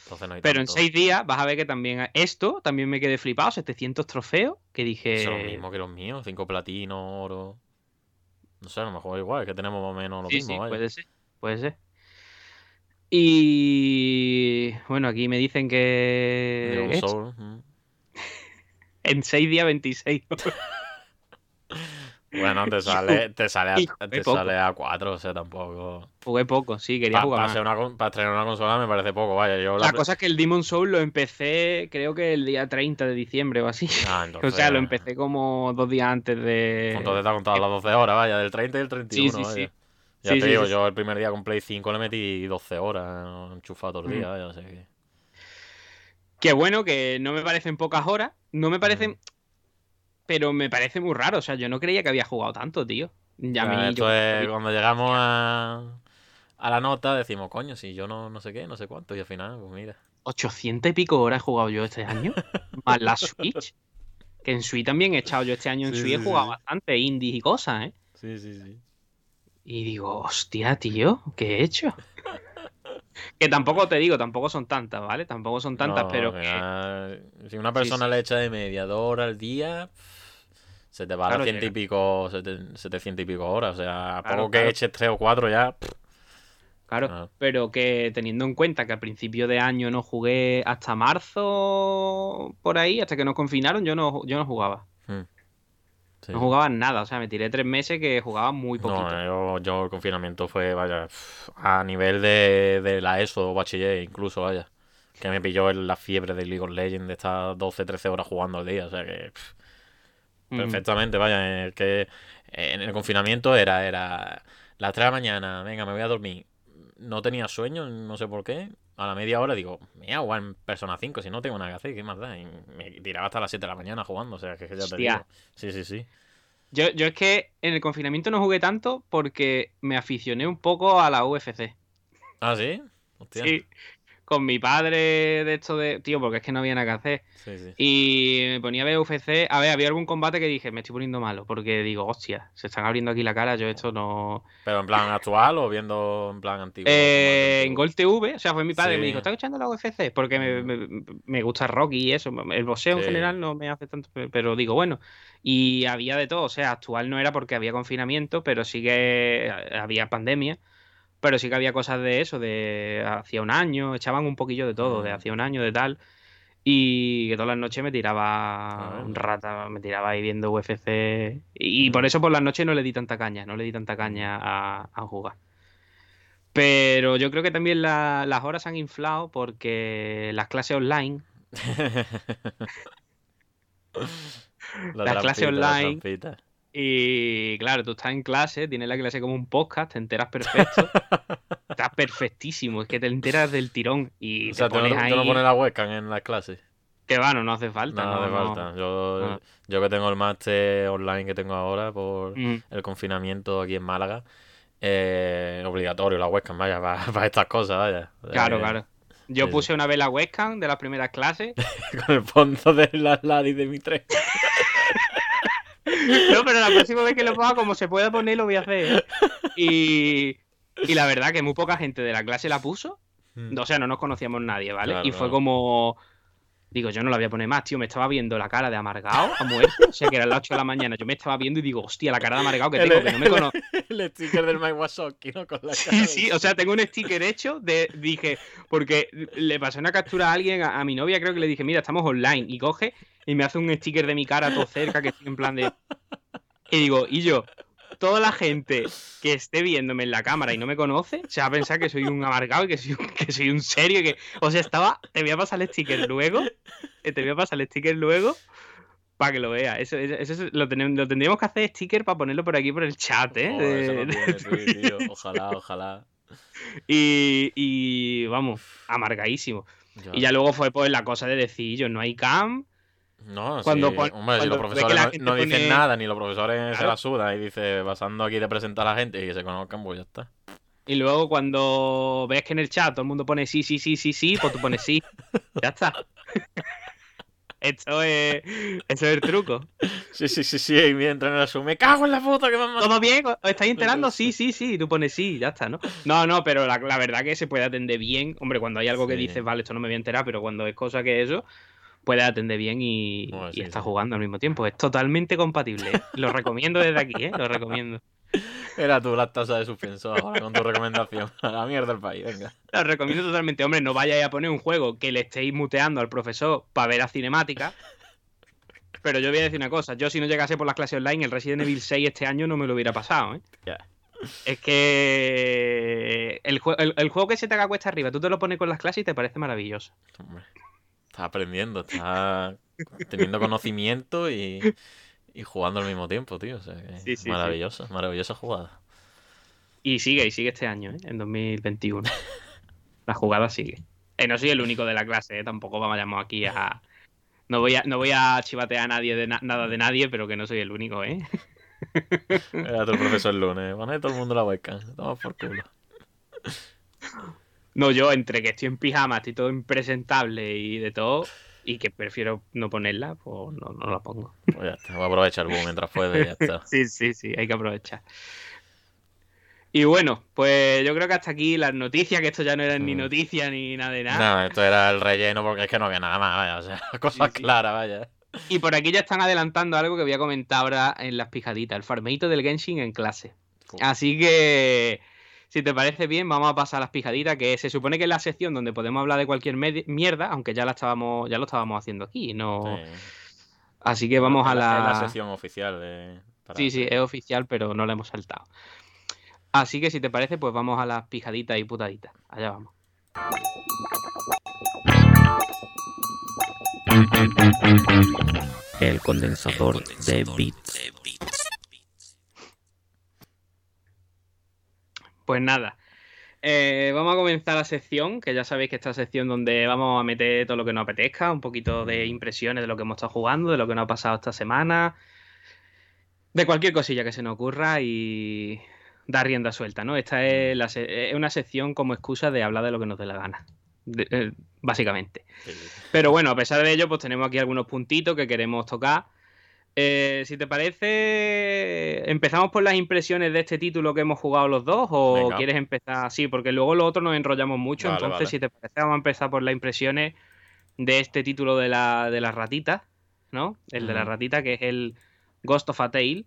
[SPEAKER 3] Entonces no hay
[SPEAKER 2] Pero en seis días vas a ver que también esto también me quedé flipado, 700 trofeos, que dije...
[SPEAKER 3] Eso es lo mismo que los míos, 5 platinos, oro... No sé, a lo mejor igual, es que tenemos más o menos lo
[SPEAKER 2] sí,
[SPEAKER 3] mismo,
[SPEAKER 2] sí,
[SPEAKER 3] vaya.
[SPEAKER 2] puede ser, puede ser. Y bueno, aquí me dicen que
[SPEAKER 3] Soul,
[SPEAKER 2] en seis días 26.
[SPEAKER 3] Bueno, te sale, te sale, a, te sale a 4, o sea, tampoco...
[SPEAKER 2] Jugué poco, sí, quería
[SPEAKER 3] Para
[SPEAKER 2] jugar más.
[SPEAKER 3] estrenar una consola me parece poco, vaya. Yo la...
[SPEAKER 2] La cosa es que el Demon Soul lo empecé, creo que el día 30 de diciembre o así.
[SPEAKER 3] Ah,
[SPEAKER 2] O
[SPEAKER 3] entonces...
[SPEAKER 2] sea, lo empecé como dos días antes de.
[SPEAKER 3] Entonces te ha contado las 12 horas, vaya, del 30 y el 31,
[SPEAKER 2] Sí, sí,
[SPEAKER 3] vaya.
[SPEAKER 2] sí.
[SPEAKER 3] Ya
[SPEAKER 2] Sí,
[SPEAKER 3] te
[SPEAKER 2] sí,
[SPEAKER 3] digo,
[SPEAKER 2] sí,
[SPEAKER 3] yo el primer día con Play 5 le metí 12 horas, enchufado todo el día,
[SPEAKER 2] Mm.
[SPEAKER 3] vaya, o sea que...
[SPEAKER 2] Que bueno, que no me parecen pocas horas. No me parecen.
[SPEAKER 3] Mm.
[SPEAKER 2] Pero me parece muy raro. O sea, yo no creía que había jugado tanto, tío. Ya mí,
[SPEAKER 3] esto
[SPEAKER 2] yo-
[SPEAKER 3] es cuando llegamos a, a la nota decimos, coño, si yo no, no sé qué, no sé cuánto, y al final, pues mira.
[SPEAKER 2] 800 y pico horas he jugado yo este año. más la Switch. Que en Switch también he echado yo este año en
[SPEAKER 3] Sí,
[SPEAKER 2] Switch.
[SPEAKER 3] sí,
[SPEAKER 2] he jugado
[SPEAKER 3] sí.
[SPEAKER 2] bastante indies y cosas, ¿eh?
[SPEAKER 3] Sí, sí, sí.
[SPEAKER 2] Y digo, hostia, tío, ¿qué he hecho? que tampoco te digo, tampoco son tantas, ¿vale? Tampoco son tantas,
[SPEAKER 3] No,
[SPEAKER 2] pero
[SPEAKER 3] al
[SPEAKER 2] que-
[SPEAKER 3] si una persona le echa de media dos horas al día, se te va a
[SPEAKER 2] Claro,
[SPEAKER 3] las ciento y pico, sete- 700 y pico horas. O sea, a
[SPEAKER 2] Claro,
[SPEAKER 3] poco que eches tres o cuatro ya. pff,
[SPEAKER 2] Claro,
[SPEAKER 3] Ah.
[SPEAKER 2] pero que teniendo en cuenta que a principio de año no jugué hasta marzo, por ahí, hasta que nos confinaron, yo no, yo no jugaba.
[SPEAKER 3] sí.
[SPEAKER 2] No jugaba nada, o sea, me tiré tres meses que jugaba muy poquito.
[SPEAKER 3] No, yo, yo el confinamiento fue, vaya, a nivel de, de la ESO o bachiller incluso, vaya. Que me pilló la fiebre de League of Legends de estar 12, 13 horas jugando al día. O sea que, pff,
[SPEAKER 2] Mm.
[SPEAKER 3] perfectamente, vaya. Que en el confinamiento era, era las 3 de la mañana, venga, me voy a dormir. No tenía sueño, no sé por qué. A la media hora digo, me jugar en Persona 5 si no tengo nada que hacer, ¿qué más da? Y me tiraba hasta las 7 de la mañana jugando, o sea que ya te digo. Sí, sí, sí.
[SPEAKER 2] Yo, yo es que en el confinamiento no jugué tanto porque me aficioné un poco a la UFC.
[SPEAKER 3] Ah, sí. Hostia.
[SPEAKER 2] Sí, con mi padre de esto de... Tío, porque es que no había nada que hacer.
[SPEAKER 3] Sí, sí.
[SPEAKER 2] Y me ponía a ver UFC. A ver, había algún combate que dije, me estoy poniendo malo. Porque digo, hostia, se están abriendo aquí la cara, yo esto no...
[SPEAKER 3] ¿Pero en plan actual o viendo en plan antiguo?
[SPEAKER 2] Eh, en? Gol TV, o sea, fue mi padre que me dijo, ¿estás escuchando la UFC? Porque me,
[SPEAKER 3] Mm.
[SPEAKER 2] me- me gusta Rocky y eso. El boxeo en general no me hace tanto, pe- pero digo, bueno. Y había de todo, o sea, actual no era porque había confinamiento, pero sí que eh, había pandemia. Pero sí que había cosas de eso, de hacía un año, echaban un poquillo de todo, de
[SPEAKER 3] Mm.
[SPEAKER 2] hacía un año, de tal. Y que todas las noches me tiraba
[SPEAKER 3] Ah.
[SPEAKER 2] un rata, me tiraba ahí viendo UFC. Y, y por
[SPEAKER 3] Mm.
[SPEAKER 2] eso por las noches no le di tanta caña, no le di tanta caña a, a jugar. Pero yo creo que también la- las horas se han inflado porque las clases online,
[SPEAKER 3] La
[SPEAKER 2] Las clases
[SPEAKER 3] trampita,
[SPEAKER 2] online. Y claro, tú estás en clase, tienes la clase como un podcast, te enteras perfecto, estás perfectísimo, es que te enteras del tirón y
[SPEAKER 3] O
[SPEAKER 2] te
[SPEAKER 3] sea, tú no,
[SPEAKER 2] ahí
[SPEAKER 3] pones la webcam en las clases.
[SPEAKER 2] que va, no, no hace falta. No, no.
[SPEAKER 3] falta. Yo,
[SPEAKER 2] no.
[SPEAKER 3] yo que tengo el máster online que tengo ahora por
[SPEAKER 2] Mm.
[SPEAKER 3] el confinamiento aquí en Málaga, eh, obligatorio la webcam, vaya, para, estas cosas, vaya.
[SPEAKER 2] Claro, claro. Yo
[SPEAKER 3] sí, sí.
[SPEAKER 2] puse una vez la webcam de las primeras clases.
[SPEAKER 3] Con el fondo de la Ladi de mi tren.
[SPEAKER 2] No, pero la próxima vez que lo ponga, como se pueda poner, lo voy a hacer. Y, y la verdad que muy poca gente de la clase la puso. O sea, no nos conocíamos nadie, ¿vale?
[SPEAKER 3] Claro,
[SPEAKER 2] y fue como. Digo, yo no la voy a poner más, tío. Me estaba viendo la cara de amargado a muerte. O sea, que era las 8 de la mañana. Yo me estaba viendo y digo, hostia, la cara de amargado que tengo, que no me conozco.
[SPEAKER 3] El sticker del Mike Wazowski, ¿no? Con la cara
[SPEAKER 2] Sí, sí, o sea, tengo un sticker hecho de, dije, porque le pasé una captura a alguien, a, a mi novia creo que le dije, mira, estamos online, y coge y me hace un sticker de mi cara todo cerca, que estoy en plan de... Y digo, y yo, toda la gente que esté viéndome en la cámara y no me conoce, se va a pensar que soy un amargado y que soy un, que soy un serio, que... O sea, estaba, te voy a pasar el sticker luego, eh, te voy a pasar el sticker luego, para que lo veas. Eso, eso, eso lo, tenemos, lo tendríamos que hacer sticker para ponerlo por aquí por el chat, ¿eh?
[SPEAKER 3] Eso
[SPEAKER 2] De-
[SPEAKER 3] tío. Ojalá, ojalá.
[SPEAKER 2] y, y vamos, amargadísimo. Y ya luego fue pues la cosa de decir, yo no hay cam.
[SPEAKER 3] No,
[SPEAKER 2] cuando
[SPEAKER 3] sí. Hombre, si los profesores no, dicen
[SPEAKER 2] pone-
[SPEAKER 3] nada, ni los profesores se la sudan y dice, pasando aquí de presentar a la gente y que se conozcan, pues ya está.
[SPEAKER 2] Y luego cuando ves que en el chat todo el mundo pone sí, sí, sí, sí, sí, pues tú pones sí. ya está. Esto es, eso es el truco.
[SPEAKER 3] Sí, sí, sí, sí, y mientras en el Zoom, me cago en la puta que mandado.
[SPEAKER 2] ¿Todo bien? ¿Os estáis enterando? Sí, sí, sí. Y tú pones sí, ya está, ¿no? No, no, pero la, la verdad que se puede atender bien. Hombre, cuando hay algo que dices, vale, esto no me voy a enterar, pero cuando es cosa que eso, puedes atender bien y,
[SPEAKER 3] Bueno,
[SPEAKER 2] y
[SPEAKER 3] sí.
[SPEAKER 2] jugando al mismo tiempo. Es totalmente compatible. Lo recomiendo desde aquí, ¿eh? Lo recomiendo.
[SPEAKER 3] Era tú la tasa de suspenso ahora con tu recomendación. A la mierda del país, venga.
[SPEAKER 2] Lo recomiendo totalmente. Hombre, no vayáis a poner un juego que le estéis muteando al profesor para ver a cinemática. Pero yo voy a decir una cosa. Yo si no llegase por las clases online, el Resident Evil 6 este año no me lo hubiera pasado, ¿eh?
[SPEAKER 3] Ya.
[SPEAKER 2] Es que el, el- el juego que se te haga cuesta arriba, tú te lo pones con las clases y te parece maravilloso.
[SPEAKER 3] Hombre, estás aprendiendo, estás teniendo conocimiento y, y jugando al mismo tiempo, tío. O sea,
[SPEAKER 2] Sí,
[SPEAKER 3] maravillosa, maravillosa jugada.
[SPEAKER 2] Y sigue, y sigue este año, ¿eh? en 2021. La jugada sigue. Eh, no soy el único de la clase, ¿eh? tampoco vayamos aquí a... No voy a, no voy a chivatear a nadie de na- nada de nadie, pero que no soy el único, ¿eh?
[SPEAKER 3] Era tu profesor el lunes. Pone todo el mundo la webcam. Toma por culo.
[SPEAKER 2] No, yo entre que estoy en pijama, estoy todo impresentable y de todo, y que prefiero no ponerla, pues no, no la pongo.
[SPEAKER 3] Pues ya está, voy a aprovechar boom mientras puede ya está.
[SPEAKER 2] Sí, sí, sí, hay que aprovechar. Y bueno, pues yo creo que hasta aquí las noticias, que esto ya no eran ni
[SPEAKER 3] Mm.
[SPEAKER 2] noticias ni nada de nada.
[SPEAKER 3] No, esto era el relleno porque es que no había nada más, vaya. O sea, cosas
[SPEAKER 2] sí.
[SPEAKER 3] claras, vaya.
[SPEAKER 2] Y por aquí ya están adelantando algo que voy a comentar ahora en las pijaditas, el farmeito del Genshin en clase. Así que, si te parece bien, vamos a pasar a las pijaditas, que se supone que es la sección donde podemos hablar de cualquier mierda, aunque ya la estábamos, ya lo estábamos haciendo aquí, no.
[SPEAKER 3] Sí.
[SPEAKER 2] Así que vamos a la.
[SPEAKER 3] Es la sección oficial de. para-
[SPEAKER 2] Sí, sí, es oficial, pero no la hemos saltado. Así que si te parece, pues vamos a las pijaditas y putaditas. Allá vamos.
[SPEAKER 1] El condensador de bits.
[SPEAKER 2] Pues nada. eh, vamos a comenzar la sección, que ya sabéis que esta sección donde vamos a meter todo lo que nos apetezca, un poquito de impresiones de lo que hemos estado jugando, de lo que nos ha pasado esta semana, de cualquier cosilla que se nos ocurra y dar rienda suelta, ¿no? Esta es, la se- es una sección como excusa de hablar de lo que nos dé la gana, de- eh, básicamente.
[SPEAKER 3] Sí.
[SPEAKER 2] Pero bueno, a pesar de ello, pues tenemos aquí algunos puntitos que queremos tocar. Eh, si te parece, empezamos por las impresiones de este título que hemos jugado los dos o
[SPEAKER 3] Venga.
[SPEAKER 2] quieres empezar así, porque luego lo otro nos enrollamos mucho,
[SPEAKER 3] Vale,
[SPEAKER 2] entonces
[SPEAKER 3] vale.
[SPEAKER 2] si te parece vamos a empezar por las impresiones de este título de la, de las ratitas, ¿no? El de la ratita que es el Ghost of a Tale,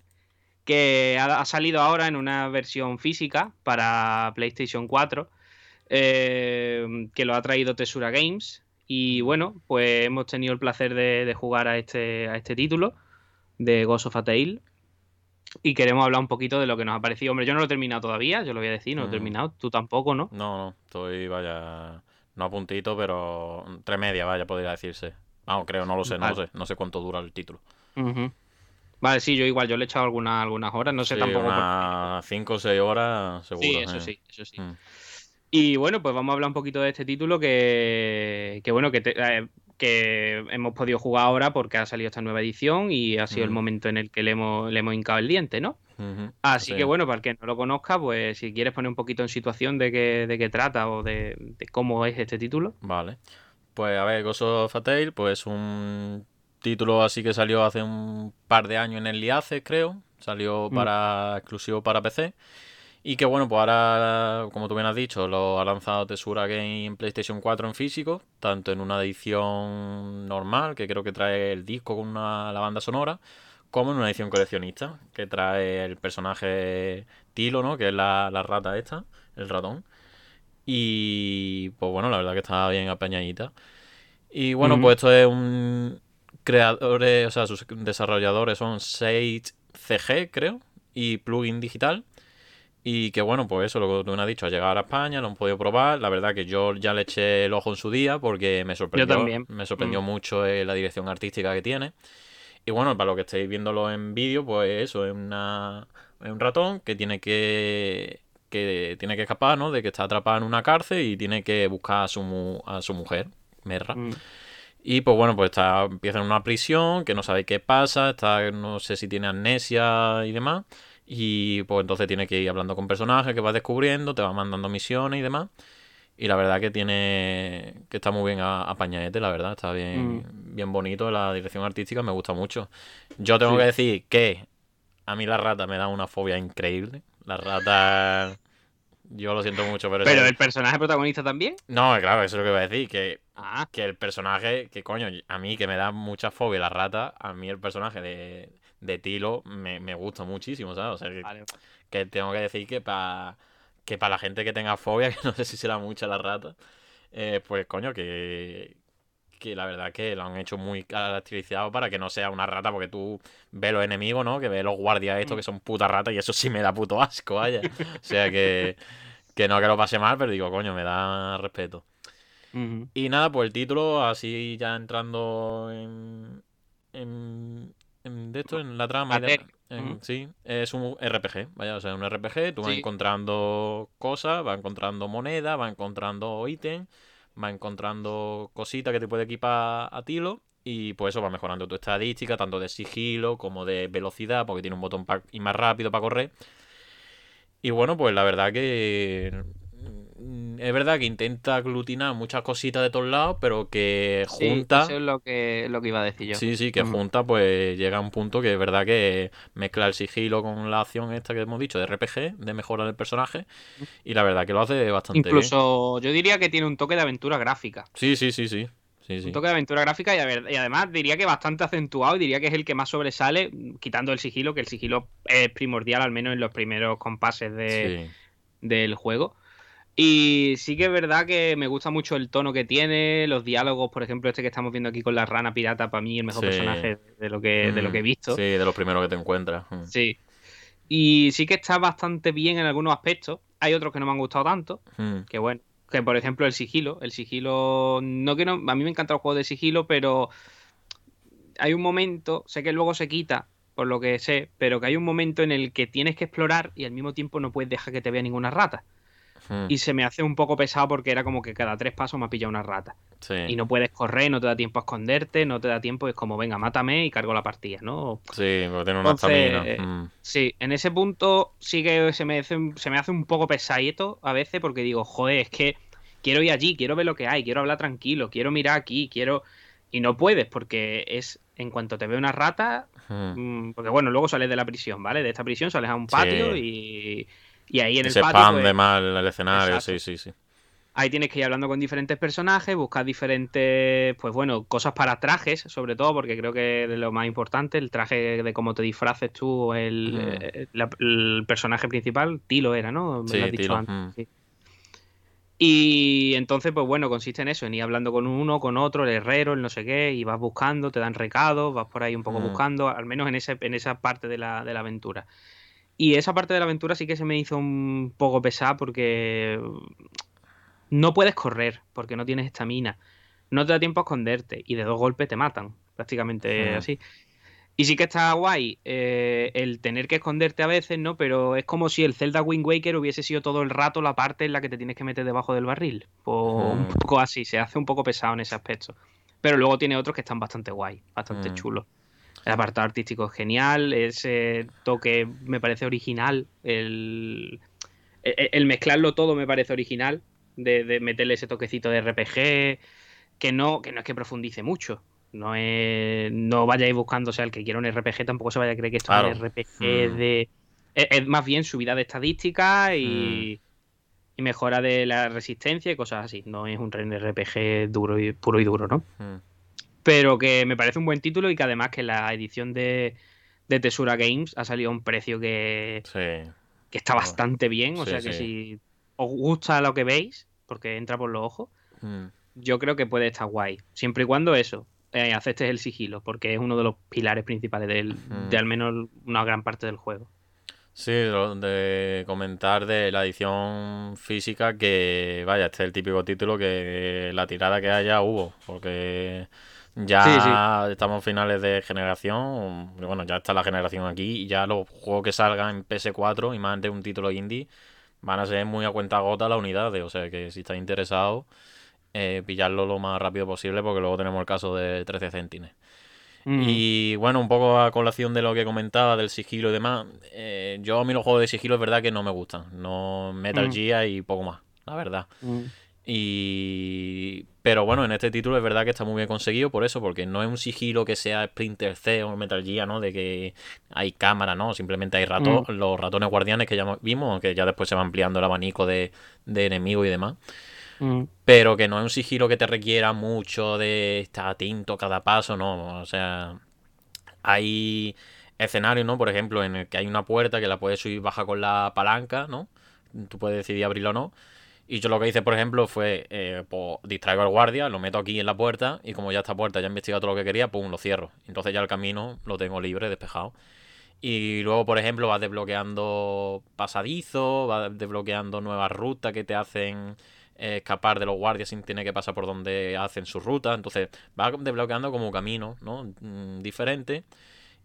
[SPEAKER 2] que ha, ha salido ahora en una versión física para PlayStation 4, eh, que lo ha traído Tesura Games. Y bueno, pues hemos tenido el placer de, de jugar a este, a este título de Ghost of a Tale. Y queremos hablar un poquito de lo que nos ha parecido. Hombre, yo no lo he terminado todavía, yo lo voy a decir, no lo he
[SPEAKER 3] Mm.
[SPEAKER 2] terminado. Tú tampoco, ¿no?
[SPEAKER 3] No, no, estoy, vaya. No a puntito, pero. Tres media, vaya, podría decirse. Vamos, creo, no lo sé, no lo sé. No sé cuánto dura el título.
[SPEAKER 2] Vale, sí, yo igual, yo le he echado algunas, algunas horas, no sé
[SPEAKER 3] Sí,
[SPEAKER 2] tampoco. por-
[SPEAKER 3] 5 o 6 horas, seguro.
[SPEAKER 2] Sí, eso
[SPEAKER 3] eh.
[SPEAKER 2] sí, eso sí.
[SPEAKER 3] Mm.
[SPEAKER 2] Y bueno, pues vamos a hablar un poquito de este título que, que bueno, que, te- eh, que hemos podido jugar ahora porque ha salido esta nueva edición y ha sido el momento en el que le hemos, le hemos hincado el diente, ¿no? Así
[SPEAKER 3] sí.
[SPEAKER 2] que bueno, para el que no lo conozca, pues si quieres poner un poquito en situación de qué, de qué trata o de, de cómo es este título.
[SPEAKER 3] Vale. Pues a ver, Ghost of a Tale, pues un título así que salió hace un par de años en el Liace, creo. Salió
[SPEAKER 2] Mm.
[SPEAKER 3] para exclusivo para PC. Y que bueno, pues ahora, como tú bien has dicho, lo ha lanzado Tesura Game en PlayStation 4 en físico, tanto en una edición normal, que creo que trae el disco con una, la banda sonora, como en una edición coleccionista, que trae el personaje Tilo, ¿no? Que es la, la rata esta, el ratón. Y pues bueno, la verdad que está bien apañadita. Y bueno, pues esto es un creadores, o sea, sus desarrolladores son Sage CG, creo, y Plugin Digital. Y que bueno, pues eso, lo que tú me has dicho, ha llegado a España, lo han podido probar. La verdad que yo ya le eché el ojo en su día porque me sorprendió, Me sorprendió mm. mucho eh, la dirección artística que tiene. Y bueno, para lo que estéis viéndolo en vídeo, pues eso, es, una, es un ratón que tiene que, que tiene que escapar, ¿no? De que está atrapado en una cárcel y tiene que buscar a su, a su mujer, Merra. Mm. Y pues bueno, pues está, empieza en una prisión, que no sabe qué pasa, está, no sé si tiene amnesia y demás. Y pues entonces tiene que ir hablando con personajes que vas descubriendo, te va mandando misiones y demás. Y la verdad que tiene. que está muy bien apañadete, la verdad. Está bien, mm. bien bonito. La dirección artística me gusta mucho. Yo tengo que decir que a mí la rata me da una fobia increíble. La rata. Yo lo siento mucho, pero.
[SPEAKER 2] ¿Pero el personaje protagonista también?
[SPEAKER 3] No, claro, eso es lo que voy a decir. Que,
[SPEAKER 2] ah.
[SPEAKER 3] que el personaje. Que coño, a mí que me da mucha fobia la rata. A mí el personaje de, de Tilo me, me gusta muchísimo, ¿sabes? O sea, que, tengo que decir que para que para la gente que tenga fobia, que no sé si será mucha la rata, eh, pues coño, que, que la verdad que lo han hecho muy caracterizado para que no sea una rata, porque tú ves los enemigos, ¿no? Que ves los guardias estos que son puta rata y eso sí me da puto asco, vaya. O sea que, que no que lo pase mal, pero digo, coño, me da respeto. Y nada, pues el título, así ya entrando en, en, de esto, en la trama. Sí, es un RPG, vaya, o sea, un RPG, tú vas encontrando cosas, vas encontrando moneda, vas encontrando ítems, vas encontrando cositas que te puede equipar a tilo y pues eso va mejorando tu estadística, tanto de sigilo como de velocidad, porque tiene un botón y más rápido para correr. Y bueno, pues la verdad que es verdad que intenta aglutinar muchas cositas de todos lados, pero que junta.
[SPEAKER 2] eso es lo que, lo que iba a decir yo.
[SPEAKER 3] Sí, sí, que junta, pues llega a un punto que es verdad que mezcla el sigilo con la acción esta que hemos dicho de RPG, de mejora del personaje, y la verdad que lo hace bastante
[SPEAKER 2] Incluso yo diría que tiene un toque de aventura gráfica.
[SPEAKER 3] Sí, sí, sí, sí.
[SPEAKER 2] Un toque de aventura gráfica y, y, además diría que bastante acentuado y diría que es el que más sobresale, quitando el sigilo, que el sigilo es primordial, al menos en los primeros compases de, del juego. Y sí que es verdad que me gusta mucho el tono que tiene, los diálogos, por ejemplo, este que estamos viendo aquí con la rana pirata, para mí el mejor personaje de lo, que, de lo que he visto.
[SPEAKER 3] Sí, de los primeros que te encuentras.
[SPEAKER 2] Mm. Sí. Y sí que está bastante bien en algunos aspectos. Hay otros que no me han gustado tanto. Mm. Que bueno, que por ejemplo el sigilo. El sigilo, no que no, a mí me encanta el juego de sigilo, pero hay un momento, sé que luego se quita, por lo que sé, pero que hay un momento en el que tienes que explorar y al mismo tiempo no puedes dejar que te vea ninguna rata. Hmm. Y se me hace un poco pesado porque era como que cada tres pasos me ha pillado una rata. Y no puedes correr, no te da tiempo a esconderte, no te da tiempo, es como, venga, mátame y cargo la partida, ¿no?
[SPEAKER 3] Sí, porque tiene una estamina. Hmm.
[SPEAKER 2] Sí, en ese punto sí que se me, hace, se me hace un poco pesadito a veces porque digo, joder, es que quiero ir allí, quiero ver lo que hay, quiero hablar tranquilo, quiero mirar aquí, quiero... Y no puedes porque es en cuanto te ve una rata, hmm. mm, porque bueno, luego sales de la prisión, ¿vale? De esta prisión sales a un patio y y ahí en el
[SPEAKER 3] se
[SPEAKER 2] patio.
[SPEAKER 3] de pues, mal el escenario, sí, sí, sí.
[SPEAKER 2] Ahí tienes que ir hablando con diferentes personajes, buscar diferentes, pues bueno, cosas para trajes, sobre todo, porque creo que es lo más importante, el traje de cómo te disfraces tú, el, eh, el, personaje principal, Tilo era, ¿no? Me
[SPEAKER 3] sí, lo has dicho antes.
[SPEAKER 2] Y entonces, pues bueno, consiste en eso, en ir hablando con uno, con otro, el herrero, el no sé qué, y vas buscando, te dan recados, vas por ahí un poco buscando, al menos en, ese, en esa parte de la, de la aventura. Y esa parte de la aventura sí que se me hizo un poco pesada porque no puedes correr, porque no tienes estamina. No te da tiempo a esconderte y de dos golpes te matan, prácticamente así. Y sí que está guay eh, el tener que esconderte a veces, ¿no? Pero es como si el Zelda Wind Waker hubiese sido todo el rato la parte en la que te tienes que meter debajo del barril. Pues un poco así, se hace un poco pesado en ese aspecto. Pero luego tiene otros que están bastante guay, bastante chulos. El apartado artístico es genial, ese toque me parece original, el, el, mezclarlo todo me parece original, de, meterle ese toquecito de RPG, que no, que no es que profundice mucho. No es, no vayáis buscando, o sea, el que quiera un RPG tampoco se vaya a creer que esto es un RPG mm. de es, más bien subida de estadísticas y, y, mejora de la resistencia y cosas así. No es un RPG duro y puro y duro, ¿no? Pero que me parece un buen título y que además que la edición de, de Tesura Games ha salido a un precio que, que está bastante bien. O sea que si os gusta lo que veis, porque entra por los ojos, mm. yo creo que puede estar guay. Siempre y cuando eso, eh, aceptes el sigilo, porque es uno de los pilares principales de mm. al menos una gran parte del juego.
[SPEAKER 3] Sí, de comentar de la edición física que, vaya, este es el típico título que la tirada que haya hubo, porque ya estamos finales de generación. Bueno, ya está la generación aquí. Y ya los juegos que salgan en PS4 y más de un título indie van a ser muy a cuenta gota las unidades. O sea que si estáis interesados, eh, pillarlo lo más rápido posible porque luego tenemos el caso de 13 céntimos. Mm. Y bueno, un poco a colación de lo que comentaba del sigilo y demás. Eh, yo a mí los juegos de sigilo es verdad que no me gustan. No Metal mm. Gear y poco más, la verdad. Mm. Y... Pero bueno, en este título es verdad que está muy bien conseguido por eso, porque no es un sigilo que sea Splinter C o Metal Gear, ¿no? De que hay cámara, ¿no? Simplemente hay ratos, mm. los ratones guardianes que ya vimos, que ya después se va ampliando el abanico de, de enemigos y demás. Mm. Pero que no es un sigilo que te requiera mucho de estar atento cada paso, ¿no? O sea, hay escenarios, ¿no? Por ejemplo, en el que hay una puerta que la puedes subir baja con la palanca, ¿no? Tú puedes decidir abrirlo o no. Y yo lo que hice, por ejemplo, fue eh, pues, distraigo al guardia, lo meto aquí en la puerta y como ya está puerta, ya he investigado todo lo que quería, pum, lo cierro. Entonces ya el camino lo tengo libre, despejado. Y luego, por ejemplo, vas desbloqueando pasadizos, vas desbloqueando nuevas rutas que te hacen eh, escapar de los guardias sin tener que pasar por donde hacen sus rutas. Entonces vas desbloqueando como camino, ¿no? Mm, diferente.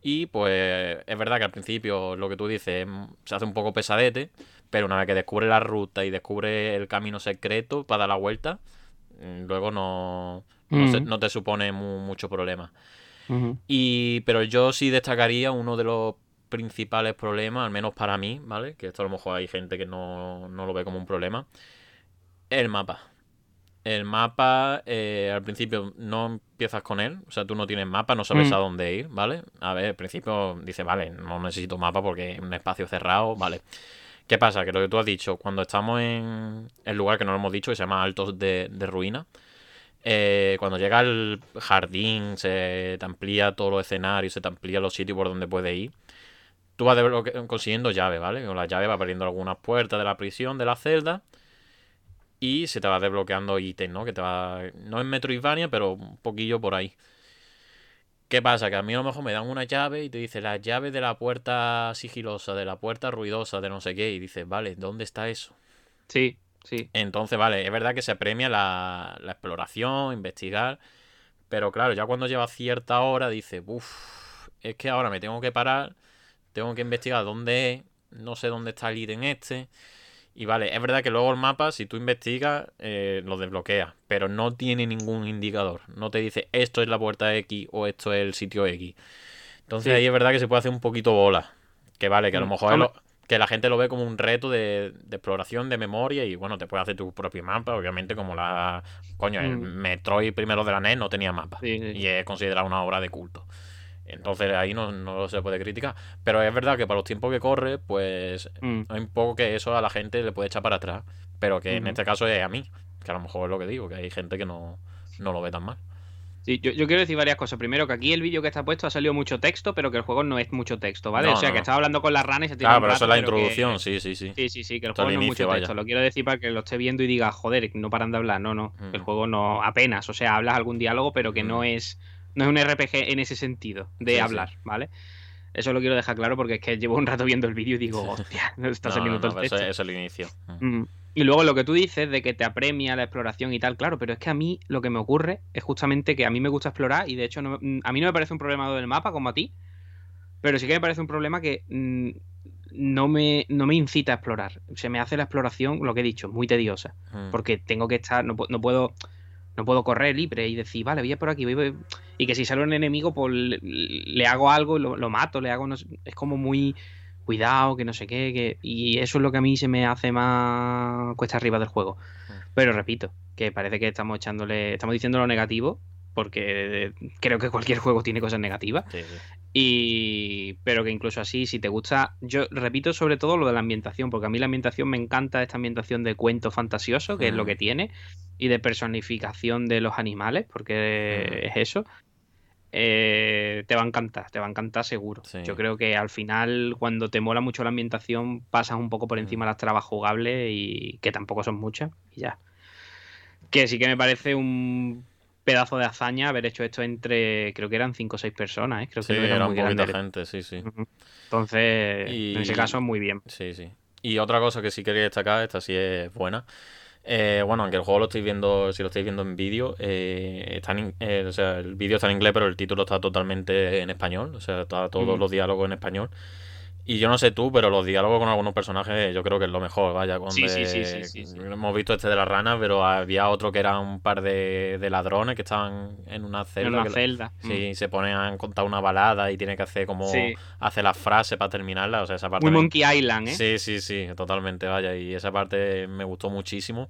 [SPEAKER 3] Y pues es verdad que al principio lo que tú dices se hace un poco pesadete, pero una vez que descubre la ruta y descubre el camino secreto para dar la vuelta, mm, luego no, no, te supone mucho problema. y, pero yo sí destacaría uno de los principales problemas, al menos para mí, ¿vale? Que esto a lo mejor hay gente que no, no lo ve como un problema. El mapa. El mapa, eh, al principio no empiezas con él, o sea, tú no tienes mapa, no sabes mm. a dónde ir, ¿vale? A ver, al principio dice, vale, no necesito mapa porque es un espacio cerrado, ¿vale? ¿Qué pasa? Que lo que tú has dicho, cuando estamos en el lugar que no lo hemos dicho, que se llama Altos de, Ruina, eh, cuando llega al jardín, se te amplía todos los escenarios, se te amplía los sitios por donde puedes ir, tú vas consiguiendo llave, ¿vale? Con la llave va abriendo algunas puertas de la prisión, de la celda y se te va desbloqueando ítems, ¿no? Que te va. No es Metroidvania, pero un poquillo por ahí. ¿Qué pasa? Que a mí a lo mejor me dan una llave y te dice la llave de la puerta sigilosa, de la puerta ruidosa, de no sé qué. Y dices, vale, ¿dónde está eso?
[SPEAKER 2] Sí, sí.
[SPEAKER 3] Entonces, vale, es verdad que se premia la, la exploración, investigar. Pero claro, ya cuando lleva cierta hora, dices, uff, es que ahora me tengo que parar, tengo que investigar dónde es, no sé dónde está el ítem este. Y vale, es verdad que luego el mapa, si tú investigas, eh, lo desbloquea, pero no tiene ningún indicador. No te dice esto es la puerta X o esto es el sitio X. Entonces ahí es verdad que se puede hacer un poquito bola. Que vale, que a lo mm, mejor que la gente lo ve como un reto de, exploración, de memoria y bueno, te puedes hacer tu propio mapa, obviamente como la... Coño, el mm. Metroid primero de la NES no tenía mapa. Y es considerado una obra de culto. Entonces ahí no, no, se puede criticar. Pero es verdad que para los tiempos que corre, pues mm. hay un poco que eso a la gente le puede echar para atrás. Pero que en este caso es a mí. Que a lo mejor es lo que digo, que hay gente que no, lo ve tan mal.
[SPEAKER 2] Sí, yo, quiero decir varias cosas. Primero, que aquí el vídeo que está puesto ha salido mucho texto, pero que el juego no es mucho texto, ¿vale? o sea, que estaba hablando con la rana y se
[SPEAKER 3] tiene Claro, pero eso es la introducción, sí, sí, sí.
[SPEAKER 2] Sí, sí, sí, que el juego no es mucho texto. Lo quiero decir para que lo esté viendo y diga, joder, no paran de hablar. No, no. El juego no, apenas. O sea, hablas algún diálogo, pero que no es no es un RPG en ese sentido, de hablar, ¿vale? Eso lo quiero dejar claro porque es que llevo un rato viendo el vídeo y digo, hostia, no está saliendo todo
[SPEAKER 3] el eso, es el inicio.
[SPEAKER 2] Mm. Y luego lo que tú dices de que te apremia la exploración y tal, claro, pero es que a mí lo que me ocurre es justamente que a mí me gusta explorar y de hecho mm, a mí no me parece un problema del mapa como a ti, pero sí que me parece un problema que mm, no, me, no me incita a explorar. Se me hace la exploración, lo que he dicho, muy tediosa, porque tengo que estar, no, no puedo no puedo correr libre y decir, vale, voy a por aquí, voy, y que si sale un enemigo, pues le, hago algo, lo, lo mato, le hago, es como muy cuidado, que no sé qué, que, y eso es lo que a mí se me hace más cuesta arriba del juego. Mm. Pero repito, que parece que estamos echándole, estamos diciendo lo negativo, porque creo que cualquier juego tiene cosas negativas. Y pero que incluso así, si te gusta, yo repito sobre todo lo de la ambientación, porque a mí la ambientación me encanta esta ambientación de cuento fantasioso, que es lo que tiene, y de personificación de los animales, porque es eso. Eh, te va a encantar, te va a encantar seguro. Yo creo que al final, cuando te mola mucho la ambientación, pasas un poco por encima de las trabas jugables y que tampoco son muchas, y ya. Que sí que me parece un pedazo de hazaña haber hecho esto entre, creo que eran cinco o seis personas, ¿eh? creo que
[SPEAKER 3] sí, era muy gente, sí, sí.
[SPEAKER 2] Entonces, en ese caso, muy bien.
[SPEAKER 3] Sí, sí. Y otra cosa que sí quería destacar, esta sí es buena. Eh, bueno, aunque el juego lo estoy viendo, si lo estáis viendo en vídeo, eh, eh, o sea, el vídeo está en inglés, pero el título está totalmente en español, o sea, está todos los diálogos en español. Y yo no sé tú, pero los diálogos con algunos personajes yo creo que es lo mejor, vaya. Con sí, sí, sí, Hemos visto este de las ranas, pero había otro que era un par de, ladrones que estaban en una celda.
[SPEAKER 2] En una celda.
[SPEAKER 3] Sí, mm. se ponen a contar una balada y tiene que hacer como... Hace la frase para terminarla, o sea, esa parte...
[SPEAKER 2] Muy Monkey Island, ¿eh?
[SPEAKER 3] Sí, sí, sí, totalmente, vaya. Y esa parte me gustó muchísimo.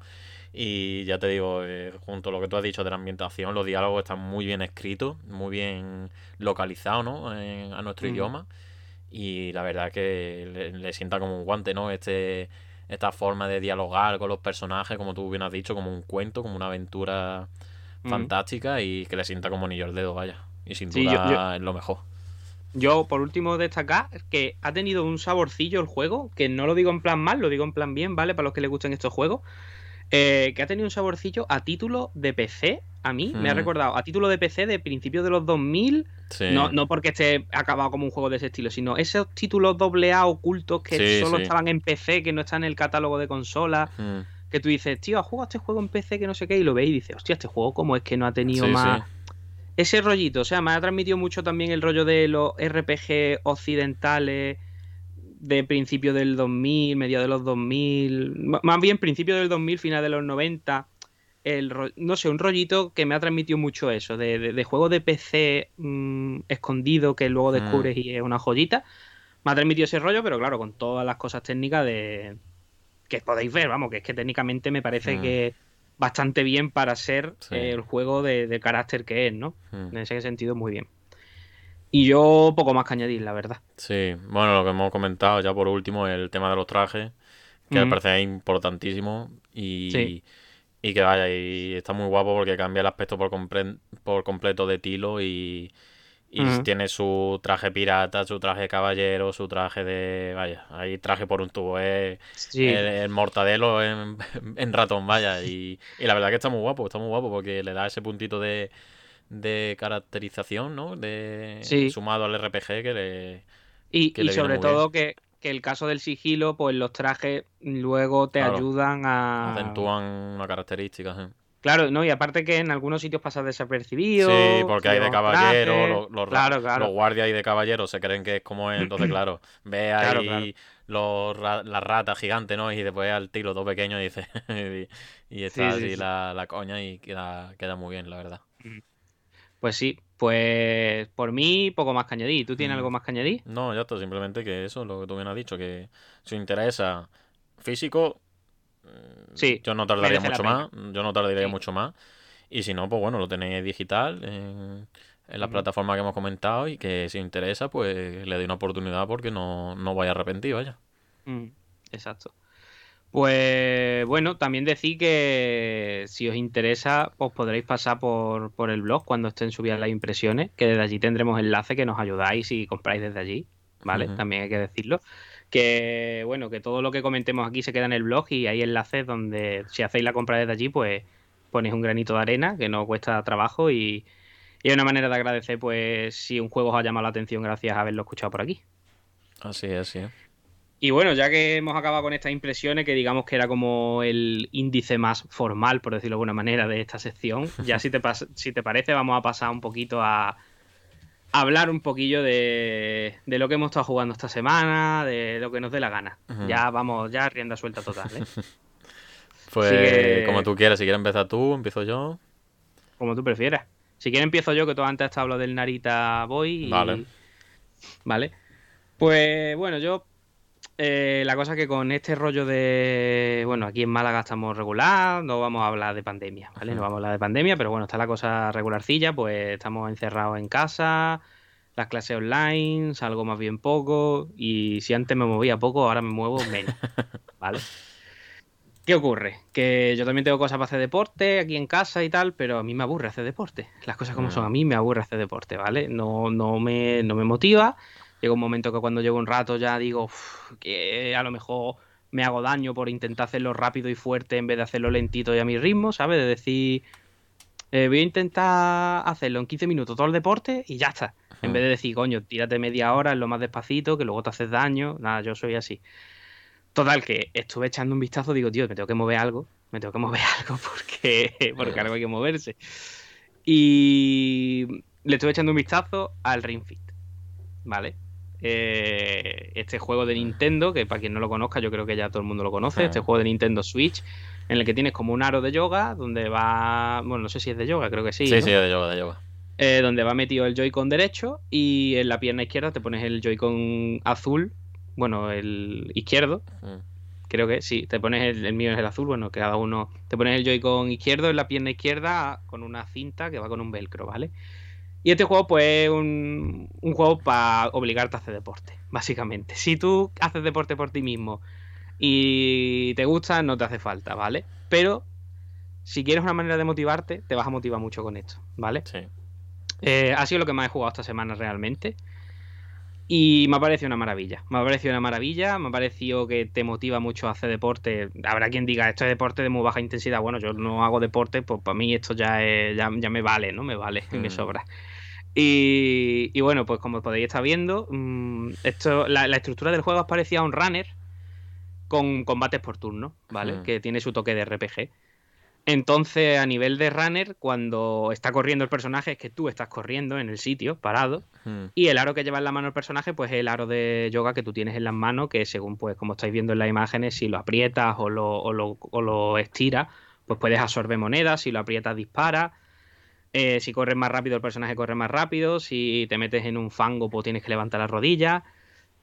[SPEAKER 3] Y ya te digo, eh, junto a lo que tú has dicho de la ambientación, los diálogos están muy bien escritos, muy bien localizados, ¿no? a nuestro idioma y la verdad que le, sienta como un guante, ¿no? Este, esta forma de dialogar con los personajes, como tú bien has dicho, como un cuento, como una aventura fantástica y que le sienta como anillo al dedo, vaya. Y sin duda es lo mejor.
[SPEAKER 2] Yo, por último, destacar que ha tenido un saborcillo el juego, que no lo digo en plan mal, lo digo en plan bien, ¿vale? Para los que les gusten estos juegos. Eh, que ha tenido un saborcillo a título de PC. A mí me ha hmm. recordado a título de PC de principios de los 2000. No, no porque esté acabado como un juego de ese estilo, sino esos títulos AA ocultos que solo estaban en PC, que no están en el catálogo de consolas. Hmm. Que tú dices, tío, ¿has jugado este juego en PC que no sé qué? Y lo veis y dices, hostia, este juego, ¿cómo es que no ha tenido más.? Ese rollito, o sea, me ha transmitido mucho también el rollo de los RPG occidentales de principio del 2000, medio de los 2000, más bien principio del 2000, final de los 90. El, no sé, un rollito que me ha transmitido mucho eso, de, de, juego de PC mm, escondido que luego mm. descubres y es una joyita. Me ha transmitido ese rollo, pero claro, con todas las cosas técnicas de que podéis ver, vamos, que es que técnicamente me parece mm. que bastante bien para ser el juego de, carácter que es, ¿no? En ese sentido, muy bien. Y yo poco más que añadir, la verdad.
[SPEAKER 3] Sí, bueno, lo que hemos comentado ya por último, el tema de los trajes, que me parece importantísimo y, y que vaya, y está muy guapo porque cambia el aspecto por, por completo de Tilo y, tiene su traje pirata, su traje caballero, su traje de... Vaya, hay traje por un tubo, es el, mortadelo en, en, ratón, vaya. Y, y la verdad que está muy guapo, está muy guapo porque le da ese puntito de de caracterización, ¿no? De, Sumado al RPG que le.
[SPEAKER 2] Y, y sobre todo que, el caso del sigilo, pues los trajes luego te ayudan a.
[SPEAKER 3] Acentúan una característica,
[SPEAKER 2] Claro, no, y aparte que en algunos sitios pasa desapercibido.
[SPEAKER 3] Sí, porque hay de caballero, los, los, guardias y de caballero se creen que es como él, entonces claro, ve ahí los, la rata gigante, ¿no? Y después al tiro todo pequeño y dice, y, está así La, la, coña y queda, queda muy bien, la verdad.
[SPEAKER 2] Pues sí, pues por mí poco más que añadir. ¿Tú tienes mm. algo más que añadir?
[SPEAKER 3] No, ya está, simplemente que eso, lo que tú bien has dicho, que si interesa físico, mm, sí, yo no tardaría mucho más, yo no tardaría mucho más. Y si no, pues bueno, lo tenéis digital en, la plataforma que hemos comentado y que si interesa, pues le doy una oportunidad porque no, no vaya arrepentido, vaya.
[SPEAKER 2] Mm, exacto. Pues bueno, también decir que si os interesa, os podréis pasar por, por el blog cuando estén subidas las impresiones, que desde allí tendremos enlace que nos ayudáis y compráis desde allí, ¿vale? También hay que decirlo. Que bueno, que todo lo que comentemos aquí se queda en el blog y hay enlaces donde si hacéis la compra desde allí, pues ponéis un granito de arena que no cuesta trabajo y, y es una manera de agradecer pues si un juego os ha llamado la atención gracias a haberlo escuchado por aquí.
[SPEAKER 3] Así es, sí.
[SPEAKER 2] Y bueno, ya que hemos acabado con estas impresiones, que digamos que era como el índice más formal, por decirlo de alguna manera, de esta sección, ya si te, si te parece vamos a pasar un poquito a, hablar un poquillo de, lo que hemos estado jugando esta semana, de lo que nos dé la gana. Ya vamos, ya rienda suelta total. ¿eh?
[SPEAKER 3] pues como tú quieras, si quieres empezar tú, empiezo yo.
[SPEAKER 2] Como tú prefieras. Si quieres empiezo yo, que tú antes has hablado del Narita Boy.
[SPEAKER 3] Vale.
[SPEAKER 2] Vale. Pues bueno, yo eh, la cosa que con este rollo de. Bueno, aquí en Málaga estamos regular, no vamos a hablar de pandemia, ¿vale? No vamos a hablar de pandemia, pero bueno, está la cosa regularcilla, pues estamos encerrados en casa, las clases online, salgo más bien poco, y si antes me movía poco, ahora me muevo menos, ¿vale? ¿Qué ocurre? Que yo también tengo cosas para hacer deporte aquí en casa y tal, pero a mí me aburre hacer deporte. Las cosas como son, a mí me aburre hacer deporte, ¿vale? No, no, me, no me motiva llega un momento que cuando llevo un rato ya digo que a lo mejor me hago daño por intentar hacerlo rápido y fuerte en vez de hacerlo lentito y a mi ritmo, ¿sabes? De decir, eh, voy a intentar hacerlo en 15 minutos todo el deporte y ya está. En vez de decir, coño, tírate media hora en lo más despacito, que luego te haces daño. Nada, yo soy así. Total, que estuve echando un vistazo, digo, tío, me tengo que mover algo, me tengo que mover algo porque, porque algo hay que moverse. Y le estuve echando un vistazo al Ring Fit, ¿vale? Eh, este juego de Nintendo, que para quien no lo conozca, yo creo que ya todo el mundo lo conoce, este juego de Nintendo Switch, en el que tienes como un aro de yoga, donde va, bueno, no sé si es de yoga, creo que sí.
[SPEAKER 3] Sí, sí, de yoga, de yoga.
[SPEAKER 2] Eh, donde va metido el Joy-Con derecho y en la pierna izquierda te pones el Joy-Con azul, bueno, el izquierdo. Creo que sí, te pones el, el, mío es el azul, bueno, cada uno te pones el Joy-Con izquierdo en la pierna izquierda con una cinta que va con un velcro, ¿vale? Y este juego, pues, es un, juego para obligarte a hacer deporte, básicamente. Si tú haces deporte por ti mismo y te gusta, no te hace falta, ¿vale? Pero si quieres una manera de motivarte, te vas a motivar mucho con esto, ¿vale? Sí. Eh, ha sido lo que más he jugado esta semana realmente. Y me ha parecido una maravilla. Me ha parecido una maravilla. Me ha parecido que te motiva mucho a hacer deporte. Habrá quien diga, esto es deporte de muy baja intensidad. Bueno, yo no hago deporte, pues para mí esto ya, ya, me vale, ¿no? Me vale, y me mm. sobra. Y, bueno, pues como podéis estar viendo, mm, esto, la, estructura del juego es parecida a un runner con combates por turno, ¿vale? Que tiene su toque de RPG. Entonces, a nivel de runner, cuando está corriendo el personaje, es que tú estás corriendo en el sitio, parado, y el aro que lleva en la mano el personaje, pues es el aro de yoga que tú tienes en las manos, que según, pues, como estáis viendo en las imágenes, si lo aprietas o lo, o lo, o lo estiras, pues puedes absorber monedas, si lo aprietas dispara, eh, si corres más rápido, el personaje corre más rápido. Si te metes en un fango, pues tienes que levantar las rodillas.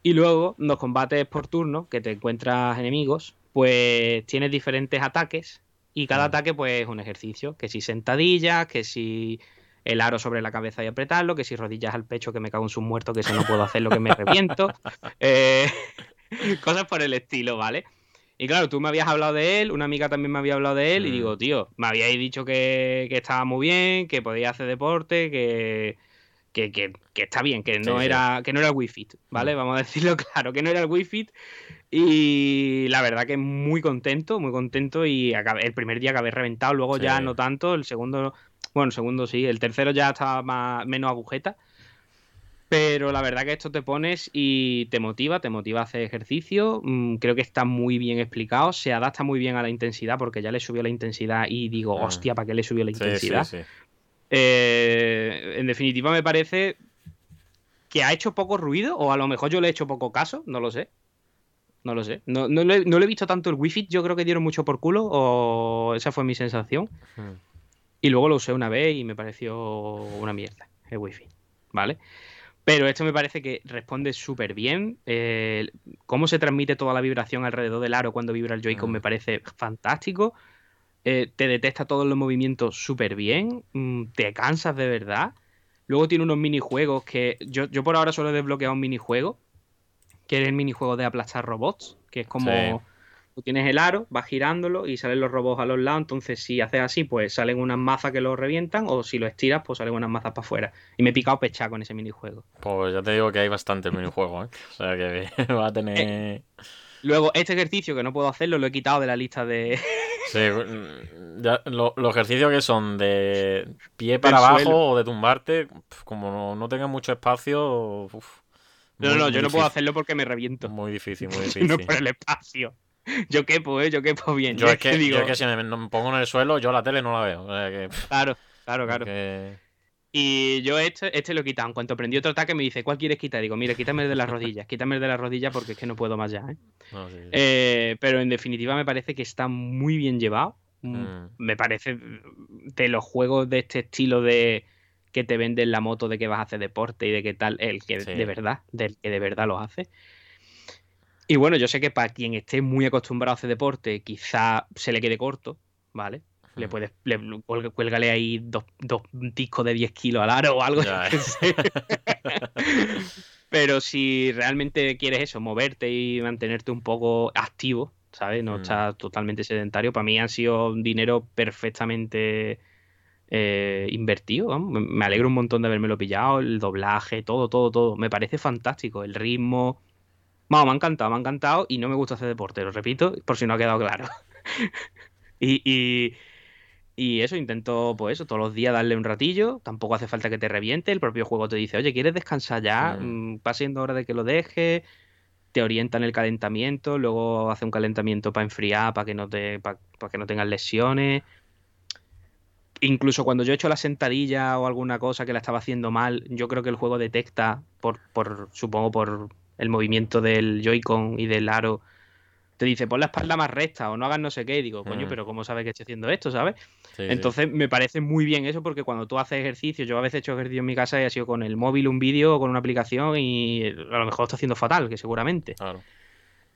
[SPEAKER 2] Y luego, los combates por turno, que te encuentras enemigos, pues tienes diferentes ataques. Y cada ataque, pues, es un ejercicio. Que si sentadillas, que si el aro sobre la cabeza y apretarlo, que si rodillas al pecho, que me cago en su muerto, que eso no puedo hacer lo que me reviento. Eh, cosas por el estilo, ¿vale? Y claro, tú me habías hablado de él, una amiga también me había hablado de él, y digo, mm. tío, me habíais dicho que, estaba muy bien, que podía hacer deporte, que, que, está bien, que no era que no era el Wii Fit, ¿vale? Mm. Vamos a decirlo claro, que no era el Wii Fit. Y la verdad que muy contento, muy contento. Y el primer día acabé reventado, luego ya no tanto, el segundo, bueno, el segundo sí, el tercero ya estaba más, menos agujeta. Pero la verdad que esto te pones y te motiva, te motiva a hacer ejercicio. Mm, creo que está muy bien explicado, se adapta muy bien a la intensidad, porque ya le subió la intensidad y digo, ah. hostia, ¿para qué le subió la intensidad? Eh, en definitiva, me parece que ha hecho poco ruido, o a lo mejor yo le he hecho poco caso, no lo sé. No lo sé. No, no, le, he visto tanto el Wi-Fi, yo creo que dieron mucho por culo, o esa fue mi sensación. Hmm. Y luego lo usé una vez y me pareció una mierda el Wi-Fi. ¿Vale? Pero esto me parece que responde súper bien. Eh, cómo se transmite toda la vibración alrededor del aro cuando vibra el Joy-Con mm. me parece fantástico. Eh, te detecta todos los movimientos súper bien. Mm, te cansas de verdad. Luego tiene unos minijuegos que yo, yo por ahora solo he desbloqueado un minijuego. Que es el minijuego de aplastar robots. Que es como tienes el aro, vas girándolo y salen los robots a los lados. Entonces, si haces así, pues salen unas mazas que lo revientan. O si lo estiras, pues salen unas mazas para afuera. Y me he picado pecha con ese minijuego.
[SPEAKER 3] Pues ya te digo que hay bastante minijuego, ¿eh? O sea que va a tener. Eh,
[SPEAKER 2] luego, este ejercicio que no puedo hacerlo, lo he quitado de la lista de.
[SPEAKER 3] sí, los ejercicios que son de pie para abajo o de tumbarte, como no, tengan mucho espacio.
[SPEAKER 2] no, no, yo no puedo hacerlo porque me reviento.
[SPEAKER 3] Muy difícil, muy difícil. no
[SPEAKER 2] por el espacio. yo quepo, ¿eh? Yo quepo bien.
[SPEAKER 3] Yo, es que, digo... que si me, pongo en el suelo, yo la tele no la veo.
[SPEAKER 2] Claro, claro, claro. Y yo este, este lo he quitado. En cuanto aprendí otro ataque, me dice, ¿cuál quieres quitar? Digo, mira, quítame el de las rodillas. Quítame el de las rodillas porque es que no puedo más ya. ¿eh? ¿eh? pero en definitiva me parece que está muy bien llevado. Mm, mm. Me parece de los juegos de este estilo de que te venden la moto de que vas a hacer deporte y de qué tal, el que de verdad, del que de verdad lo hace. Y bueno, yo sé que para quien esté muy acostumbrado a hacer deporte, quizá se le quede corto, ¿vale? Le puedes, le, cuélgale ahí dos, dos discos de 10 kilos al aro o algo. Sé. Pero si realmente quieres eso, moverte y mantenerte un poco activo, ¿sabes? No
[SPEAKER 3] Mm.
[SPEAKER 2] estar totalmente sedentario. Para mí han sido un dinero perfectamente eh, invertido. Me- alegro un montón de habérmelo pillado, el doblaje, todo, todo, todo. Me parece fantástico. El ritmo. Vamos, me ha encantado, me ha encantado y no me gusta hacer deporte, lo repito, por si no ha quedado claro. y, y, y eso, intento, pues eso, todos los días darle un ratillo. Tampoco hace falta que te reviente. El propio juego te dice, oye, ¿quieres descansar ya?
[SPEAKER 3] Mm.
[SPEAKER 2] Mm, Va siendo hora de que lo dejes. Te orienta en el calentamiento, luego hace un calentamiento para enfriar, para que no te, para, que no tengas lesiones. Incluso cuando yo he hecho la sentadilla o alguna cosa que la estaba haciendo mal, yo creo que el juego detecta, por, por supongo por el movimiento del Joy-Con y del aro, te dice pon la espalda más recta o no hagas no sé qué. Y digo, coño,
[SPEAKER 3] Mm.
[SPEAKER 2] pero ¿cómo sabes que estoy haciendo esto, sabes?
[SPEAKER 3] Sí, sí.
[SPEAKER 2] Entonces me parece muy bien eso porque cuando tú haces ejercicio, yo a veces he hecho ejercicio en mi casa y ha sido con el móvil, un vídeo o con una aplicación y a lo mejor lo está haciendo fatal, que seguramente.
[SPEAKER 3] Claro.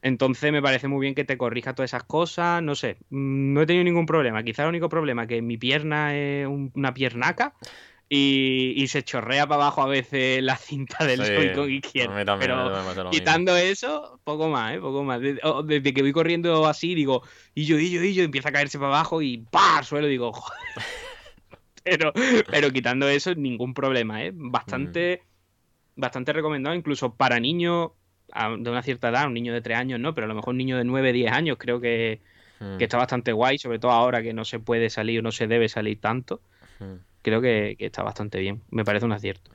[SPEAKER 2] Entonces me parece muy bien que te corrija todas esas cosas, no sé, mm, no he tenido ningún problema. Quizá el único problema es que mi pierna es un- una piernaca y, y se chorrea para abajo a veces la cinta del
[SPEAKER 3] Sí,
[SPEAKER 2] Joy-Con izquierdo.
[SPEAKER 3] también,
[SPEAKER 2] Pero quitando eso, poco más, ¿eh? Poco más. Desde, o- desde que voy corriendo así, digo, y yo, y yo, y yo, empieza a caerse para abajo y al suelo, digo, joder. Pero, pero quitando eso, ningún problema, ¿eh? Bastante, bastante recomendado, incluso para niños de una cierta edad, un niño de 3 años, no, pero a lo mejor un niño de 9, 10 años, creo que,
[SPEAKER 3] Mm,
[SPEAKER 2] que está bastante guay, sobre todo ahora que no se puede salir o no se debe salir tanto.
[SPEAKER 3] mm,
[SPEAKER 2] Creo que, que está bastante bien. Me parece un acierto.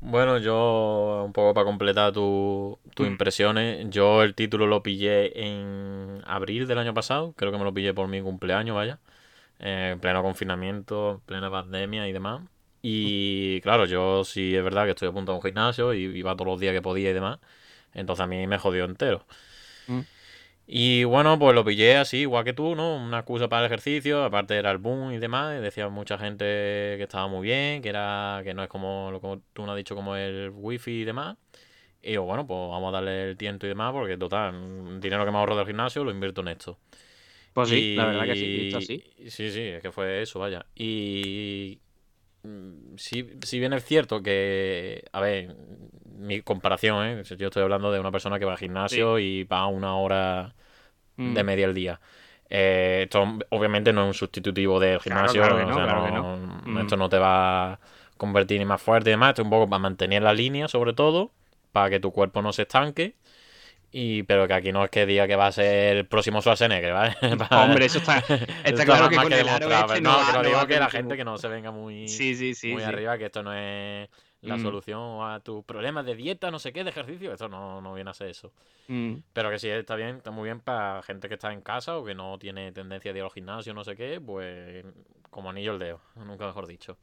[SPEAKER 3] Bueno, yo, un poco para completar tu- tus
[SPEAKER 2] Mm.
[SPEAKER 3] impresiones, yo el título lo pillé en abril del año pasado, creo que me lo pillé por mi cumpleaños, vaya, eh, en pleno confinamiento, plena pandemia y demás. Y claro, yo sí es verdad que estoy a punto de un gimnasio y iba todos los días que podía y demás, entonces a mí me jodió entero.
[SPEAKER 2] Mm.
[SPEAKER 3] Y bueno, pues lo pillé así, igual que tú, ¿no? Una excusa para el ejercicio, aparte era el boom y demás, y decía mucha gente que estaba muy bien, que era que no es como lo que tú nos has dicho, como el wifi y demás. Y digo, bueno, pues vamos a darle el tiento y demás, porque total, dinero que me ahorro del gimnasio lo invierto en esto.
[SPEAKER 2] Pues sí, la verdad que sí, visto así.
[SPEAKER 3] Sí, sí, es que fue eso, vaya. Y mm, si, si bien es cierto que, a ver, mi comparación, ¿eh? Yo estoy hablando de una persona que va al gimnasio y va una hora
[SPEAKER 2] Mm.
[SPEAKER 3] de media al día. Eh, esto obviamente no es un sustitutivo del gimnasio,
[SPEAKER 2] claro que
[SPEAKER 3] o
[SPEAKER 2] no,
[SPEAKER 3] sea,
[SPEAKER 2] claro que
[SPEAKER 3] no-
[SPEAKER 2] no. Mm.
[SPEAKER 3] esto no te va a convertir ni más fuerte y demás, esto es un poco para mantener la línea sobre todo, para que tu cuerpo no se estanque. Y, pero que aquí no es que diga que va a ser el próximo Schwarzenegger, ¿vale?
[SPEAKER 2] Hombre, eso está,
[SPEAKER 3] Esto
[SPEAKER 2] está claro que con el aro este no,
[SPEAKER 3] no, digo que la gente que no se venga muy,
[SPEAKER 2] Sí, sí, sí.
[SPEAKER 3] muy arriba, que esto no es la
[SPEAKER 2] Mm.
[SPEAKER 3] solución a tus problemas de dieta, no sé qué, de ejercicio, esto no, no viene a ser eso.
[SPEAKER 2] Mm.
[SPEAKER 3] Pero que sí está bien, está muy bien para gente que está en casa o que no tiene tendencia de ir al gimnasio, no sé qué, pues como anillo al dedo, nunca mejor dicho.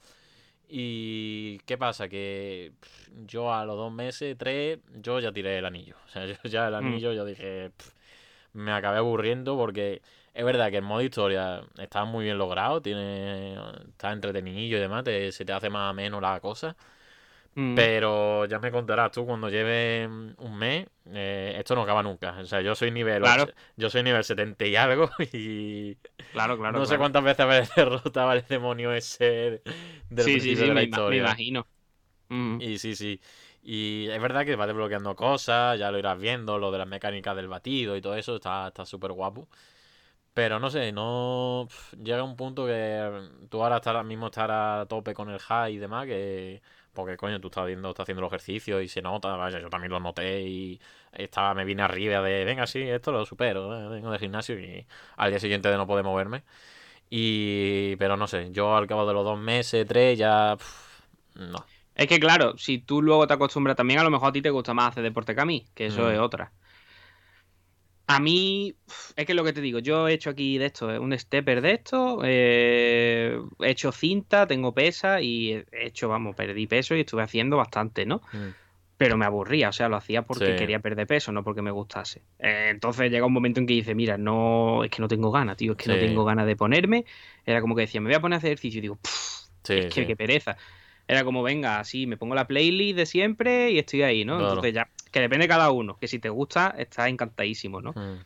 [SPEAKER 3] Y qué pasa, que pff, yo a los dos meses, tres, yo ya tiré el anillo. O sea, yo ya el
[SPEAKER 2] Mm.
[SPEAKER 3] anillo, yo dije, pff, me acabé aburriendo porque es verdad que el modo historia está muy bien logrado, tiene, está entretenido y demás, te- se te hace más ameno la cosa.
[SPEAKER 2] Mm.
[SPEAKER 3] Pero ya me contarás tú cuando lleve mm, un mes, eh, esto no acaba nunca. O sea, yo soy nivel
[SPEAKER 2] Claro.
[SPEAKER 3] yo soy nivel 70 y algo y
[SPEAKER 2] Claro, claro.
[SPEAKER 3] no sé cuántas veces habré derrotado al demonio ese del
[SPEAKER 2] Sí, sí, sí,
[SPEAKER 3] de la
[SPEAKER 2] me, ima- me
[SPEAKER 3] historia.
[SPEAKER 2] imagino. Mm.
[SPEAKER 3] Y sí, sí. Y es verdad que va desbloqueando cosas, ya lo irás viendo, lo de las mecánicas del batido y todo eso, está está súper guapo. Pero no sé, no llega un punto que tú ahora estás, ahora mismo estar a tope con el high y demás, que porque coño, tú estás viendo, estás haciendo los ejercicios y se nota, vaya, yo también lo noté y estaba, me vine arriba de, venga, sí, esto lo supero, eh, vengo del gimnasio y al día siguiente de no poder moverme. Y, pero no sé, yo al cabo de los dos meses, tres, ya, no.
[SPEAKER 2] Es que claro, si tú luego te acostumbras también, a lo mejor a ti te gusta más hacer deporte que a mí, que eso
[SPEAKER 3] Mm.
[SPEAKER 2] es otra. A mí, es que es lo que te digo, yo he hecho aquí de esto, eh, un stepper de esto, eh, he hecho cinta, tengo pesa y he hecho, vamos, perdí peso y estuve haciendo bastante, ¿no?
[SPEAKER 3] Mm.
[SPEAKER 2] Pero me aburría, o sea, lo hacía porque
[SPEAKER 3] Sí.
[SPEAKER 2] quería perder peso, no porque me gustase. Eh, entonces llega un momento en que dice, mira, no, es que no tengo ganas, tío, es que no tengo ganas de ponerme. Era como que decía, me voy a poner a hacer ejercicio y digo, "Pff,
[SPEAKER 3] Sí,
[SPEAKER 2] es que qué pereza. Era como, venga, así, me pongo la playlist de siempre y estoy ahí, ¿no?
[SPEAKER 3] Claro.
[SPEAKER 2] Entonces ya, que depende de cada uno, que si te gusta, estás encantadísimo, ¿no?
[SPEAKER 3] Mm.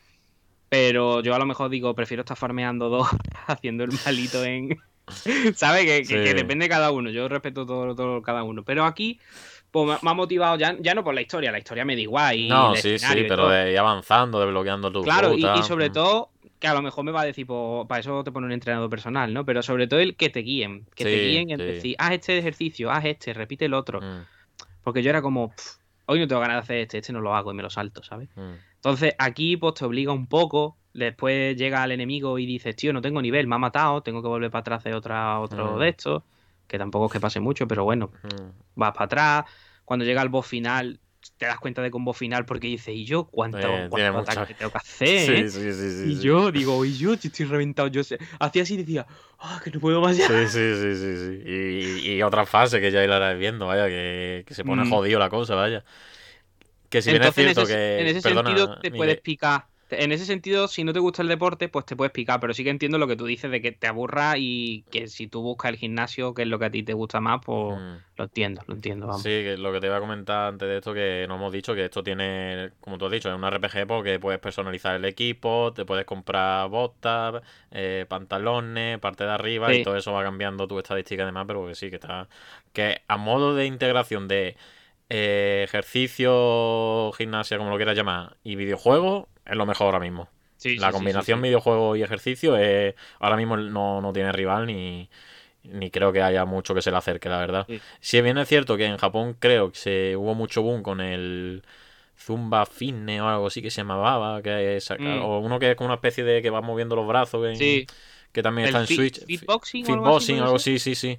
[SPEAKER 2] Pero yo a lo mejor digo, prefiero estar farmeando dos haciendo el malito en. ¿Sabes? Que, que-
[SPEAKER 3] Sí.
[SPEAKER 2] que depende de cada uno. Yo respeto todo, todo cada uno. Pero aquí, pues me- ha motivado ya, ya no por la historia, la historia me da igual. Y
[SPEAKER 3] No, sí, sí, pero de ir avanzando, desbloqueando tu
[SPEAKER 2] Claro, y, sobre
[SPEAKER 3] mm.
[SPEAKER 2] todo, que a lo mejor me va a decir, pues, para eso te pone un entrenador personal, ¿no? Pero sobre todo el que te guíen, que te guíen en
[SPEAKER 3] sí.
[SPEAKER 2] decir, haz este ejercicio, haz este, repite el otro.
[SPEAKER 3] Mm,
[SPEAKER 2] Porque yo era como, "Pff, hoy no tengo ganas de hacer este, este no lo hago y me lo salto, ¿sabes?
[SPEAKER 3] mm.
[SPEAKER 2] Entonces aquí pues te obliga un poco, después llega el enemigo y dices, tío, no tengo nivel, me ha matado, tengo que volver para atrás de otra, otro
[SPEAKER 3] Mm.
[SPEAKER 2] de estos, que tampoco es que pase mucho, pero bueno,
[SPEAKER 3] Mm.
[SPEAKER 2] vas para atrás, cuando llega el boss final, te das cuenta de boss final porque dices, ¿y yo cuánto,
[SPEAKER 3] Eh,
[SPEAKER 2] cuánto ataque
[SPEAKER 3] mucha-
[SPEAKER 2] tengo que hacer? eh?".
[SPEAKER 3] Sí, sí, sí, sí.
[SPEAKER 2] y yo digo, y yo si estoy reventado, yo sé. Hacía así y decía, ah, que no puedo más ya.
[SPEAKER 3] Sí, sí, sí, sí, sí. Y, y- otra fase que ya irás viendo, vaya, que, que se pone
[SPEAKER 2] Mm.
[SPEAKER 3] jodido la cosa, vaya. Que si bien es
[SPEAKER 2] Entonces, en
[SPEAKER 3] cierto
[SPEAKER 2] ese,
[SPEAKER 3] que.
[SPEAKER 2] en ese
[SPEAKER 3] perdona,
[SPEAKER 2] sentido te puedes picar. En ese sentido, si no te gusta el deporte, pues te puedes picar. Pero sí que entiendo lo que tú dices de que te aburra y que si tú buscas el gimnasio, que es lo que a ti te gusta más, pues
[SPEAKER 3] Mm.
[SPEAKER 2] lo entiendo, lo entiendo. Vamos.
[SPEAKER 3] Sí, que lo que te iba a comentar antes de esto, que no hemos dicho que esto tiene, como tú has dicho, es un RPG porque puedes personalizar el equipo, te puedes comprar botas, eh, pantalones, parte de arriba y todo eso va cambiando tu estadística y demás, pero que sí, que está... Que a modo de integración de eh, ejercicio, gimnasia, como lo quieras llamar, y videojuego, es lo mejor ahora mismo.
[SPEAKER 2] Sí,
[SPEAKER 3] La
[SPEAKER 2] sí,
[SPEAKER 3] combinación
[SPEAKER 2] sí,
[SPEAKER 3] videojuego y ejercicio es, ahora mismo no, no tiene rival ni, ni creo que haya mucho que se le acerque, la verdad.
[SPEAKER 2] Sí.
[SPEAKER 3] Si bien es cierto que en Japón creo que se hubo mucho boom con el Zumba Fitness o algo así que se llamaba, que es-
[SPEAKER 2] Mm.
[SPEAKER 3] o uno que es como una especie de que va moviendo los brazos, en-
[SPEAKER 2] Sí,
[SPEAKER 3] que también
[SPEAKER 2] el
[SPEAKER 3] está en
[SPEAKER 2] fit-
[SPEAKER 3] Switch.
[SPEAKER 2] fitboxing o algo así,
[SPEAKER 3] algo así, sí, sí.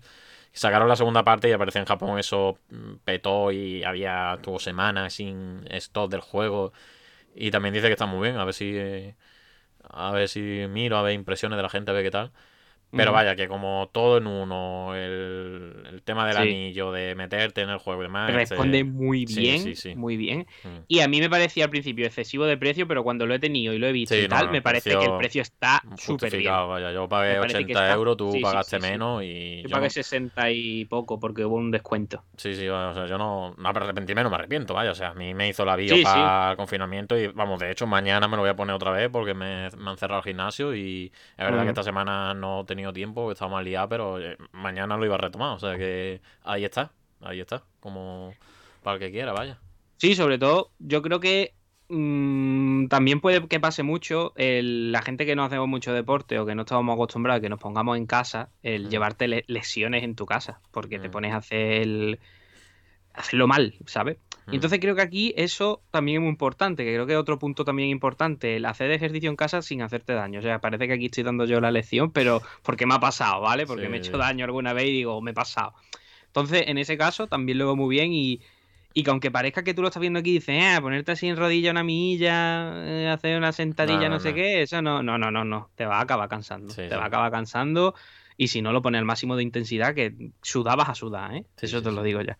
[SPEAKER 3] Sacaron la segunda parte y apareció en Japón eso mm, petó y había tuvo semanas sin stock del juego y también dice que está muy bien, a ver si eh, a ver si miro, a ver impresiones de la gente, a ver qué tal. Pero vaya, que como todo en uno, el, el tema del
[SPEAKER 2] Sí.
[SPEAKER 3] anillo, de meterte en el juego y demás.
[SPEAKER 2] Responde muy
[SPEAKER 3] sí,
[SPEAKER 2] bien,
[SPEAKER 3] sí, sí.
[SPEAKER 2] muy bien.
[SPEAKER 3] mm,
[SPEAKER 2] Y a mí me parecía al principio excesivo de precio, pero cuando lo he tenido y lo he visto y tal,
[SPEAKER 3] no,
[SPEAKER 2] me parece que el
[SPEAKER 3] precio
[SPEAKER 2] está súper bien.
[SPEAKER 3] vaya. Yo pagué
[SPEAKER 2] Me parece que
[SPEAKER 3] 80
[SPEAKER 2] está-
[SPEAKER 3] euros, tú pagaste menos y
[SPEAKER 2] Yo
[SPEAKER 3] yo
[SPEAKER 2] pagué
[SPEAKER 3] no-
[SPEAKER 2] 60 y poco porque hubo un descuento.
[SPEAKER 3] Sí, sí, o sea, yo no, no arrepentirme, no me arrepiento, vaya. O sea, a mí me hizo la bio para el confinamiento y, vamos, de hecho, mañana me lo voy a poner otra vez porque me, me han cerrado el gimnasio y es verdad
[SPEAKER 2] Ujú.
[SPEAKER 3] que esta semana no he tenido tiempo, que estaba más liado, pero eh, mañana lo iba a retomar. O sea que ahí está, ahí está, como para el que quiera, vaya.
[SPEAKER 2] Sí, sobre todo, yo creo que mm, también puede que pase mucho el- la gente que no hacemos mucho deporte o que no estamos acostumbrados a que nos pongamos en casa, el
[SPEAKER 3] Mm.
[SPEAKER 2] llevarte le- lesiones en tu casa, porque te pones a hacer el- hacerlo mal, ¿sabes?
[SPEAKER 3] Mm.
[SPEAKER 2] Y entonces creo que aquí eso también es muy importante, que creo que otro punto también importante, el hacer ejercicio en casa sin hacerte daño. O sea, parece que aquí estoy dando yo la lección, pero porque me ha pasado, ¿vale? Porque me he hecho daño alguna vez y digo, me he pasado. Entonces, en ese caso, también lo veo muy bien y, y que aunque parezca que tú lo estás viendo aquí y dices, ah, ponerte así en rodilla una milla, eh, hacer una sentadilla,
[SPEAKER 3] No,
[SPEAKER 2] no,
[SPEAKER 3] no,
[SPEAKER 2] sé
[SPEAKER 3] no.
[SPEAKER 2] qué, eso no, no, no, no, no, te va a acabar cansando.
[SPEAKER 3] Sí,
[SPEAKER 2] te
[SPEAKER 3] sí.
[SPEAKER 2] va a acabar cansando y si no lo pones al máximo de intensidad, que sudabas a sudar, ¿eh? Eso te lo digo ya.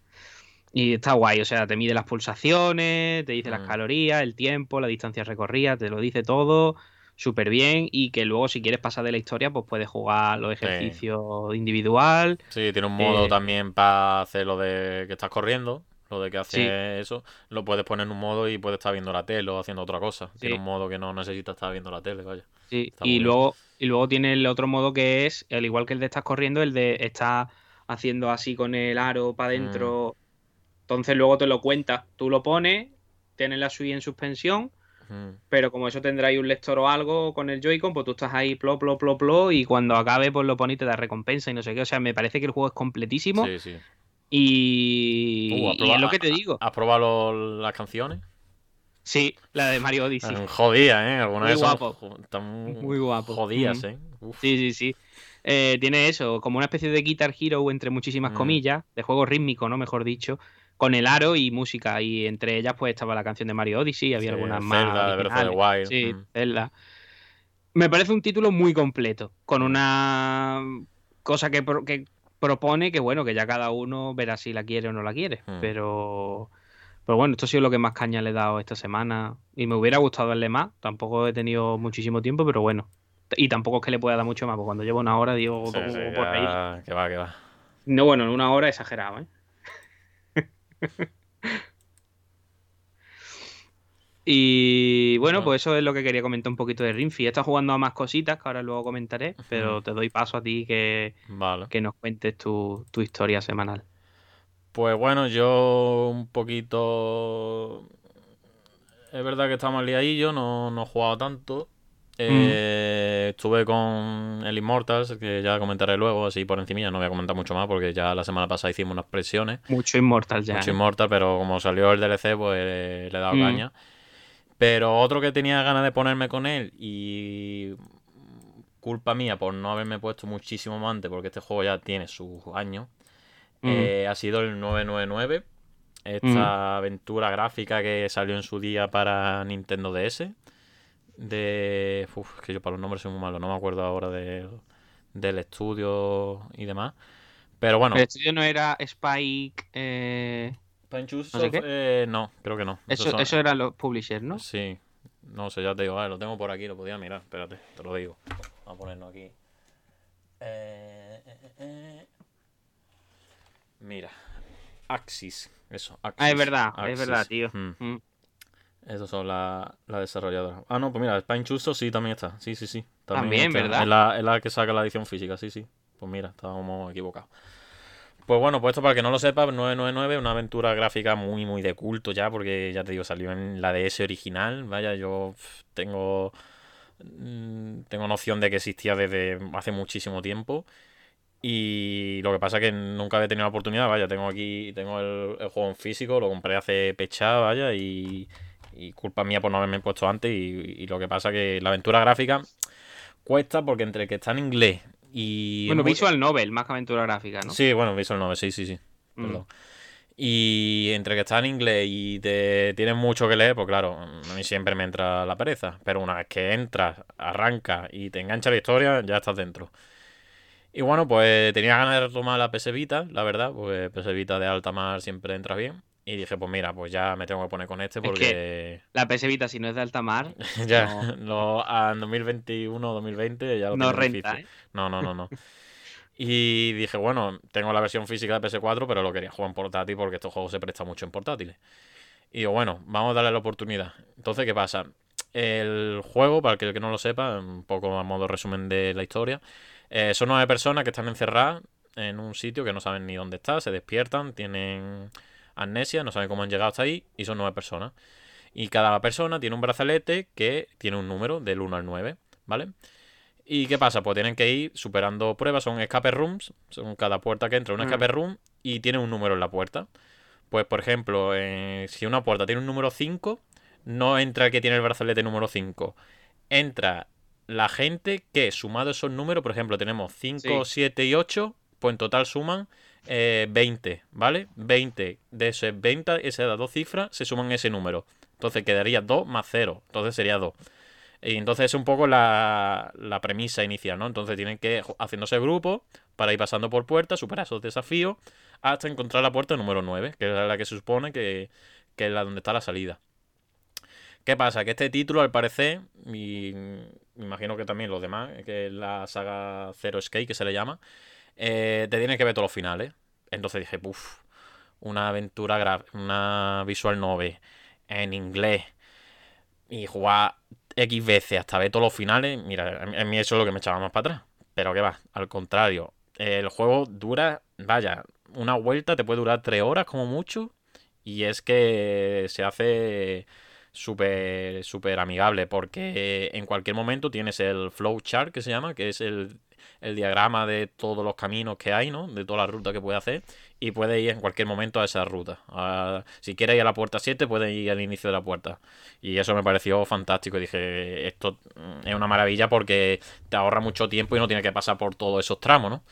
[SPEAKER 2] Y está guay, o sea, te mide las pulsaciones, te dice las
[SPEAKER 3] Mm.
[SPEAKER 2] calorías, el tiempo, la distancia recorrida, te lo dice todo súper bien y que luego si quieres pasar de la historia, pues puedes jugar los
[SPEAKER 3] Sí.
[SPEAKER 2] ejercicios individual.
[SPEAKER 3] Sí, tiene un modo
[SPEAKER 2] Eh,
[SPEAKER 3] también para hacer lo de que estás corriendo, lo de que hace
[SPEAKER 2] Sí.
[SPEAKER 3] eso. Lo puedes poner en un modo y puedes estar viendo la tele o haciendo otra cosa. Tiene
[SPEAKER 2] Sí.
[SPEAKER 3] un modo que no necesitas estar viendo la tele, vaya.
[SPEAKER 2] Sí,
[SPEAKER 3] Está
[SPEAKER 2] y
[SPEAKER 3] bien.
[SPEAKER 2] luego, y luego tiene el otro modo que es, al igual que el de estás corriendo, el de estar haciendo así con el aro para
[SPEAKER 3] Mm.
[SPEAKER 2] Entonces luego te lo cuentas, tú lo pones, tienes la suya en suspensión,
[SPEAKER 3] Mm.
[SPEAKER 2] pero como eso tendrá ahí un lector o algo con el Joy-Con, pues tú estás ahí plo, plo, plo, plo, y cuando acabe, pues lo pones y te da recompensa y no sé qué. O sea, me parece que el juego es completísimo
[SPEAKER 3] Sí, sí.
[SPEAKER 2] y,
[SPEAKER 3] Uh, ¿has
[SPEAKER 2] y
[SPEAKER 3] probado-
[SPEAKER 2] es lo que te digo.
[SPEAKER 3] ¿Has probado las canciones?
[SPEAKER 2] Sí, la de Mario Odyssey.
[SPEAKER 3] Jodidas, ¿eh? Algunas
[SPEAKER 2] Muy guapo.
[SPEAKER 3] están
[SPEAKER 2] Muy guapo.
[SPEAKER 3] Jodidas,
[SPEAKER 2] Ujú.
[SPEAKER 3] ¿eh? Uf.
[SPEAKER 2] Sí, sí, sí. Eh, tiene eso, como una especie de Guitar Hero entre muchísimas
[SPEAKER 3] Mm.
[SPEAKER 2] comillas, de juego rítmico, ¿no? Mejor dicho, con el aro y música. Y entre ellas, pues estaba la canción de Mario Odyssey, había
[SPEAKER 3] Sí,
[SPEAKER 2] algunas
[SPEAKER 3] Zelda,
[SPEAKER 2] más.
[SPEAKER 3] de Breath of the. Wild,
[SPEAKER 2] Sí,
[SPEAKER 3] mm.
[SPEAKER 2] Zelda. Me parece un título muy completo, con una cosa que, pro- que propone que, bueno, que ya cada uno verá si la quiere o no la quiere.
[SPEAKER 3] Mm.
[SPEAKER 2] Pero. Pero bueno, esto ha sido lo que más caña le he dado esta semana. Y me hubiera gustado darle más. Tampoco he tenido muchísimo tiempo, pero bueno. Y tampoco es que le pueda dar mucho más, porque cuando llevo una hora digo
[SPEAKER 3] Sí,
[SPEAKER 2] "Oh,
[SPEAKER 3] sí,
[SPEAKER 2] por ahí.
[SPEAKER 3] ya- que va, que va.
[SPEAKER 2] No, bueno, en una hora exagerado, ¿eh? Y bueno, pues eso es lo que quería comentar un poquito de Rinfi. Estado jugando a más cositas que ahora luego comentaré, pero te doy paso a ti que, que nos cuentes tu, historia semanal.
[SPEAKER 3] Pues bueno, yo un poquito. Es verdad que estamos yo no, no he jugado tanto. Eh, estuve con el Immortals, que ya comentaré luego, así por encima, no voy a comentar mucho más porque ya la semana pasada hicimos unas presiones.
[SPEAKER 2] Mucho Immortal ya.
[SPEAKER 3] Mucho ¿eh? Immortal, pero como salió el DLC, pues le he dado mm. caña. Pero otro que tenía ganas de ponerme con él y culpa mía por no haberme puesto muchísimo más antes, porque este juego ya tiene sus años, mm. eh, ha sido el 999. Esta mm. aventura gráfica que salió en su día para Nintendo DS de... Uf, que yo para los nombres soy muy malo, no me acuerdo ahora de, del estudio y demás. Pero bueno.
[SPEAKER 2] El estudio no era Spike... Eh...
[SPEAKER 3] Eh, no, creo que no.
[SPEAKER 2] Eso, eso eran los publishers, ¿no?
[SPEAKER 3] Sí. No sé, ya te digo, lo tengo por aquí, lo podía mirar. Espérate, te lo digo. Vamos a ponerlo aquí. Eh, eh, Mira. Axis. Eso, Axis.
[SPEAKER 2] Ah, es verdad, es verdad, tío. Hmm. Mm.
[SPEAKER 3] Esas son las la desarrolladoras. Ah, no, pues mira, Spine Chusto sí también está. Sí, sí, sí.
[SPEAKER 2] También, ¿verdad?
[SPEAKER 3] Es la, que saca la edición física, sí, sí. Pues mira, estábamos equivocados. Pues bueno, pues esto para que no lo sepa, 999 una aventura gráfica muy, muy de culto ya, porque ya te digo, salió en la DS original. Vaya, yo tengo, mm, tengo noción de que existía desde hace muchísimo tiempo. Y lo que pasa es que nunca había tenido la oportunidad, vaya, tengo aquí, tengo el, el juego en físico, lo compré hace pechada, vaya, y, y culpa mía por no haberme puesto antes. Y, lo que pasa que la aventura gráfica cuesta porque entre que está en inglés y.
[SPEAKER 2] Bueno, Visual Novel, más que aventura gráfica, ¿no?
[SPEAKER 3] Sí, bueno, Visual Novel, sí, sí, sí. Mm. Perdón. Y entre que está en inglés y te tienes mucho que leer, pues claro, a mí siempre me entra la pereza. Pero una vez que entras, arranca y te engancha la historia, ya estás dentro. Y bueno, pues tenía ganas de retomar la PS Vita, la verdad, porque PS Vita de alta mar siempre entra bien. Y dije, pues mira, pues ya me tengo que poner con este porque.
[SPEAKER 2] la PS Vita, si no es de alta mar.
[SPEAKER 3] ya, no... en 2021 2020 ya lo
[SPEAKER 2] No renta. ¿eh?
[SPEAKER 3] No, no, no, no. y dije, bueno, tengo la versión física de PS4, pero lo quería jugar en portátil porque estos juegos se prestan mucho en portátiles. Y digo, bueno, vamos a darle la oportunidad. Entonces, ¿qué pasa? El juego, para el que no lo sepa, un poco a modo resumen de la historia, eh, son nueve personas que están encerradas en un sitio que no saben ni dónde está, se despiertan, tienen amnesia, no saben cómo han llegado hasta ahí y son nueve personas. Y cada persona tiene un brazalete que tiene un número del 1 al 9, ¿vale? ¿Y qué pasa? Pues tienen que ir superando pruebas, son escape rooms, son cada puerta que entra un mm. escape room y tiene un número en la puerta. Pues por ejemplo, eh, si una puerta tiene un número 5, no entra el que tiene el brazalete número 5. Entra la gente que, sumado esos números, por ejemplo, tenemos 5, 7 y 8, pues en total suman 20, eh, ¿vale? 20 de ese 20, ese da dos cifras, se suman ese número. Entonces quedaría 2 más 0, entonces sería 2. Y entonces es un poco la, la premisa inicial, ¿no? Entonces tienen que haciéndose grupo para ir pasando por puertas, superar esos desafíos, hasta encontrar la puerta número 9, que es la que se supone que, que es la donde está la salida. ¿Qué pasa? Que este título, al parecer, y me imagino que también los demás, que es la saga Zero Escape, que se le llama, eh, te tienes que ver todos los finales. Entonces dije, puff, una aventura, una visual novel en inglés y jugar X veces hasta ver todos los finales, mira, a mí eso es lo que me echaba más para atrás. Pero que va, al contrario, el juego dura, vaya, una vuelta te puede durar tres horas como mucho y es que se hace súper, súper amigable porque en cualquier momento tienes el flow chart que se llama, que es el el diagrama de todos los caminos que hay, ¿no? De toda la ruta que puede hacer. Y puede ir en cualquier momento a esa ruta. si quiere ir a la puerta 7, puede ir al inicio de la puerta. Y eso me pareció fantástico. Dije, esto es una maravilla porque te ahorra mucho tiempo y no tiene que pasar por todos esos tramos, ¿no?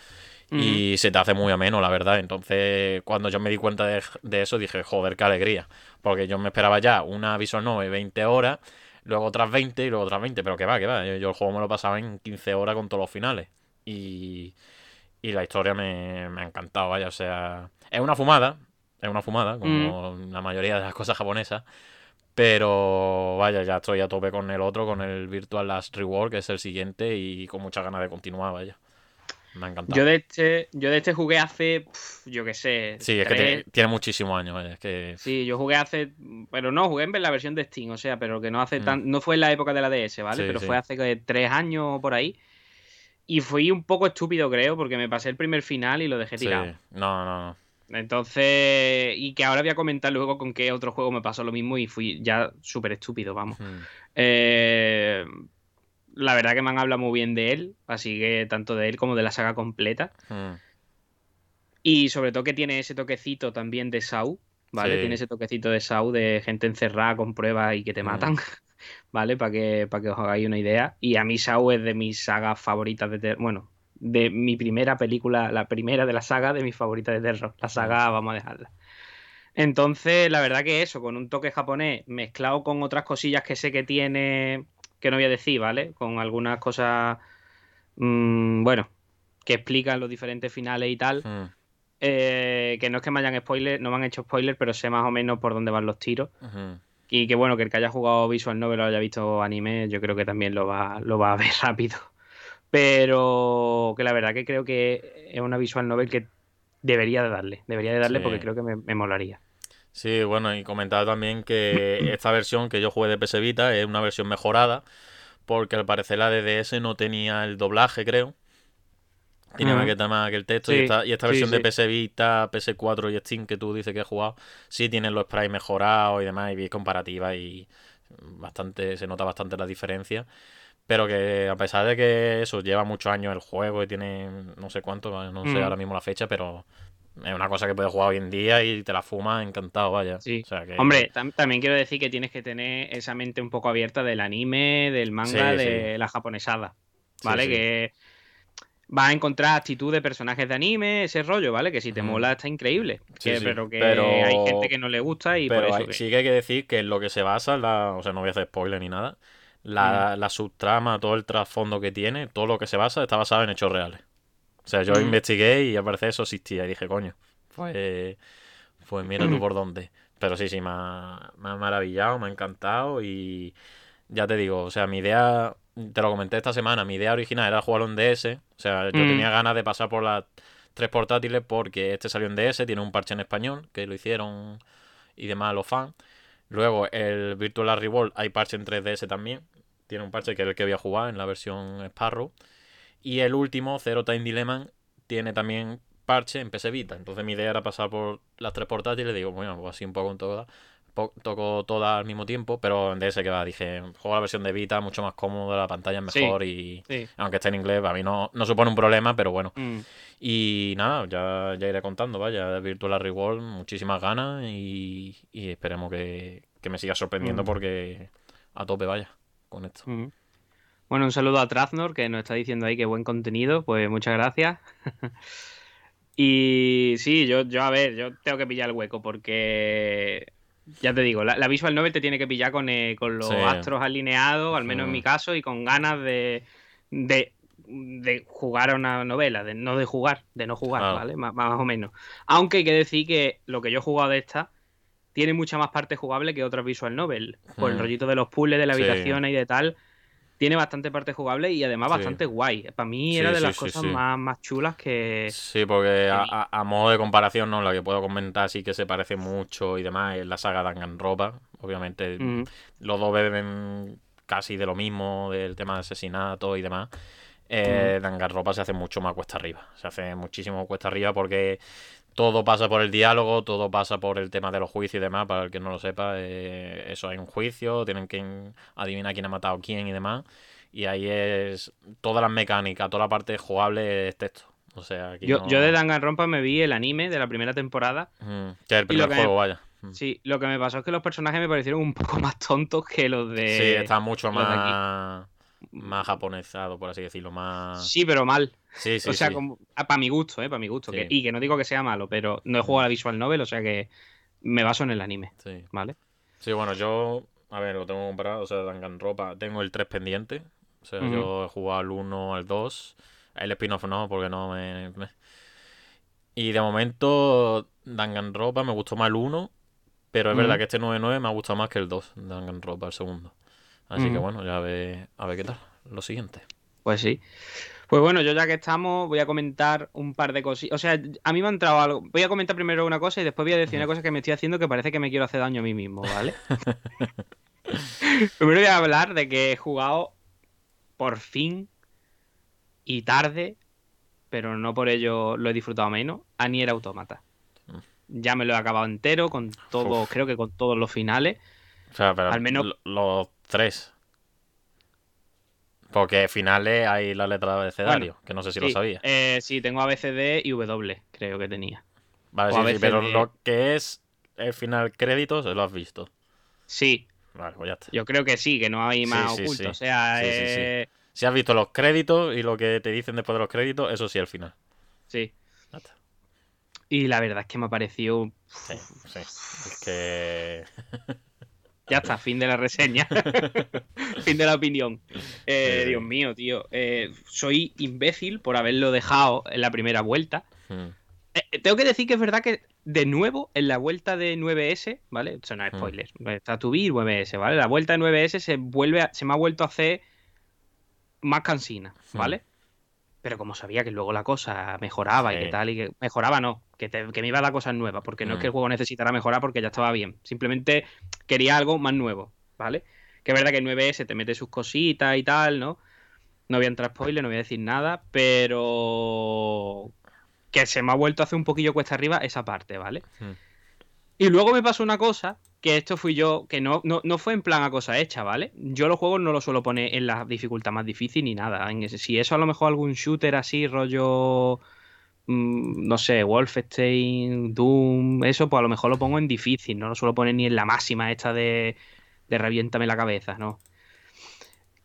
[SPEAKER 3] Y se te hace muy ameno, la verdad. Entonces, cuando yo me di cuenta de, eso, dije, joder, qué alegría. Porque yo me esperaba ya una Visual 9 20 horas, luego otras 20 y luego otras 20. Pero que va, que va. Yo, yo el juego me lo pasaba en 15 horas con todos los finales. Y, y la historia me, ha encantado, vaya, o sea, es una fumada, es una fumada, como mm. la mayoría de las cosas japonesas, pero vaya, ya estoy a tope con el otro, con el Virtual Last Reward, que es el siguiente, y con muchas ganas de continuar, vaya. Me ha encantado.
[SPEAKER 2] Yo de este, yo de este jugué hace, pf, yo qué sé.
[SPEAKER 3] Sí, es que tiene, tiene muchísimos años. vaya, Es que.
[SPEAKER 2] Sí, yo jugué hace, pero no, jugué en la versión de Steam, o sea, pero que no hace tan, no fue en la época de la DS, ¿vale?
[SPEAKER 3] Mm. Sí,
[SPEAKER 2] pero
[SPEAKER 3] sí.
[SPEAKER 2] fue hace tres años por ahí. Y fui un poco estúpido, creo, porque me pasé el primer final y lo dejé
[SPEAKER 3] Sí.
[SPEAKER 2] tirado.
[SPEAKER 3] No, no, no.
[SPEAKER 2] Entonces, y que ahora voy a comentar luego con qué otro juego me pasó lo mismo y fui ya súper estúpido, vamos.
[SPEAKER 3] Mm.
[SPEAKER 2] Eh, la verdad que me han hablado muy bien de él, así que tanto de él como de la saga completa.
[SPEAKER 3] Mm.
[SPEAKER 2] Y sobre todo que tiene ese toquecito también de Sau, ¿vale?
[SPEAKER 3] Sí.
[SPEAKER 2] Tiene ese toquecito de Sau de gente encerrada con pruebas y que te
[SPEAKER 3] Mm.
[SPEAKER 2] matan, ¿vale? Para que, para que os hagáis una idea. Y a mí Sau es de mis sagas favoritas de terror. Bueno, de mi primera película, la primera de la saga de mis favoritas de terror. La saga, vamos a dejarla. Entonces, la verdad que eso, con un toque japonés mezclado con otras cosillas que sé que tiene, que no voy a decir, ¿vale? Con algunas cosas, mm, bueno, que explican los diferentes finales y tal.
[SPEAKER 3] Mm.
[SPEAKER 2] Eh, que no es que me hayan spoiler, no me han hecho spoiler, pero sé más o menos por dónde van los tiros.
[SPEAKER 3] Ujú.
[SPEAKER 2] Y que bueno, que el que haya jugado Visual Novel o haya visto anime, yo creo que también lo va, lo va a ver rápido. Pero que la verdad que creo que es una Visual Novel que debería de darle, debería de darle
[SPEAKER 3] Sí.
[SPEAKER 2] porque creo que me, me molaría.
[SPEAKER 3] Sí, bueno, y comentar también que esta versión que yo jugué de PS Vita es una versión mejorada, porque al parecer la de DS no tenía el doblaje, creo.
[SPEAKER 2] Ujú.
[SPEAKER 3] que más que el texto. y esta, y esta
[SPEAKER 2] sí,
[SPEAKER 3] versión de. PS Vita, PS4 y Steam que tú dices que has jugado, sí tienen los sprites mejorados y demás, y vi comparativa y bastante, se nota bastante la diferencia. Pero que a pesar de que eso lleva muchos años el juego y tiene no sé cuánto, no sé
[SPEAKER 2] Mm.
[SPEAKER 3] ahora mismo la fecha, pero es una cosa que puedes jugar hoy en día y te la fumas encantado, vaya.
[SPEAKER 2] Sí.
[SPEAKER 3] O sea que-
[SPEAKER 2] Hombre, tam- también quiero decir que tienes que tener esa mente un poco abierta del anime, del manga, de la japonesada. ¿Vale? Que vas a encontrar actitud de personajes de anime, ese rollo, ¿vale? Que si te mola está increíble.
[SPEAKER 3] Sí,
[SPEAKER 2] Que-
[SPEAKER 3] sí,
[SPEAKER 2] Pero que
[SPEAKER 3] pero-
[SPEAKER 2] hay gente que no le gusta y por
[SPEAKER 3] Pero
[SPEAKER 2] eso
[SPEAKER 3] hay-
[SPEAKER 2] que-
[SPEAKER 3] sí que hay que decir que en lo que se basa, la, o sea, no voy a hacer spoiler ni nada, la, la subtrama, todo el trasfondo que tiene, todo lo que se basa, está basado en hechos reales. O sea, yo
[SPEAKER 2] Mm.
[SPEAKER 3] investigué y al parecer eso existía y dije, coño, pues, pues mira tú por dónde. Pero sí, sí, me ha, me ha maravillado, me ha encantado y ya te digo, o sea, mi idea, te lo comenté esta semana, mi idea original era jugarlo en DS, o sea, yo
[SPEAKER 2] Mm.
[SPEAKER 3] tenía ganas de pasar por las tres portátiles porque este salió en DS, tiene un parche en español, que lo hicieron y demás los fans. Luego el Virtual Revolt hay parche en 3DS también. Tiene un parche que es el que voy a jugar en la versión Sparrow. Y el último, Zero Time Dilemma, tiene también parche en PS Vita. Entonces mi idea era pasar por las tres portátiles. Digo, bueno, pues así un poco en todas. Toco todas al mismo tiempo, pero en DS que va, dije, juego la versión de Vita, mucho más cómodo, la pantalla es
[SPEAKER 2] Sí.
[SPEAKER 3] mejor y
[SPEAKER 2] Sí.
[SPEAKER 3] aunque esté en inglés, a mí no, no supone un problema, pero bueno.
[SPEAKER 2] Mm.
[SPEAKER 3] Y nada, ya, ya iré contando, vaya, Virtual Reward, muchísimas ganas y, y esperemos que, que me siga sorprendiendo
[SPEAKER 2] Mm.
[SPEAKER 3] porque a tope vaya con esto.
[SPEAKER 2] Ujú. Bueno, un saludo a Traznor que nos está diciendo ahí que buen contenido, pues muchas gracias. y sí, yo, yo a ver, yo tengo que pillar el hueco porque ya te digo, la, la Visual Novel te tiene que pillar con, eh, con los
[SPEAKER 3] Sí.
[SPEAKER 2] astros alineados, al menos en mi caso, y con ganas de, de, de jugar a una novela, de no de jugar, de no jugar,
[SPEAKER 3] Claro.
[SPEAKER 2] ¿vale? Más, más o menos. Aunque hay que decir que lo que yo he jugado de esta tiene mucha más parte jugable que otras Visual Novel. Por el
[SPEAKER 3] Mm.
[SPEAKER 2] rollito de los puzzles, de la
[SPEAKER 3] Sí.
[SPEAKER 2] habitación y de tal. Tiene bastante parte jugable y además
[SPEAKER 3] Sí.
[SPEAKER 2] bastante guay. Para mí
[SPEAKER 3] Sí,
[SPEAKER 2] era de
[SPEAKER 3] sí,
[SPEAKER 2] las cosas. Más, más chulas que.
[SPEAKER 3] Sí, porque a, modo de comparación, ¿no? Lo que puedo comentar sí que se parece mucho y demás es la saga Danganronpa. Obviamente
[SPEAKER 2] Mm,
[SPEAKER 3] los dos beben casi de lo mismo, del tema de asesinato y demás. Eh, Danganronpa se hace mucho más cuesta arriba. Se hace muchísimo cuesta arriba porque todo pasa por el diálogo, todo pasa por el tema de los juicios y demás. Para el que no lo sepa, eh, eso hay un juicio, tienen que adivinar quién ha matado a quién y demás. Y ahí es todas las mecánicas, toda la parte jugable es texto. O sea, aquí
[SPEAKER 2] Yo,
[SPEAKER 3] no-
[SPEAKER 2] yo de Danganronpa me vi el anime de la primera temporada.
[SPEAKER 3] Ujú, que es el primer juego, vaya. Ujú.
[SPEAKER 2] Sí, lo que me pasó es que los personajes me parecieron un poco más tontos que los de.
[SPEAKER 3] Sí, está mucho más, más japonesado, por así decirlo. Más...
[SPEAKER 2] Sí, pero mal.
[SPEAKER 3] Sí, sí,
[SPEAKER 2] o sea,
[SPEAKER 3] sí.
[SPEAKER 2] para mi gusto, ¿eh? Para mi gusto. Que- y que no digo que sea malo, pero no he jugado a la Visual Novel, o sea que me baso en el anime,
[SPEAKER 3] Sí.
[SPEAKER 2] ¿vale?
[SPEAKER 3] Sí, bueno, yo, a ver, lo tengo comprado, o sea, Danganronpa, tengo el 3 pendiente, o sea, yo he jugado al 1, al 2, el spin-off no, porque no me, me- Y de momento, Danganronpa me gustó más el 1, pero es verdad que este 9-9 me ha gustado más que el 2, Danganronpa, el segundo. Así que bueno, ya a ver, a ver qué tal, lo siguiente.
[SPEAKER 2] Pues sí. Pues bueno, yo ya que estamos, voy a comentar un par de cositas. O sea, a mí me ha entrado algo. Voy a comentar primero una cosa y después voy a decir una cosa que me estoy haciendo que parece que me quiero hacer daño a mí mismo, ¿vale? primero voy a hablar de que he jugado por fin y tarde, pero no por ello lo he disfrutado menos, a Nier Automata.
[SPEAKER 3] Mm.
[SPEAKER 2] Ya me lo he acabado entero, con todo,
[SPEAKER 3] Uf.
[SPEAKER 2] creo que con todos los finales.
[SPEAKER 3] O sea, pero
[SPEAKER 2] Al menos-
[SPEAKER 3] lo- los tres. Porque finales hay la letra de abecedario, que no sé si lo sabía.
[SPEAKER 2] eh, sí, tengo ABCD y W, creo que tenía.
[SPEAKER 3] Vale, sí, sí, pero lo que es el final créditos, lo has visto.
[SPEAKER 2] Sí,
[SPEAKER 3] Vale, pues ya está.
[SPEAKER 2] yo creo que sí, que no hay más oculto.
[SPEAKER 3] sí.
[SPEAKER 2] O sea, eh,
[SPEAKER 3] Si has visto los créditos y lo que te dicen después de los créditos, eso sí, el final.
[SPEAKER 2] sí.
[SPEAKER 3] Ya está.
[SPEAKER 2] Y la verdad es que me ha parecido.
[SPEAKER 3] Sí, sí. Es que.
[SPEAKER 2] Ya está, fin de la reseña. fin de la opinión. Eh,
[SPEAKER 3] Sí.
[SPEAKER 2] Dios mío, tío. eh, soy imbécil por haberlo dejado en la primera vuelta.
[SPEAKER 3] Mm,
[SPEAKER 2] Eh, tengo que decir que es verdad que, de nuevo, en la vuelta de 9S, ¿vale? Eso no es spoiler. Está tu y 9S, ¿vale? La vuelta de 9S se vuelve a- se me ha vuelto a hacer más cansina,
[SPEAKER 3] Mm.
[SPEAKER 2] ¿vale? Pero como sabía que luego la cosa mejoraba y que tal, y que mejoraba no, que, te- que me iba a dar cosas nuevas, porque no es que el juego necesitara mejorar porque ya estaba bien. Simplemente quería algo más nuevo, ¿vale? Que es verdad que el 9S te mete sus cositas y tal, ¿no? No voy a entrar spoiler, no voy a decir nada, pero que se me ha vuelto a hacer un poquillo cuesta arriba esa parte, ¿vale?
[SPEAKER 3] Mm.
[SPEAKER 2] Y luego me pasó una cosa, que esto fui yo, que no, no, no fue en plan a cosa hecha, ¿vale? Yo los juegos no los suelo poner en la dificultad más difícil ni nada. En ese- si eso a lo mejor algún shooter así, rollo, no sé, Wolfenstein, Doom, eso, pues a lo mejor lo pongo en difícil, no lo suelo poner ni en la máxima esta de, de reviéntame la cabeza, ¿no?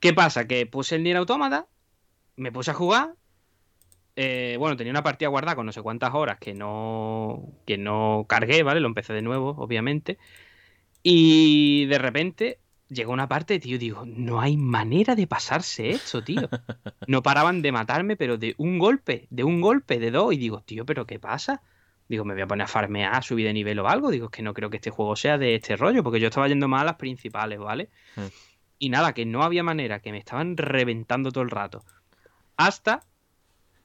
[SPEAKER 2] ¿Qué pasa? Que puse el Nier Automata, me puse a jugar. eh, bueno, tenía una partida guardada con no sé cuántas horas que no, que no cargué, ¿vale? Lo empecé de nuevo, obviamente. Y de repente llegó una parte, tío, digo, no hay manera de pasarse esto, tío. No paraban de matarme, pero de un golpe, de un golpe, de dos. Y digo, tío, ¿pero qué pasa? Digo, me voy a poner a farmear, subir de nivel o algo. Digo, es que no creo que este juego sea de este rollo, porque yo estaba yendo más a las principales, ¿vale?
[SPEAKER 3] Hmm.
[SPEAKER 2] Y nada, que no había manera, que me estaban reventando todo el rato. Hasta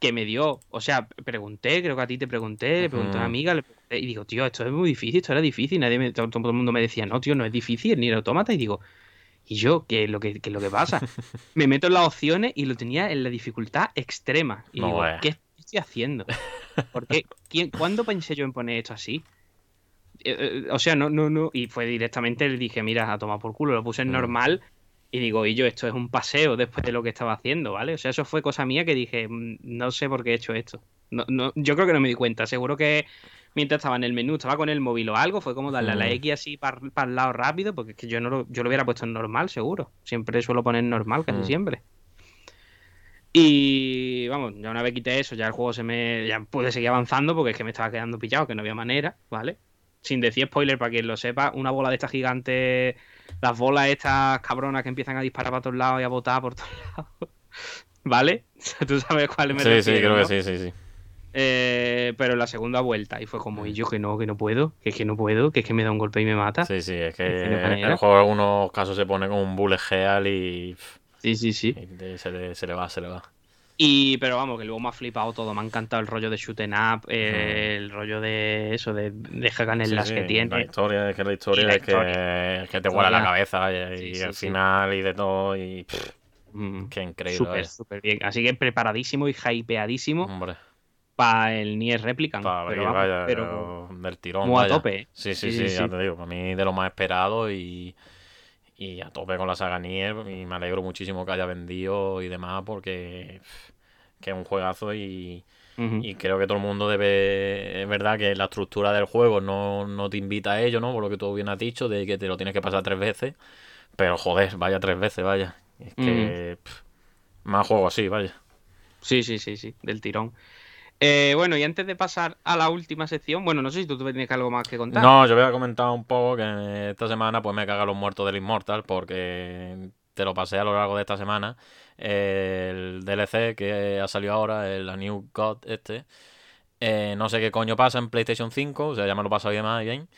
[SPEAKER 2] que me dio, o sea, pregunté, creo que a ti te pregunté, le pregunté a una amiga, le pregunté, y digo, tío, esto es muy difícil, esto era difícil, nadie me- todo, todo el mundo me decía, no, tío, no es difícil, ni el automata, y digo, ¿y yo qué es lo que, qué es lo que pasa? me meto en las opciones y lo tenía en la dificultad extrema, y
[SPEAKER 3] No
[SPEAKER 2] digo. ¿qué estoy haciendo? ¿Por qué? ¿Quién- ¿Cuándo pensé yo en poner esto así? Eh, eh, o sea, no, no, no, y fue directamente, le dije, mira, a tomar por culo, lo puse en
[SPEAKER 3] Mm.
[SPEAKER 2] Y digo, y yo, esto es un paseo después de lo que estaba haciendo, ¿vale? O sea, eso fue cosa mía que dije, "Mm, no sé por qué he hecho esto. No, no, yo creo que no me di cuenta. Seguro que mientras estaba en el menú, estaba con el móvil o algo, fue como darle a la
[SPEAKER 3] Mm.
[SPEAKER 2] X así para el lado rápido, porque es que yo no lo, yo lo hubiera puesto en normal, seguro. Siempre suelo poner normal, casi
[SPEAKER 3] Mm.
[SPEAKER 2] siempre. Y vamos, ya una vez quité eso, ya el juego se me. Ya pude seguir avanzando porque es que me estaba quedando pillado, que no había manera, ¿vale? Sin decir spoiler, para quien lo sepa, una bola de estas gigantes, las bolas estas cabronas que empiezan a disparar para todos lados y a botar por todos lados. ¿Vale? Tú sabes cuál me
[SPEAKER 3] Sí, sí, creo
[SPEAKER 2] ¿no?
[SPEAKER 3] que sí, sí, sí.
[SPEAKER 2] Eh, pero en la segunda vuelta, y fue como, y yo que no, que no puedo, que es que no puedo, que es que me da un golpe y me mata.
[SPEAKER 3] Sí, sí, es que
[SPEAKER 2] Es que no hay manera.
[SPEAKER 3] el juego en algunos casos se pone como un bullet hell y,
[SPEAKER 2] Sí, sí, sí.
[SPEAKER 3] y se, le, se le va, se le va.
[SPEAKER 2] Y, pero vamos, que luego me ha flipado todo. Me ha encantado el rollo de shooting up, eh, el rollo de eso, de, de
[SPEAKER 3] Sí,
[SPEAKER 2] slash
[SPEAKER 3] sí,
[SPEAKER 2] que
[SPEAKER 3] La
[SPEAKER 2] tiene.
[SPEAKER 3] historia, es que la historia
[SPEAKER 2] la
[SPEAKER 3] es que, es que te vuela la cabeza y,
[SPEAKER 2] Sí,
[SPEAKER 3] y
[SPEAKER 2] sí.
[SPEAKER 3] final y de todo y pff,
[SPEAKER 2] Mm,
[SPEAKER 3] qué increíble.
[SPEAKER 2] Súper,
[SPEAKER 3] vaya.
[SPEAKER 2] súper bien. Así que preparadísimo y hypeadísimo
[SPEAKER 3] Hombre,
[SPEAKER 2] para el Nier Replicant. pero vamos, pero
[SPEAKER 3] del tirón.
[SPEAKER 2] muy a tope.
[SPEAKER 3] Sí, sí,
[SPEAKER 2] Sí,
[SPEAKER 3] sí,
[SPEAKER 2] sí,
[SPEAKER 3] ya
[SPEAKER 2] sí.
[SPEAKER 3] te digo, para mí de lo más esperado y, y a tope con la saga Nier y me alegro muchísimo que haya vendido y demás porque que es un juegazo y, y creo que todo el mundo debe, es verdad que la estructura del juego no, no te invita a ello, ¿no? Por lo que tú bien has dicho, de que te lo tienes que pasar tres veces, pero joder, vaya tres veces, vaya. Es que más juego así, vaya.
[SPEAKER 2] Sí, sí, sí, sí, del tirón. Eh, bueno, y antes de pasar a la última sección, bueno, no sé si tú, tienes algo más que contar.
[SPEAKER 3] No, yo voy a comentar un poco que esta semana pues me caga los muertos del Immortal porque te lo pasé a lo largo de esta semana. El DLC que ha salido ahora, el New God este. eh, no sé qué coño pasa en PlayStation 5, o sea, ya me lo pasado y demás bien.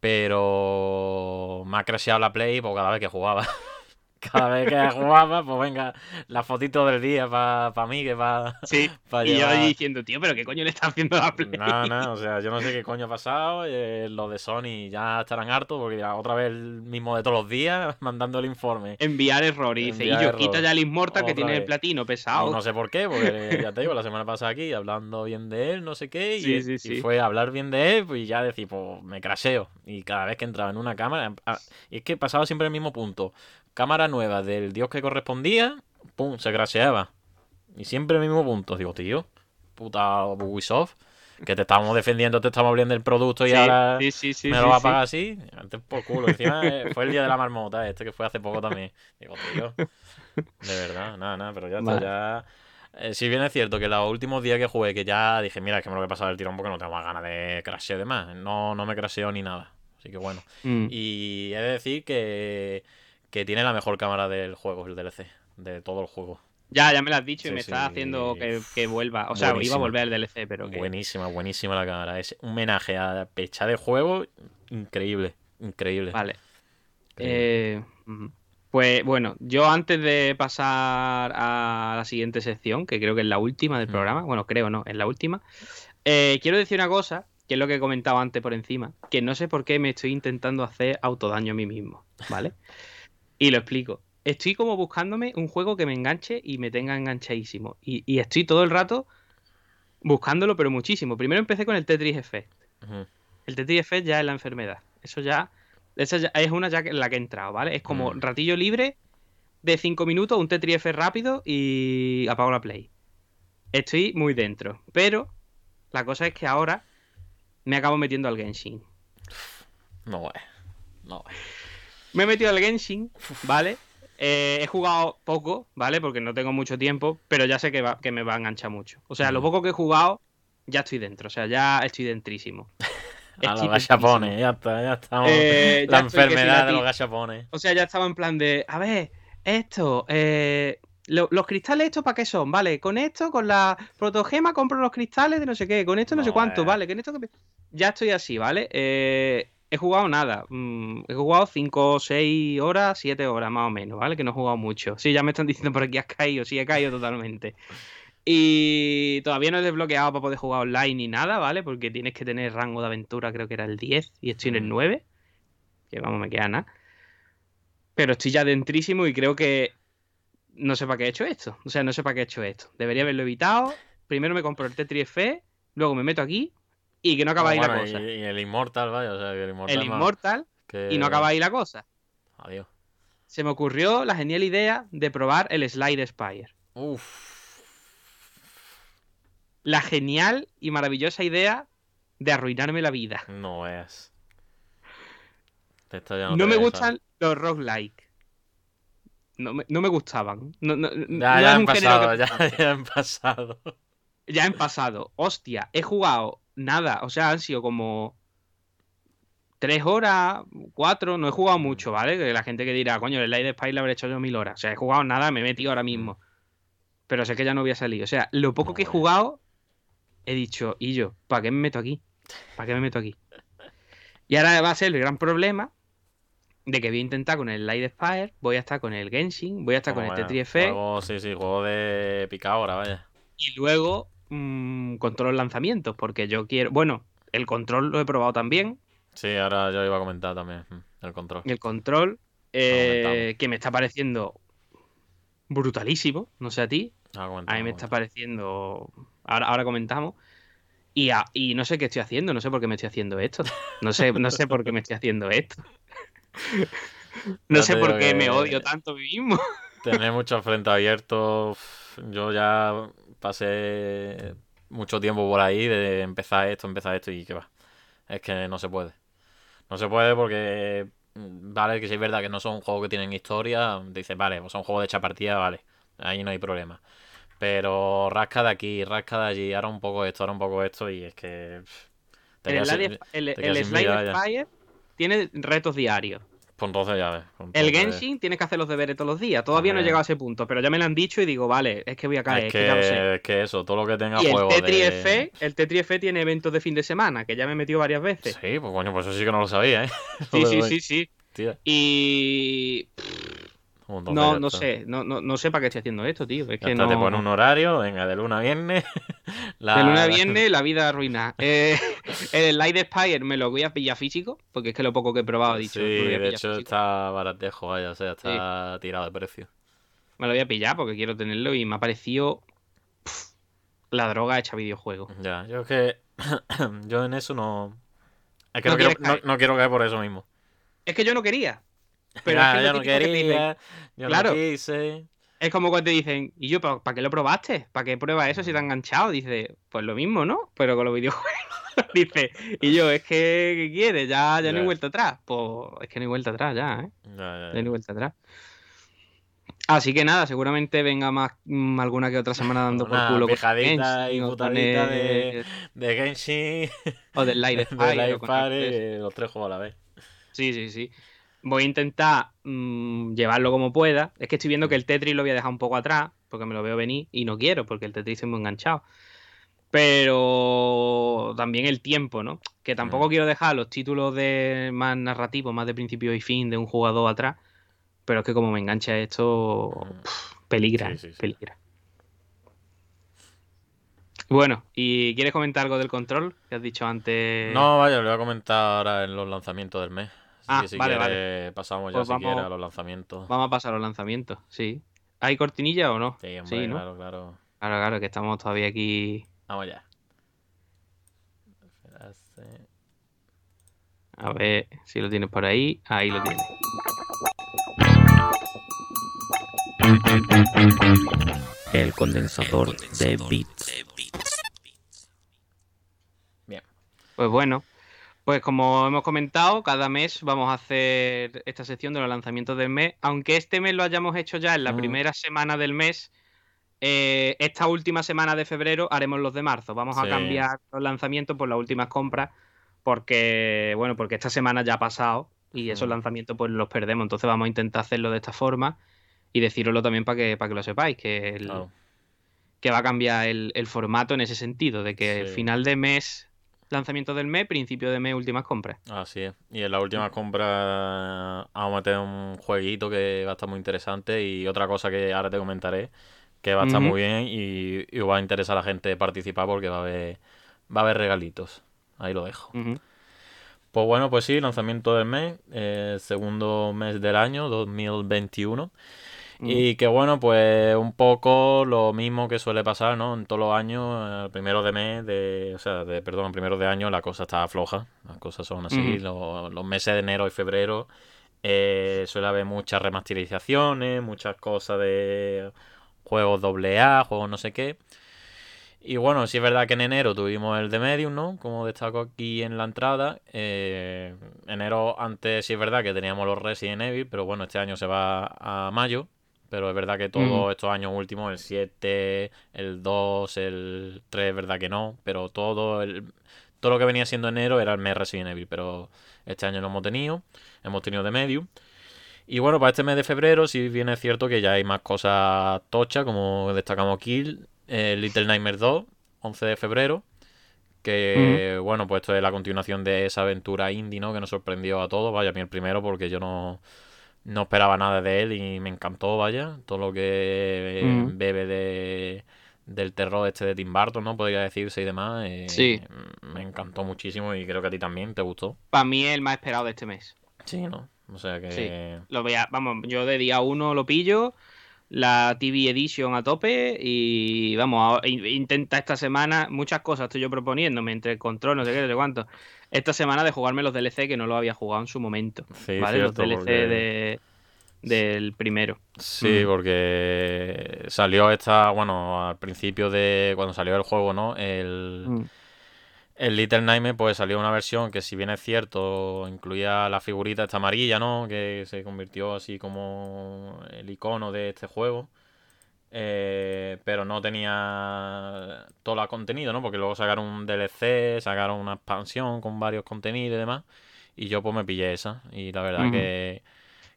[SPEAKER 3] Pero me ha crasheado la Play por cada vez que jugaba. Cada vez que jugaba, pues venga, la fotito del día para mí, que para.
[SPEAKER 2] Sí,
[SPEAKER 3] pa
[SPEAKER 2] y yo
[SPEAKER 3] llevar-
[SPEAKER 2] diciendo, tío, pero ¿qué coño le está haciendo a la Play?
[SPEAKER 3] No, no, o sea, yo no sé qué coño ha pasado. eh, los de Sony ya estarán hartos porque ya otra vez el mismo de todos los días mandando el informe.
[SPEAKER 2] Enviar error. Y dice, y yo, quita ya el Immortal que tiene el platino pesado.
[SPEAKER 3] no sé por qué, porque ya te digo, la semana pasada aquí hablando bien de él, no sé qué, y,
[SPEAKER 2] Sí, sí,
[SPEAKER 3] y
[SPEAKER 2] sí.
[SPEAKER 3] fue hablar bien de él, pues y ya decir, pues me crasheo. Y cada vez que entraba en una cámara, y es que pasaba siempre el mismo punto. Cámara nueva del dios que correspondía, pum, se crasheaba. Y siempre el mismo punto. Digo, tío, puta Ubisoft, que te estábamos defendiendo, te estamos hablando del producto y
[SPEAKER 2] Sí,
[SPEAKER 3] ahora
[SPEAKER 2] sí, sí, sí,
[SPEAKER 3] me
[SPEAKER 2] sí,
[SPEAKER 3] lo va a pagar así. Antes por culo. Encima eh, fue el día de la marmota, este que fue hace poco también. Digo, tío, de verdad, nada, nada, pero ya está,
[SPEAKER 2] Vale.
[SPEAKER 3] ya. Eh, si bien es cierto que los últimos días que jugué, que ya dije, mira, es que me lo voy a pasar el tirón porque no tengo más ganas de crashear de más. No, no me crasheo ni nada. Así que bueno.
[SPEAKER 2] Mm.
[SPEAKER 3] Y he de decir que, que tiene la mejor cámara del juego, el DLC, de todo el juego.
[SPEAKER 2] Ya, ya me lo has dicho y me
[SPEAKER 3] sí.
[SPEAKER 2] está haciendo que, que vuelva. O sea, iba a volver el DLC, pero que.
[SPEAKER 3] Buenísima, buenísima la cámara. Es un homenaje a pecha de juego increíble, increíble.
[SPEAKER 2] Vale.
[SPEAKER 3] increíble.
[SPEAKER 2] Eh, pues bueno, yo antes de pasar a la siguiente sección, que creo que es la última del
[SPEAKER 3] Mm.
[SPEAKER 2] programa, bueno, creo no, es la última, eh, quiero decir una cosa, que es lo que he comentado antes por encima, que no sé por qué me estoy intentando hacer autodaño a mí mismo, ¿vale? y lo explico. Estoy como buscándome un juego que me enganche y me tenga enganchadísimo. Y, y estoy todo el rato buscándolo, pero muchísimo. Primero empecé con el Tetris Effect. El Tetris Effect ya es la enfermedad. Eso ya, esa ya- es una ya en la que he entrado, ¿vale? Es como
[SPEAKER 3] Mm.
[SPEAKER 2] ratillo libre de 5 minutos, un Tetris Effect rápido y apago la play. Estoy muy dentro. Pero la cosa es que ahora me acabo metiendo al Genshin.
[SPEAKER 3] No, eh. No, eh.
[SPEAKER 2] Me he metido al Genshin, ¿vale? Eh, he jugado poco, ¿vale? Porque no tengo mucho tiempo, pero ya sé que, va- que me va a enganchar mucho. O sea, lo
[SPEAKER 3] Mm.
[SPEAKER 2] poco que he jugado, ya estoy dentro. O sea, ya estoy dentrísimo.
[SPEAKER 3] A los gachapones, ya está, ya estamos.
[SPEAKER 2] Eh,
[SPEAKER 3] la
[SPEAKER 2] ya
[SPEAKER 3] enfermedad de los gachapones.
[SPEAKER 2] O sea, ya estaba en plan de, a ver, esto, eh, lo- los cristales estos para qué son, vale, con esto, con la protogema compro los cristales de no sé qué, con esto no, sé cuánto,
[SPEAKER 3] eh.
[SPEAKER 2] vale, con esto que... Ya estoy así, ¿vale? He jugado nada, mm, he jugado 5, 6 horas, 7 horas más o menos, ¿vale? Que no he jugado mucho. Sí, ya me están diciendo por aquí has caído, sí, he caído totalmente. Y todavía no he desbloqueado para poder jugar online ni nada, ¿vale? Porque tienes que tener rango de aventura, creo que era el 10 y estoy en el
[SPEAKER 3] Mm.
[SPEAKER 2] 9. Que vamos, me queda nada. Pero estoy ya dentrísimo y creo que no sé para qué he hecho esto. O sea, no sé para qué he hecho esto. Debería haberlo evitado. Primero me compro el Tetris F, luego me meto aquí y que no acaba ahí la cosa.
[SPEAKER 3] y el Immortal, vaya, o sea, que el Immortal.
[SPEAKER 2] El
[SPEAKER 3] más
[SPEAKER 2] Immortal
[SPEAKER 3] que-
[SPEAKER 2] y no acaba ahí la cosa.
[SPEAKER 3] Adiós.
[SPEAKER 2] Se me ocurrió la genial idea de probar el Slide Spire.
[SPEAKER 3] Uf.
[SPEAKER 2] La genial y maravillosa idea de arruinarme la vida.
[SPEAKER 3] No es.
[SPEAKER 2] No,
[SPEAKER 3] te
[SPEAKER 2] me gustan los roguelike. No me, no me gustaban. No, no- no
[SPEAKER 3] Ya, ya han pasado,
[SPEAKER 2] que-
[SPEAKER 3] ya, ya han pasado.
[SPEAKER 2] Ya en pasado. Hostia, he jugado nada. O sea, han sido como tres horas, cuatro. No he jugado
[SPEAKER 3] Mm.
[SPEAKER 2] mucho, ¿vale? Que la gente que dirá, coño, el Light Spy le habré hecho yo mil horas. O sea, he jugado nada, me he metido ahora mismo. Pero sé que ya no voy a salir. O sea, lo poco que he jugado, he dicho, y yo, ¿para qué me meto aquí? ¿Para qué me meto aquí? Y ahora va a ser el gran problema de que voy a intentar con el Light Spire, voy a estar con el Genshin, voy a estar con el
[SPEAKER 3] Bueno,
[SPEAKER 2] Tetris Effect
[SPEAKER 3] Juego, sí, sí, juego de picadora, vaya.
[SPEAKER 2] y luego mm, con todos los lanzamientos, porque yo quiero. Bueno, el control lo he probado también.
[SPEAKER 3] Sí, ahora yo iba a comentar también mm, el control.
[SPEAKER 2] El control, eh, que me está pareciendo brutalísimo. No sé a ti.
[SPEAKER 3] Ahora
[SPEAKER 2] A mí me está pareciendo. Ahora, ahora comentamos. Y, a- y no sé qué estoy haciendo, no sé por qué me estoy haciendo esto. No sé, no sé por qué me estoy haciendo esto. No
[SPEAKER 3] Ya
[SPEAKER 2] sé por qué me odio tanto a mí mismo.
[SPEAKER 3] Tener muchos frentes abiertos. Yo ya pasé mucho tiempo por ahí de empezar esto, empezar esto y que va. Es que no se puede. No se puede porque, mm, vale, que si es verdad que no son juegos que tienen historia, dices, vale, pues son juegos de hecha partida, vale, ahí no hay problema. Pero rasca de aquí, rasca de allí, ahora un poco esto, ahora un poco esto y es que... pff,
[SPEAKER 2] El, el, el Slide. Spire tiene retos diarios.
[SPEAKER 3] Pues entonces ya ves. pues
[SPEAKER 2] El
[SPEAKER 3] entonces-
[SPEAKER 2] Genshin tienes que hacer los deberes todos los días. Todavía no he llegado a ese punto, pero ya me lo han dicho y digo, vale, es que voy a caer,
[SPEAKER 3] Es
[SPEAKER 2] es que ya lo sé.
[SPEAKER 3] que, es que eso, todo lo que tenga
[SPEAKER 2] Y el
[SPEAKER 3] juego
[SPEAKER 2] Tetris
[SPEAKER 3] de...
[SPEAKER 2] F, el Tetris F tiene eventos de fin de semana, que ya me he metido varias veces.
[SPEAKER 3] Sí, pues coño, pues eso sí que no lo sabía, ¿eh?
[SPEAKER 2] Sí, sí, sí, sí.
[SPEAKER 3] Tía,
[SPEAKER 2] Y no, no sé, no, no, no, sé para qué estoy haciendo esto, tío. Es que
[SPEAKER 3] no...
[SPEAKER 2] te
[SPEAKER 3] pone un horario, venga, de luna a viernes.
[SPEAKER 2] La... De luna a viernes, la vida arruina. Eh, el Light Spire me lo voy a pillar físico, porque es que lo poco que he probado he dicho.
[SPEAKER 3] Sí, de hecho está baratejo, vaya, o sea, está tirado de precio.
[SPEAKER 2] Me lo voy a pillar porque quiero tenerlo y me ha parecido la droga hecha videojuego.
[SPEAKER 3] Ya, yo es que yo en eso no... Es que no, quiero, no, quiero caer por eso mismo.
[SPEAKER 2] Es que yo no quería. Pero
[SPEAKER 3] es que yo no quería, yo claro, no quise.
[SPEAKER 2] Es como cuando te dicen, ¿y yo para qué lo probaste? ¿Para qué pruebas eso si te han enganchado? Dice, pues lo mismo, ¿no? Pero con los videojuegos. Dice, y yo, es que, ¿qué quieres? Ya, ya no hay vuelta atrás. Pues es que no hay vuelta atrás ya, ¿eh? Ya, ya, ya. No hay vuelta atrás. Así que nada, seguramente venga más mm, alguna que otra semana dando por culo.
[SPEAKER 3] Pijadita y putadita de, de Genshin.
[SPEAKER 2] O del Light Fire.
[SPEAKER 3] Fire los tres juegos a la vez.
[SPEAKER 2] Sí, sí, sí. Voy a intentar mm, llevarlo como pueda. Es que estoy viendo que el Tetris lo voy a dejar un poco atrás, porque me lo veo venir y no quiero, porque el Tetris es muy enganchado. Pero también el tiempo, ¿no? Que tampoco quiero dejar los títulos de más narrativos, más de principio y fin de un jugador atrás pero es que como me engancha esto, mm. peligra, peligra. Bueno, ¿y quieres comentar algo del control que has dicho antes?
[SPEAKER 3] No, vaya, lo voy a comentar ahora en los lanzamientos del mes. Ah, si vale, vale. pasamos ya pues si a los lanzamientos.
[SPEAKER 2] Vamos a pasar a los lanzamientos, sí. ¿Hay cortinilla o no?
[SPEAKER 3] Sí, hombre, claro, claro.
[SPEAKER 2] Claro, claro, que estamos todavía aquí.
[SPEAKER 3] Vamos ya.
[SPEAKER 2] A ver si lo tienes por ahí. Ahí lo tienes.
[SPEAKER 1] El condensador de bits.
[SPEAKER 2] Bien. Pues bueno, pues como hemos comentado, cada mes vamos a hacer esta sección de los lanzamientos del mes. Aunque este mes lo hayamos hecho ya en la mm. primera semana del mes, eh, esta última semana de febrero haremos los de marzo. Vamos a cambiar los lanzamientos por las últimas compras. Porque, bueno, porque esta semana ya ha pasado y esos mm. lanzamientos pues los perdemos. Entonces vamos a intentar hacerlo de esta forma y deciroslo también para que, para que lo sepáis, que, que va a cambiar el, formato en ese sentido, de que final de mes, lanzamiento del mes, principio de mes, últimas compras.
[SPEAKER 3] Así es. Y en la última compra vamos a meter un jueguito que va a estar muy interesante y otra cosa que ahora te comentaré que va a estar muy bien y, y, va a interesar a la gente participar porque va a haber, va a haber regalitos. Ahí lo dejo. Pues bueno, pues sí, lanzamiento del mes, eh, segundo mes del año, 2021. Y que bueno, pues un poco lo mismo que suele pasar, ¿no? En todos los años, el primero de mes, de, o sea, de, perdón, el primero de año la cosa está floja, las cosas son así, los, meses de enero y febrero eh, suele haber muchas remasterizaciones, muchas cosas de juegos AA, juegos no sé qué. Y bueno, sí es verdad que en enero tuvimos el de Medium, ¿no? Como destaco aquí en la entrada. Eh, enero antes sí es verdad que teníamos los Resident Evil, pero bueno, este año se va a mayo. Pero es verdad que todos estos años últimos, el 7, el 2, el 3, es verdad que no. Pero todo el, todo lo que venía siendo enero era el mes Resident Evil. Pero este año no hemos tenido. Hemos tenido de medio. Y bueno, para este mes de febrero sí viene cierto que ya hay más cosas tochas, como destacamos aquí. Little Nightmares 2, 11 de febrero. Que bueno, pues esto es la continuación de esa aventura indie, ¿no? Que nos sorprendió a todos. Vaya, a mí el primero porque yo no no esperaba nada de él y me encantó, vaya, todo lo que bebe de, del terror este de Tim Burton, ¿no? Podría decirse y demás. Eh,
[SPEAKER 2] sí.
[SPEAKER 3] Me encantó muchísimo y creo que a ti también te gustó.
[SPEAKER 2] Para mí es el más esperado de este mes.
[SPEAKER 3] Sí, ¿no? O sea que...
[SPEAKER 2] Lo voy vamos, yo de día uno lo pillo, la TV Edition a tope y vamos, intenta esta semana muchas cosas estoy yo proponiéndome entre el control, no sé qué, no sé cuánto esta semana de jugarme los DLC que no lo había jugado en su momento. ¿Vale? los DLC de, del primero.
[SPEAKER 3] Sí, mm. porque salió esta, bueno, al principio de cuando salió el juego, ¿no? El, mm. el Little Nightmare, pues salió una versión que si bien es cierto, incluía la figurita esta amarilla, ¿no? Que se convirtió así como el icono de este juego. Eh, pero no tenía todo el contenido, ¿no? Porque luego sacaron un DLC, sacaron una expansión con varios contenidos y demás. Y yo pues me pillé esa. Y la verdad que,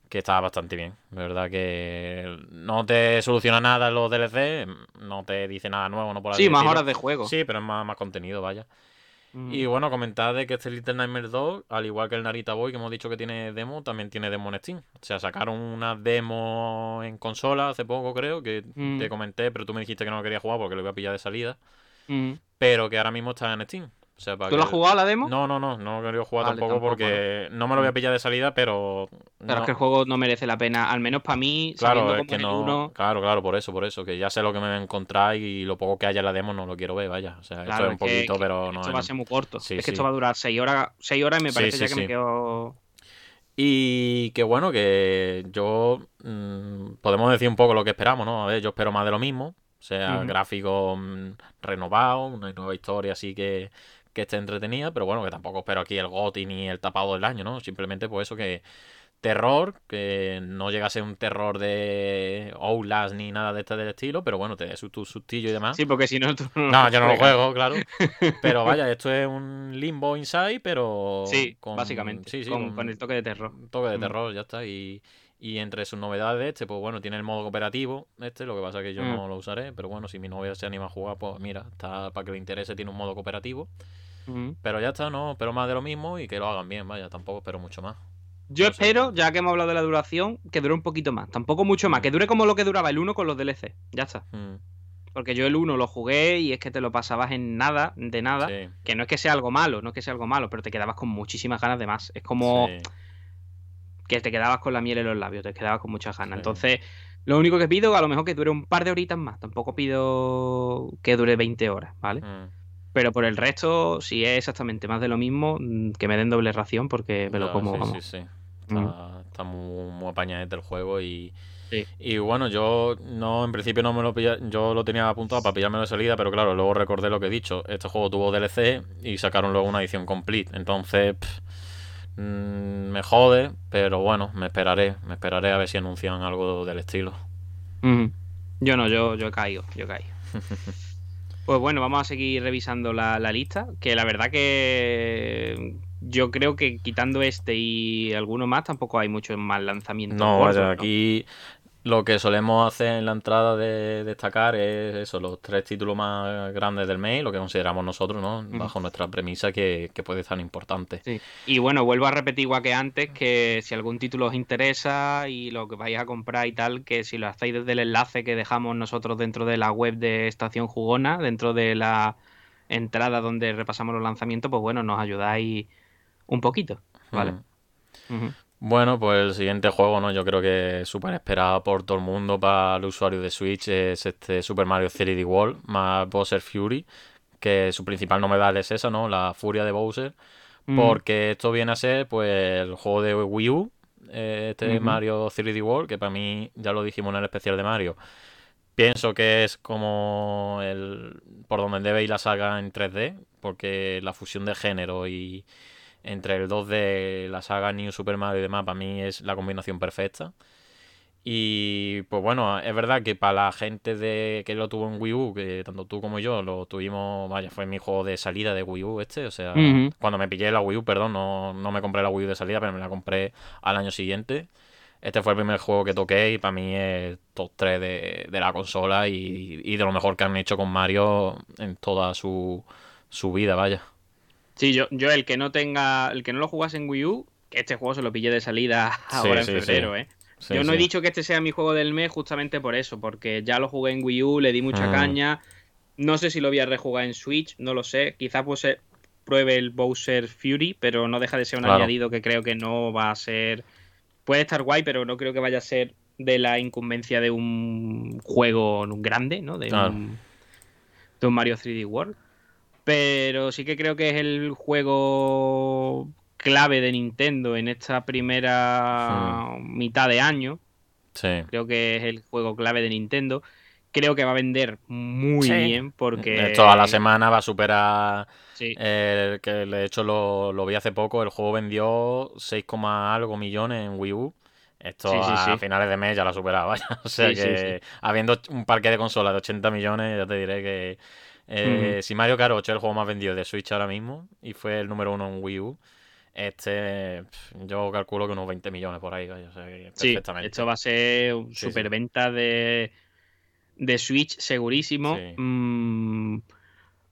[SPEAKER 3] que estaba bastante bien. La verdad que no te soluciona nada los DLC, no te dice nada nuevo, ¿no?
[SPEAKER 2] Por sí, más horas de juego.
[SPEAKER 3] Sí, pero es más, más contenido, vaya. Y bueno, comentar de que este Little Nightmares 2, al igual que el Narita Boy, que hemos dicho que tiene demo, también tiene demo en Steam. O sea, sacaron una demo en consola hace poco, creo, que te comenté, pero tú me dijiste que no lo querías jugar porque lo iba a pillar de salida. Pero que ahora mismo está en Steam.
[SPEAKER 2] ¿Tú lo has jugado la demo?
[SPEAKER 3] No, no, no, no he querido jugar tampoco, porque no. me lo voy a mm. pillar de salida, pero.
[SPEAKER 2] Pero es que el juego no merece la pena, al menos para mí, claro, es que no.
[SPEAKER 3] Claro, claro, por eso, por eso, que ya sé lo que me voy a encontrar y lo poco que haya en la demo no lo quiero ver, vaya. O sea, esto es un poquito, pero no.
[SPEAKER 2] Esto va a ser muy corto. es que esto va a durar 6 horas, 6 horas y me parece ya que me quedo.
[SPEAKER 3] Y que bueno, que yo. Mm, podemos decir un poco lo que esperamos, ¿no? A ver, yo espero más de lo mismo. O sea, gráfico mm, renovado, una nueva historia así que, que esté entretenida, pero bueno, que tampoco espero aquí el GOTI ni el tapado del año, ¿no? Simplemente pues eso que terror, que no llega a ser un terror de Outlast ni nada de este del estilo, pero bueno, te su, sustillo y demás.
[SPEAKER 2] Sí, porque si no tú
[SPEAKER 3] no, yo no lo juego, claro. Pero vaya, esto es un Limbo Inside, pero
[SPEAKER 2] sí, básicamente, sí, sí, con, el toque de terror.
[SPEAKER 3] Toque de terror, ya está y y entre sus novedades, este, pues bueno, tiene el modo cooperativo, este, lo que pasa es que yo no lo usaré, pero bueno, si mi novia se anima a jugar, pues mira, está para que le interese, tiene un modo cooperativo. Pero ya está, no, pero más de lo mismo y que lo hagan bien, vaya, tampoco espero mucho más.
[SPEAKER 2] Yo espero, ya que hemos hablado de la duración, que dure un poquito más, tampoco mucho más, que dure como lo que duraba el 1 con los DLC, ya está. Mm. Porque yo el 1 lo jugué y es que te lo pasabas en nada, de nada, que no es que sea algo malo, no es que sea algo malo, pero te quedabas con muchísimas ganas de más. Es como que te quedabas con la miel en los labios, te quedabas con muchas ganas. Entonces, lo único que pido, a lo mejor que dure un par de horitas más, tampoco pido que dure 20 horas, ¿vale? Mm. Pero por el resto, si es exactamente más de lo mismo, mm, que me den doble ración porque me lo como.
[SPEAKER 3] Sí, sí, sí. Mm. Está, muy, muy apañadete el juego y. Y bueno, yo no, en principio no me lo pilla, yo lo tenía apuntado para pillarme de salida, pero claro, luego recordé lo que he dicho. Este juego tuvo DLC y sacaron luego una edición complete. Entonces, mm, me jode, pero bueno, me esperaré. Me esperaré a ver si anuncian algo del estilo.
[SPEAKER 2] Yo no, yo, yo caído, yo caído. Pues bueno, vamos a seguir revisando la, lista, que la verdad que yo creo que quitando este y alguno más tampoco hay mucho más lanzamientos.
[SPEAKER 3] No, vaya, aquí lo que solemos hacer en la entrada de destacar es eso, los tres títulos más grandes del mes, lo que consideramos nosotros, ¿no? Bajo nuestra premisa que, puede ser importante.
[SPEAKER 2] Sí. Y bueno, vuelvo a repetir igual que antes, que si algún título os interesa y lo que vais a comprar y tal, que si lo hacéis desde el enlace que dejamos nosotros dentro de la web de Estación Jugona, dentro de la entrada donde repasamos los lanzamientos, pues bueno, nos ayudáis un poquito, ¿vale?
[SPEAKER 3] Bueno, pues el siguiente juego, ¿no? Yo creo que súper esperado por todo el mundo para el usuario de Switch es este Super Mario 3D World más Bowser Fury, que su principal novedad es esa, ¿no? La furia de Bowser, mm. porque esto viene a ser, pues, el juego de Wii U, eh, este Mario 3D World, que para mí, ya lo dijimos en el especial de Mario, pienso que es como el por donde debe ir la saga en 3D, porque la fusión de género y entre el 2 de la saga New Super Mario y demás, para mí es la combinación perfecta. Y pues bueno, es verdad que para la gente de que lo tuvo en Wii U, que tanto tú como yo lo tuvimos, vaya, fue mi juego de salida de Wii U este, o sea, cuando me pillé la Wii U, perdón, no, no me compré la Wii U de salida, pero me la compré al año siguiente. Este fue el primer juego que toqué y para mí es top 3 de, de la consola y, y, de lo mejor que han hecho con Mario en toda su, su vida, vaya.
[SPEAKER 2] Sí, yo, yo el que no tenga, el que no lo jugase en Wii U, que este juego se lo pillé de salida ahora en febrero, ¿eh? yo no he dicho que este sea mi juego del mes justamente por eso, porque ya lo jugué en Wii U, le di mucha mm. caña. No sé si lo voy a rejugar en Switch, no lo sé. Quizás pues eh, pruebe el Bowser Fury, pero no deja de ser un añadido que creo que no va a ser. Puede estar guay, pero no creo que vaya a ser de la incumbencia de un juego grande, ¿no? De, un, de un Mario 3D World. Pero sí que creo que es el juego clave de Nintendo en esta primera hmm. mitad de año.
[SPEAKER 3] Sí.
[SPEAKER 2] Creo que es el juego clave de Nintendo. Creo que va a vender muy bien porque...
[SPEAKER 3] Toda la semana va a superar... Sí. que de hecho lo, vi hace poco. El juego vendió 6, algo millones en Wii U. Esto a finales de mes ya lo ha superado. O sea que habiendo un parque de consolas de 80 millones, ya te diré que eh, si Mario Kart 8 es el juego más vendido de Switch ahora mismo y fue el número uno en Wii U, este yo calculo que unos 20 millones por ahí.
[SPEAKER 2] sí, esto va a ser superventa de, de Switch segurísimo. Mm,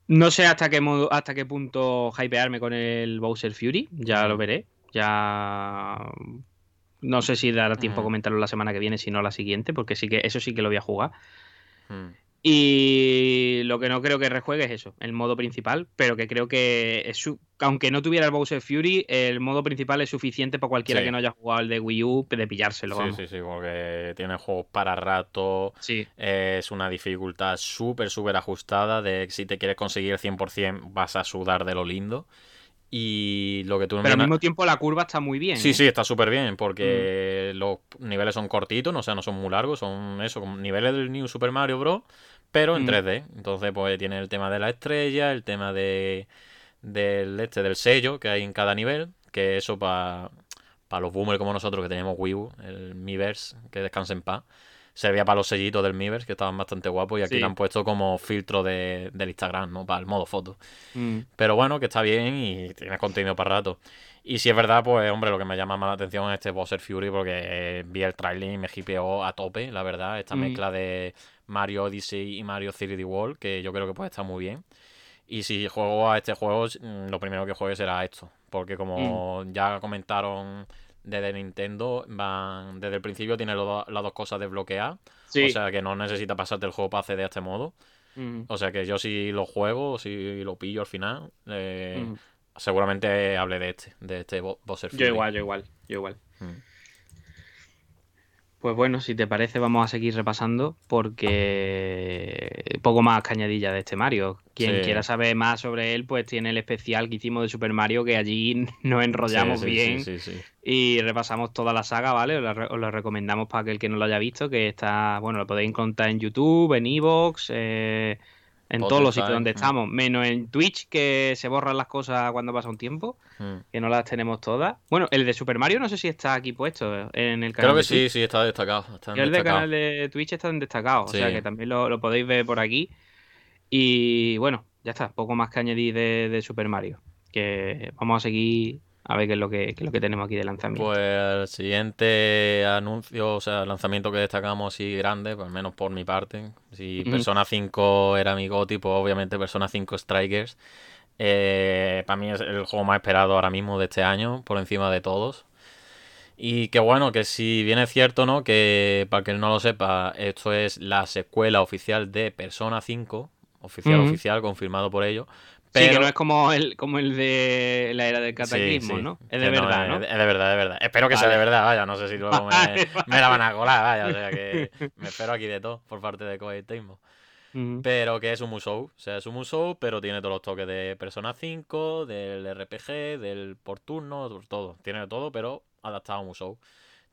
[SPEAKER 2] No sé hasta qué, hasta qué punto hypearme con el Bowser Fury, ya lo veré. Ya no sé si dará tiempo a comentarlo la semana que viene, si no la siguiente, porque sí que eso sí que lo voy a jugar. Hmm. Y lo que no creo que rejuegue es eso, el modo principal, pero que creo que es aunque no tuviera el Bowser Fury, el modo principal es suficiente para cualquiera que no haya jugado el de Wii U de pillárselo.
[SPEAKER 3] Sí, sí, sí, porque tiene juegos para rato,
[SPEAKER 2] sí.
[SPEAKER 3] es una dificultad súper, súper ajustada, de si te quieres conseguir el 100% vas a sudar de lo lindo. Y lo que tú
[SPEAKER 2] Pero al mismo tiempo la curva está muy bien.
[SPEAKER 3] Sí, ¿eh? sí, está súper bien, porque mm. los niveles son cortitos, o sea, no son muy largos, son eso, como niveles del New Super Mario Bros pero en 3D. Mm. Entonces, pues tiene el tema de la estrella, el tema de del este del sello que hay en cada nivel, que eso para los boomers como nosotros que tenemos Wii U, el Miiverse, que descansa en paz, servía para los sellitos del Miiverse, que estaban bastante guapos, y aquí lo han puesto como filtro de, del Instagram, ¿no? Para el modo foto. Mm. Pero bueno, que está bien y tiene contenido para rato. Y si es verdad, pues hombre, lo que me llama más la atención es este Bowser Fury, porque vi el trailer y me hipeó a tope, la verdad, esta mm. mezcla de Mario Odyssey y Mario 3D World, que yo creo que puede estar muy bien. Y si juego a este juego, mm, lo primero que juegue será esto. Porque como mm. ya comentaron desde Nintendo, van desde el principio tiene las dos cosas desbloqueadas. O sea que no necesita pasarte el juego para acceder a este modo. O sea que yo si lo juego, si lo pillo al final, eh, seguramente hable de este, de este
[SPEAKER 2] Yo igual, yo igual, yo igual. Pues bueno, si te parece, vamos a seguir repasando porque poco más cañadilla de este Mario. Quien quiera saber más sobre él, pues tiene el especial que hicimos de Super Mario, que allí nos enrollamos bien y repasamos toda la saga, ¿vale? Os lo recomendamos para aquel que no lo haya visto, que está, bueno, lo podéis encontrar en YouTube, en Evox, eh, en todos los sitios donde estamos, menos en Twitch, que se borran las cosas cuando pasa un tiempo, hmm. que no las tenemos todas. Bueno, el de Super Mario no sé si está aquí puesto en el
[SPEAKER 3] canal. Creo que sí, sí, está destacado.
[SPEAKER 2] el del canal de Twitch está en destacado, o sea que también lo, podéis ver por aquí. Y bueno, ya está, poco más que añadir de Super Mario. Que vamos a seguir a ver qué es lo que, lo que tenemos aquí de lanzamiento.
[SPEAKER 3] Pues el siguiente anuncio, o sea, lanzamiento que destacamos así grande, pues al menos por mi parte. Si Persona 5 era mi goti, pues obviamente Persona 5 Strikers. Eh, para mí es el juego más esperado ahora mismo de este año, por encima de todos. Y que bueno, que si bien es cierto, ¿no? Que para que no lo sepa, esto es la secuela oficial de Persona 5, oficial, oficial, confirmado por ello.
[SPEAKER 2] Sí, que no es como el, como el de la era del cataclismo, ¿no? Es de verdad, ¿no?
[SPEAKER 3] Es, de verdad, de verdad. Espero que sea de verdad, vaya. No sé si luego me, la van a colar, vaya. O sea que me espero aquí de todo por parte de Koei Tecmo. Pero que es un Musou. O sea, es un Musou, pero tiene todos los toques de Persona 5, del RPG, del por turno, todo. Tiene todo, pero adaptado a Musou.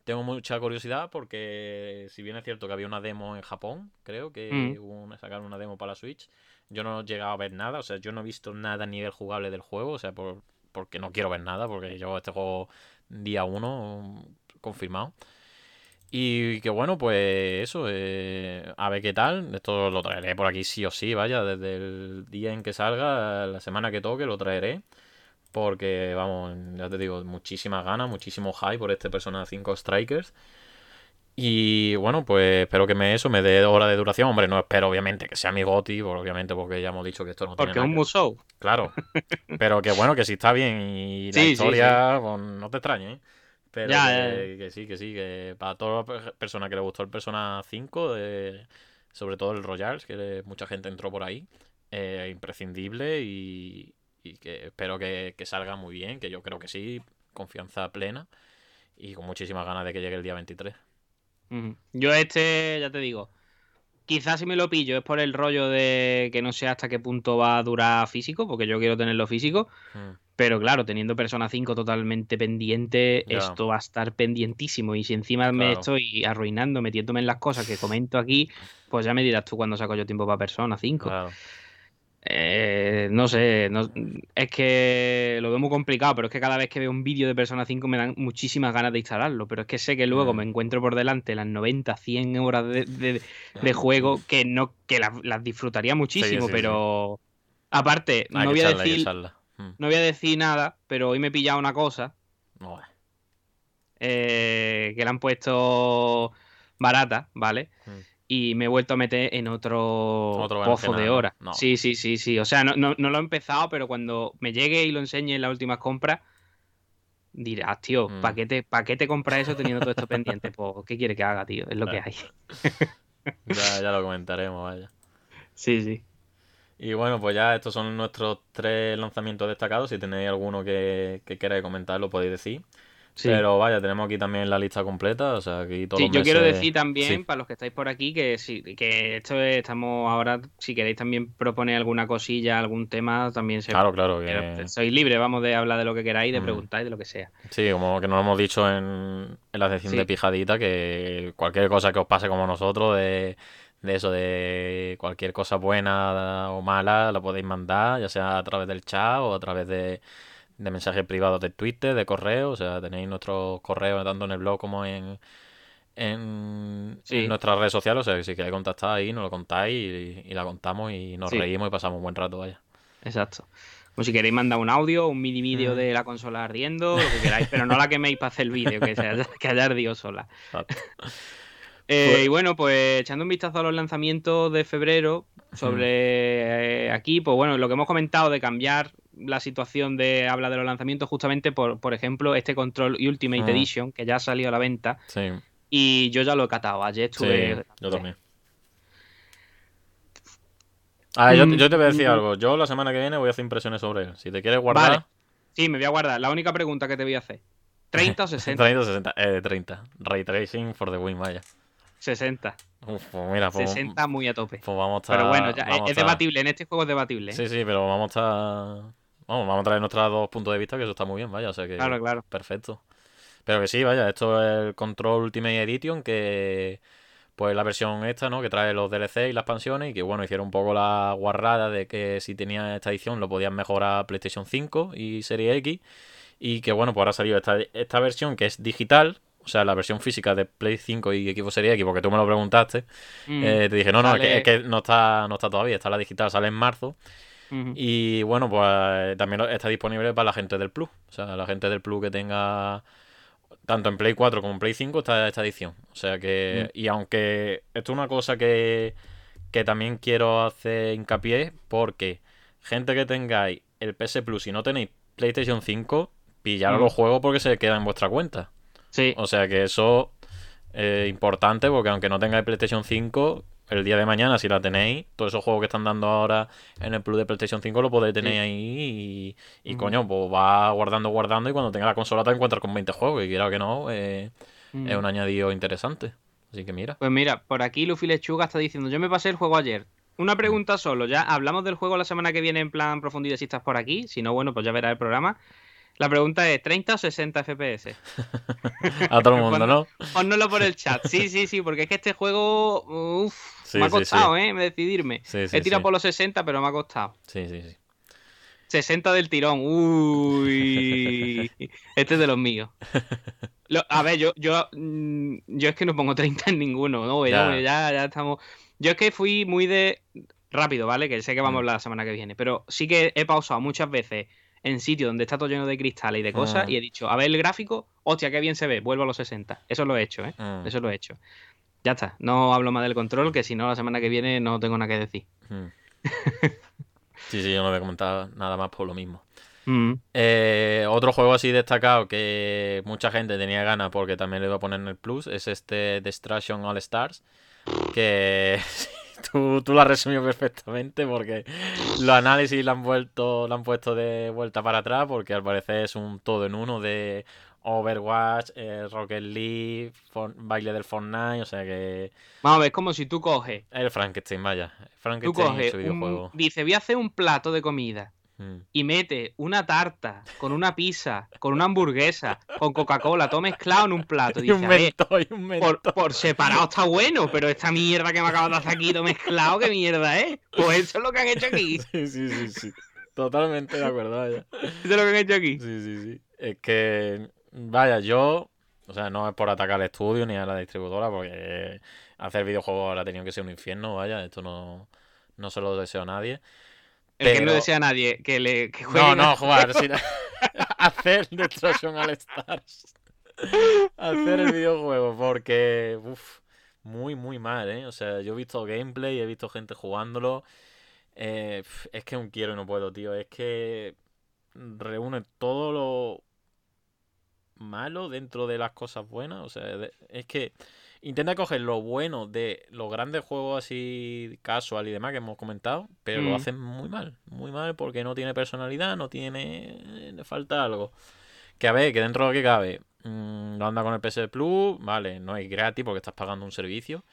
[SPEAKER 3] Tengo mucha curiosidad porque, si bien es cierto que había una demo en Japón, creo que mm. sacaron una demo para la Switch yo no he llegado a ver nada, o sea, yo no he visto nada a nivel jugable del juego, o sea, por, porque no quiero ver nada, porque yo este juego día uno confirmado. Y que bueno, pues eso, eh, a ver qué tal. Esto lo traeré por aquí sí o sí, vaya, desde el día en que salga, la semana que toque, lo traeré. Porque, vamos, ya te digo, muchísimas ganas, muchísimo hype por este Persona 5 Strikers. Y bueno, pues espero que me eso me dé hora de duración. Hombre, no espero obviamente que sea mi goti, obviamente porque ya hemos dicho que esto no
[SPEAKER 2] porque
[SPEAKER 3] tiene
[SPEAKER 2] Porque es un musou.
[SPEAKER 3] Claro. Pero que bueno, que si está bien y la historia, pues no te extrañe. ¿eh? Pero que, sí, que sí, que para todas las personas que le gustó el Persona 5, sobre todo el Royals, que mucha gente entró por ahí, eh, imprescindible y, que espero que, que salga muy bien, que yo creo que sí, confianza plena y con muchísimas ganas de que llegue el día 23.
[SPEAKER 2] Yo este, ya te digo, quizás si me lo pillo es por el rollo de que no sé hasta qué punto va a durar físico, porque yo quiero tenerlo físico. Mm. Pero claro, teniendo Persona 5 totalmente pendiente, esto va a estar pendientísimo. Y si encima me estoy arruinando, metiéndome en las cosas que comento aquí, pues ya me dirás tú cuando saco yo tiempo para Persona 5. Eh, no sé, es que lo veo muy complicado, pero es que cada vez que veo un vídeo de Persona 5 me dan muchísimas ganas de instalarlo, pero es que sé que luego me encuentro por delante las 90, 100 horas de, juego que no que las, disfrutaría muchísimo, pero aparte, no voy, a decir, mm. no voy a decir nada, pero hoy me he pillado una cosa eh, que la han puesto barata, ¿vale? Mm. Y me he vuelto a meter en otro,
[SPEAKER 3] Otro
[SPEAKER 2] pozo de horas.
[SPEAKER 3] no.
[SPEAKER 2] Sí, sí, sí, sí. O sea, no, no, no lo he empezado, pero cuando me llegue y lo enseñe en las últimas compras, dirás, tío,
[SPEAKER 3] Mm.
[SPEAKER 2] ¿para qué, te, ¿para qué te compras eso teniendo todo esto pendiente? Pues, ¿qué quiere que haga, tío? Es lo que hay.
[SPEAKER 3] Ya, ya lo comentaremos, vaya.
[SPEAKER 2] Sí, sí.
[SPEAKER 3] Y bueno, pues ya estos son nuestros tres lanzamientos destacados. Si tenéis alguno que, que queráis comentar, lo podéis decir.
[SPEAKER 2] Sí.
[SPEAKER 3] Pero vaya, tenemos aquí también la lista completa. O sea, aquí todos
[SPEAKER 2] Sí,
[SPEAKER 3] los
[SPEAKER 2] yo quiero decir también,
[SPEAKER 3] Sí.
[SPEAKER 2] para los que estáis por aquí, que sí, que esto es- estamos ahora, si queréis también proponer alguna cosilla, algún tema, también se
[SPEAKER 3] Claro, claro. Que...
[SPEAKER 2] sois libres, vamos, de hablar de lo que queráis, de
[SPEAKER 3] Mm.
[SPEAKER 2] preguntar y de lo que sea.
[SPEAKER 3] Sí, como que nos lo hemos dicho en, en la sección
[SPEAKER 2] Sí.
[SPEAKER 3] de pijadita, que cualquier cosa que os pase como nosotros, de, de eso, de cualquier cosa buena o mala, la podéis mandar, ya sea a través del chat o a través de, de mensajes privados de Twitter, de correo, o sea, tenéis nuestros correos tanto en el blog como en, en,
[SPEAKER 2] Sí.
[SPEAKER 3] en nuestras redes sociales, o sea, que si queréis contactar ahí, nos lo contáis y, y la contamos y nos
[SPEAKER 2] Sí.
[SPEAKER 3] reímos y pasamos un buen rato, vaya.
[SPEAKER 2] Exacto. Como si queréis mandar un audio, un mini vídeo
[SPEAKER 3] Mm.
[SPEAKER 2] de la consola ardiendo, lo que queráis, pero no la queméis para hacer el vídeo, que, se haya, que haya ardido sola. Eh,
[SPEAKER 3] Pues-
[SPEAKER 2] y bueno, pues echando un vistazo a los lanzamientos de febrero sobre eh, aquí, pues bueno, lo que hemos comentado de cambiar la situación de habla de los lanzamientos, justamente por, por ejemplo, este Control Ultimate
[SPEAKER 3] Mm.
[SPEAKER 2] Edition, que ya ha salido a la venta,
[SPEAKER 3] Sí,
[SPEAKER 2] y yo ya lo he catado. Ayer
[SPEAKER 3] sí,
[SPEAKER 2] estuve.
[SPEAKER 3] yo también. Ah, yo,
[SPEAKER 2] Mm,
[SPEAKER 3] yo te voy a decir
[SPEAKER 2] mm.
[SPEAKER 3] algo. Yo la semana que viene voy a hacer impresiones sobre él. Si te quieres guardar,
[SPEAKER 2] Vale. Sí, me voy a guardar. La única pregunta que te voy a hacer: ¿30 o 60?
[SPEAKER 3] 30 o 60. Eh, 30. Ray Tracing for the win, vaya.
[SPEAKER 2] 60.
[SPEAKER 3] Uf, pues mira, pues,
[SPEAKER 2] 60 muy a tope.
[SPEAKER 3] pues vamos a estar.
[SPEAKER 2] Pero bueno, ya, es,
[SPEAKER 3] a
[SPEAKER 2] debatible. En este juego es debatible. ¿eh?
[SPEAKER 3] Sí, sí, pero vamos a estar. Vamos, vamos a traer nuestros dos puntos de vista, que eso está muy bien, vaya. O sea que.
[SPEAKER 2] Claro, claro.
[SPEAKER 3] Perfecto. Pero que sí, vaya, esto es el Control Ultimate Edition, que pues la versión esta, ¿no? Que trae los DLC y las expansiones y que bueno, hicieron un poco la guarrada de que si tenía esta edición lo podían mejorar PlayStation 5 y Serie X y que bueno, pues ahora ha salido esta, esta versión que es digital, o sea, la versión física de Play 5 y Xbox Serie X, porque tú me lo preguntaste,
[SPEAKER 2] Mm,
[SPEAKER 3] eh, te dije, no, no, es que, es que no está, no está todavía, está la digital, sale en marzo. Y bueno, pues también está disponible para la gente del Plus. O sea, la gente del Plus que tenga tanto en Play 4 como en Play 5 está esta edición. O sea que, y aunque esto es una cosa que, que también quiero hacer hincapié, porque gente que tengáis el PS Plus y no tenéis PlayStation 5, pillaros
[SPEAKER 2] Mm.
[SPEAKER 3] los juegos porque se queda en vuestra cuenta.
[SPEAKER 2] Sí,
[SPEAKER 3] O sea que eso es importante porque aunque no tengáis PlayStation 5, el día de mañana, si la tenéis, todos esos juegos que están dando ahora en el Plus de PlayStation 5 lo podéis tener
[SPEAKER 2] Sí.
[SPEAKER 3] ahí y, coño, pues va guardando, guardando y cuando tenga la consola te encuentras con 20 juegos y quiera que no, eh,
[SPEAKER 2] Mm.
[SPEAKER 3] es un añadido interesante. Así que mira.
[SPEAKER 2] Pues mira, por aquí Luffy Lechuga está diciendo, yo me pasé el juego ayer. Una pregunta solo, ya hablamos del juego la semana que viene en plan profundidad si estás por aquí, si no, bueno, pues ya verás el programa. La pregunta es, ¿30 o 60 FPS?
[SPEAKER 3] A todo el mundo, ¿no?
[SPEAKER 2] Pónnoslo por el chat. Sí, sí, sí, porque es que este juego, uf,
[SPEAKER 3] Sí,
[SPEAKER 2] me ha
[SPEAKER 3] sí,
[SPEAKER 2] costado, ¿eh? Decidirme.
[SPEAKER 3] Sí, sí,
[SPEAKER 2] He tirado
[SPEAKER 3] sí.
[SPEAKER 2] por los 60, pero me ha costado.
[SPEAKER 3] Sí, sí, sí.
[SPEAKER 2] 60 del tirón. Uy. Este es de los míos. Lo- a ver, yo, yo, mm, yo es que no pongo 30 en ninguno, ¿no? Ya,
[SPEAKER 3] Ya.
[SPEAKER 2] ya, estamos. Yo es que fui muy de rápido, ¿vale? Que sé que vamos a
[SPEAKER 3] Mm.
[SPEAKER 2] hablar la semana que viene. Pero sí que he pausado muchas veces en sitios donde está todo lleno de cristales y de cosas
[SPEAKER 3] Mm.
[SPEAKER 2] y he dicho, a ver el gráfico, hostia, qué bien se ve, vuelvo a los 60. Eso lo he hecho, ¿eh?
[SPEAKER 3] Mm,
[SPEAKER 2] Eso lo he hecho. Ya está, no hablo más del control, que si no, la semana que viene no tengo nada que decir.
[SPEAKER 3] mm. Sí, sí, yo no voy a comentar nada más por lo mismo.
[SPEAKER 2] Mm.
[SPEAKER 3] Eh, otro juego así destacado que mucha gente tenía ganas porque también le iba a poner en el plus es este Destruction All Stars. Que tú, tú lo has resumido perfectamente porque los análisis lo han vuelto, lo han puesto de vuelta para atrás porque al parecer es un todo en uno de Overwatch, eh, Rocket League, For- baile del Fortnite, o sea que
[SPEAKER 2] Vamos a ver, es como si tú coges
[SPEAKER 3] el Frankenstein, vaya.
[SPEAKER 2] Tú
[SPEAKER 3] Frankenstein
[SPEAKER 2] coges
[SPEAKER 3] su
[SPEAKER 2] un,
[SPEAKER 3] videojuego.
[SPEAKER 2] dice, voy a hacer un plato de comida
[SPEAKER 3] Mm.
[SPEAKER 2] y mete una tarta con una pizza, con una hamburguesa, con Coca-Cola, todo mezclado en un plato.
[SPEAKER 3] Y
[SPEAKER 2] Dice,
[SPEAKER 3] un mentor, y un
[SPEAKER 2] por, por separado está bueno, pero esta mierda que me acabas de hacer aquí todo mezclado, ¿qué mierda es? Pues eso es lo que han hecho aquí.
[SPEAKER 3] Sí, sí, sí, sí. Totalmente de acuerdo, vaya.
[SPEAKER 2] Eso es lo que han hecho aquí.
[SPEAKER 3] Sí, sí, sí. Es que, vaya, yo, o sea, no es por atacar al estudio ni a la distribuidora, porque hacer videojuegos ahora ha tenido que ser un infierno, vaya, esto no, no se lo deseo a nadie.
[SPEAKER 2] El que no
[SPEAKER 3] Pero-
[SPEAKER 2] desea a nadie que le que
[SPEAKER 3] No,
[SPEAKER 2] jueguen
[SPEAKER 3] no,
[SPEAKER 2] a-
[SPEAKER 3] jugar, sino hacer Destruction All Stars. hacer el videojuego, porque, uff, muy, muy mal, ¿eh? O sea, yo he visto gameplay, he visto gente jugándolo. Eh, es que un quiero y no puedo, tío. Es que reúne todo lo malo dentro de las cosas buenas. O sea, es que intenta coger lo bueno de los grandes juegos así casual y demás que hemos comentado, pero lo mm. hacen muy mal, muy mal porque no tiene personalidad, no tiene... le falta algo. Que a ver, que dentro de lo que cabe, mmm, anda con el PS Plus, vale, no es gratis porque estás pagando un servicio.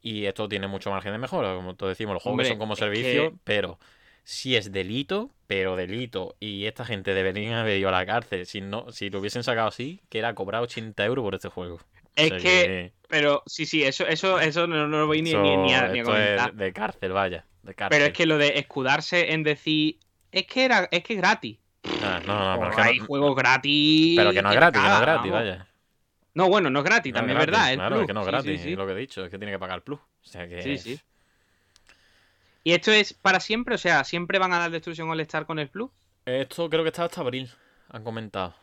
[SPEAKER 3] Y esto tiene mucho margen de mejora, como todos decimos, los juegos son como servicio, pero si es delito, pero delito. Y esta gente debería haber ido a la cárcel si no, si lo hubiesen sacado así, que era cobrar 80 euros por este juego.
[SPEAKER 2] Es que, pero sí, sí, eso, eso, eso no, lo voy ni, ni, a, comentar.
[SPEAKER 3] de cárcel, vaya. De cárcel.
[SPEAKER 2] Pero es que lo de escudarse en decir, es que era, es que es gratis.
[SPEAKER 3] Ah, no, no,
[SPEAKER 2] pero hay juegos gratis.
[SPEAKER 3] Pero que no es gratis, que no es gratis, vaya.
[SPEAKER 2] No, bueno, no es gratis, también es verdad.
[SPEAKER 3] claro, es que no es gratis, lo que he dicho, es que tiene que pagar el plus. O sea que.
[SPEAKER 2] Sí, sí. ¿Y esto es para siempre? O sea, ¿siempre van a dar destrucción al estar con el plus?
[SPEAKER 3] Esto creo que está hasta abril, han comentado.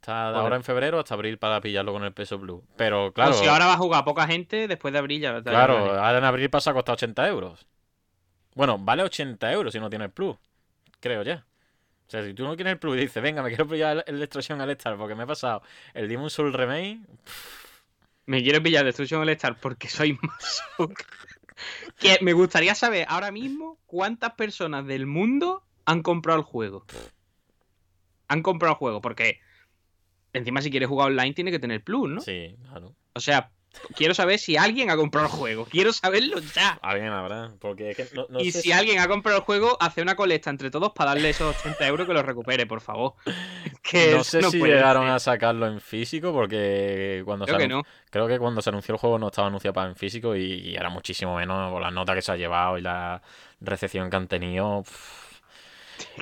[SPEAKER 3] Está de ahora en febrero hasta abril para pillarlo con el peso blue. Pero claro.
[SPEAKER 2] si ahora va a jugar poca gente, después de abril ya.
[SPEAKER 3] Claro, ahora en abril pasa a costar 80 euros. Bueno, vale 80 euros si no tienes plus. Creo ya. O sea, si tú no quieres el plus y dices, venga, me quiero pillar el Destruction al Star porque me he pasado el Demon Soul Remain.
[SPEAKER 2] Me quiero pillar Destruction al Star porque soy más. que me gustaría saber ahora mismo cuántas personas del mundo han comprado el juego. Han comprado el juego, porque encima si quieres jugar online tiene que tener plus, ¿no?
[SPEAKER 3] Sí, claro.
[SPEAKER 2] O sea, quiero saber si alguien ha comprado el juego. Quiero saberlo ya.
[SPEAKER 3] Alguien habrá, porque es que no,
[SPEAKER 2] Y si, alguien ha comprado el juego, hace una colecta entre todos para darle esos 80 euros que lo recupere, por favor.
[SPEAKER 3] Que no sé si llegaron a sacarlo en físico, porque cuando creo se que creo que cuando se anunció el juego no estaba anunciado para en físico y, era muchísimo menos por las notas que se ha llevado y la recepción que han tenido.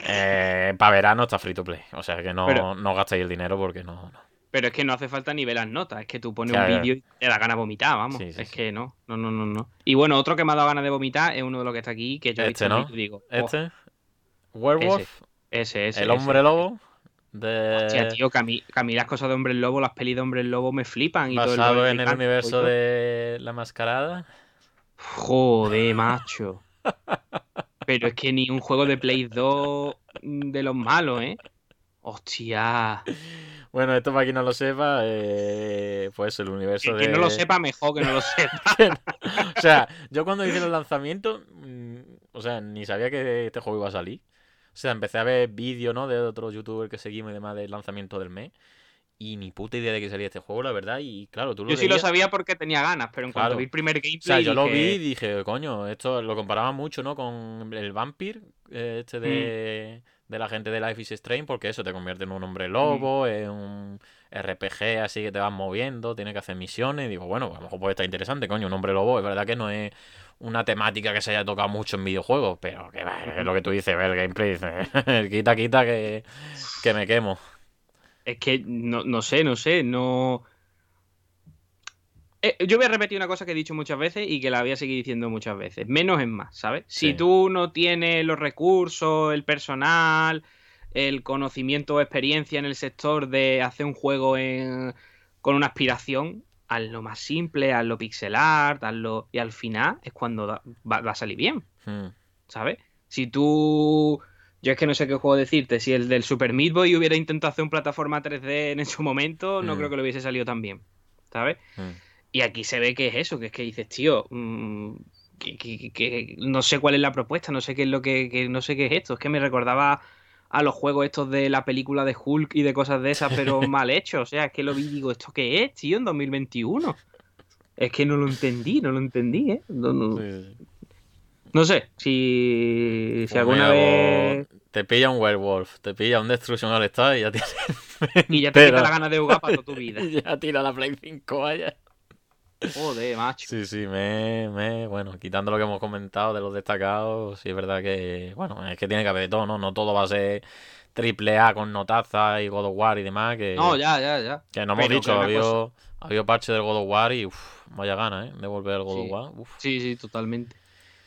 [SPEAKER 3] Eh, para verano está free to play. O sea que no, no gastéis el dinero porque no,
[SPEAKER 2] Pero es que no hace falta ni ver las notas. Es que tú pones un vídeo y te da ganas de vomitar, vamos. es que no. No, no, no, no. Y bueno, otro que me ha dado ganas de vomitar es uno de los que está aquí, que yo he
[SPEAKER 3] este,
[SPEAKER 2] ¿no?
[SPEAKER 3] digo. ¿Este? ¿Werewolf?
[SPEAKER 2] Ese, ese.
[SPEAKER 3] ¿El hombre lobo? De...
[SPEAKER 2] Hostia, tío, que a, mí, las cosas de hombre lobo, las pelis de hombre lobo me flipan. Y
[SPEAKER 3] Basado
[SPEAKER 2] todo
[SPEAKER 3] el en el universo de la mascarada.
[SPEAKER 2] Joder, macho. Pero es que ni un juego de Play 2 de los malos, ¿eh? Hostia.
[SPEAKER 3] Bueno, esto para quien no lo sepa, eh, pues el universo
[SPEAKER 2] de... Que no lo sepa, mejor que no lo sepa.
[SPEAKER 3] o sea, yo cuando hice el lanzamiento, mm, o sea, ni sabía que este juego iba a salir. O sea, empecé a ver vídeos, ¿no? De otros youtubers que seguimos y demás del lanzamiento del mes y ni puta idea de que salía este juego, la verdad. Y claro, tú lo
[SPEAKER 2] Yo sí lo sabía porque tenía ganas, pero en cuanto vi el primer gameplay. O
[SPEAKER 3] sea, yo lo vi y dije, coño, esto lo comparaba mucho, ¿no? Con el Vampire, eh, este de, mm. de la gente de Life is Strange, porque eso te convierte en un hombre lobo, mm. en un RPG así que te vas moviendo, tienes que hacer misiones. Y digo, bueno, a lo mejor puede estar interesante, coño, un hombre lobo. Es verdad que no es una temática que se haya tocado mucho en videojuegos, pero que es lo que tú dices, ver el gameplay, quita, quita que, que me quemo
[SPEAKER 2] es que no, no sé, no sé, no... Eh, yo voy a repetir una cosa que he dicho muchas veces y que la voy a seguir diciendo muchas veces. Menos es más, ¿sabes? Si tú no tienes los recursos, el personal, el conocimiento o experiencia en el sector de hacer un juego con una aspiración, haz lo más simple, haz lo pixel art, hazlo... Y al final es cuando va, a salir bien, hmm. ¿sabes? Si tú yo es que no sé qué juego decirte. Si el del Super Meat Boy hubiera intentado hacer un plataforma 3D en su momento, no mm. creo que lo hubiese salido tan bien. ¿Sabes? Mm. Y aquí se ve que es eso, que es que dices, tío, mm, que, no sé cuál es la propuesta, no sé qué es lo que, no sé qué es esto. Es que me recordaba a los juegos estos de la película de Hulk y de cosas de esas, pero mal hechos. O sea, es que lo vi y digo, ¿esto qué es, tío, en 2021? Es que no lo entendí, no lo entendí, ¿eh? No sé, si, si alguna vez.
[SPEAKER 3] Te pilla un werewolf, te pilla un destruction al estado y ya tienes.
[SPEAKER 2] y ya te quita la gana de jugar para toda tu vida.
[SPEAKER 3] ya tira la Play 5, vaya.
[SPEAKER 2] Joder, macho.
[SPEAKER 3] Sí, sí, me, me. Bueno, quitando lo que hemos comentado de los destacados, sí es verdad que. Bueno, es que tiene que haber de todo, ¿no? No todo va a ser triple A con notaza y God of War y demás. Que,
[SPEAKER 2] no, ya, ya, ya.
[SPEAKER 3] Que no hemos dicho, ha habido, ha habido parche del God of War y uff, vaya gana, ¿eh? De volver al God of War. Uf.
[SPEAKER 2] Sí, sí, totalmente.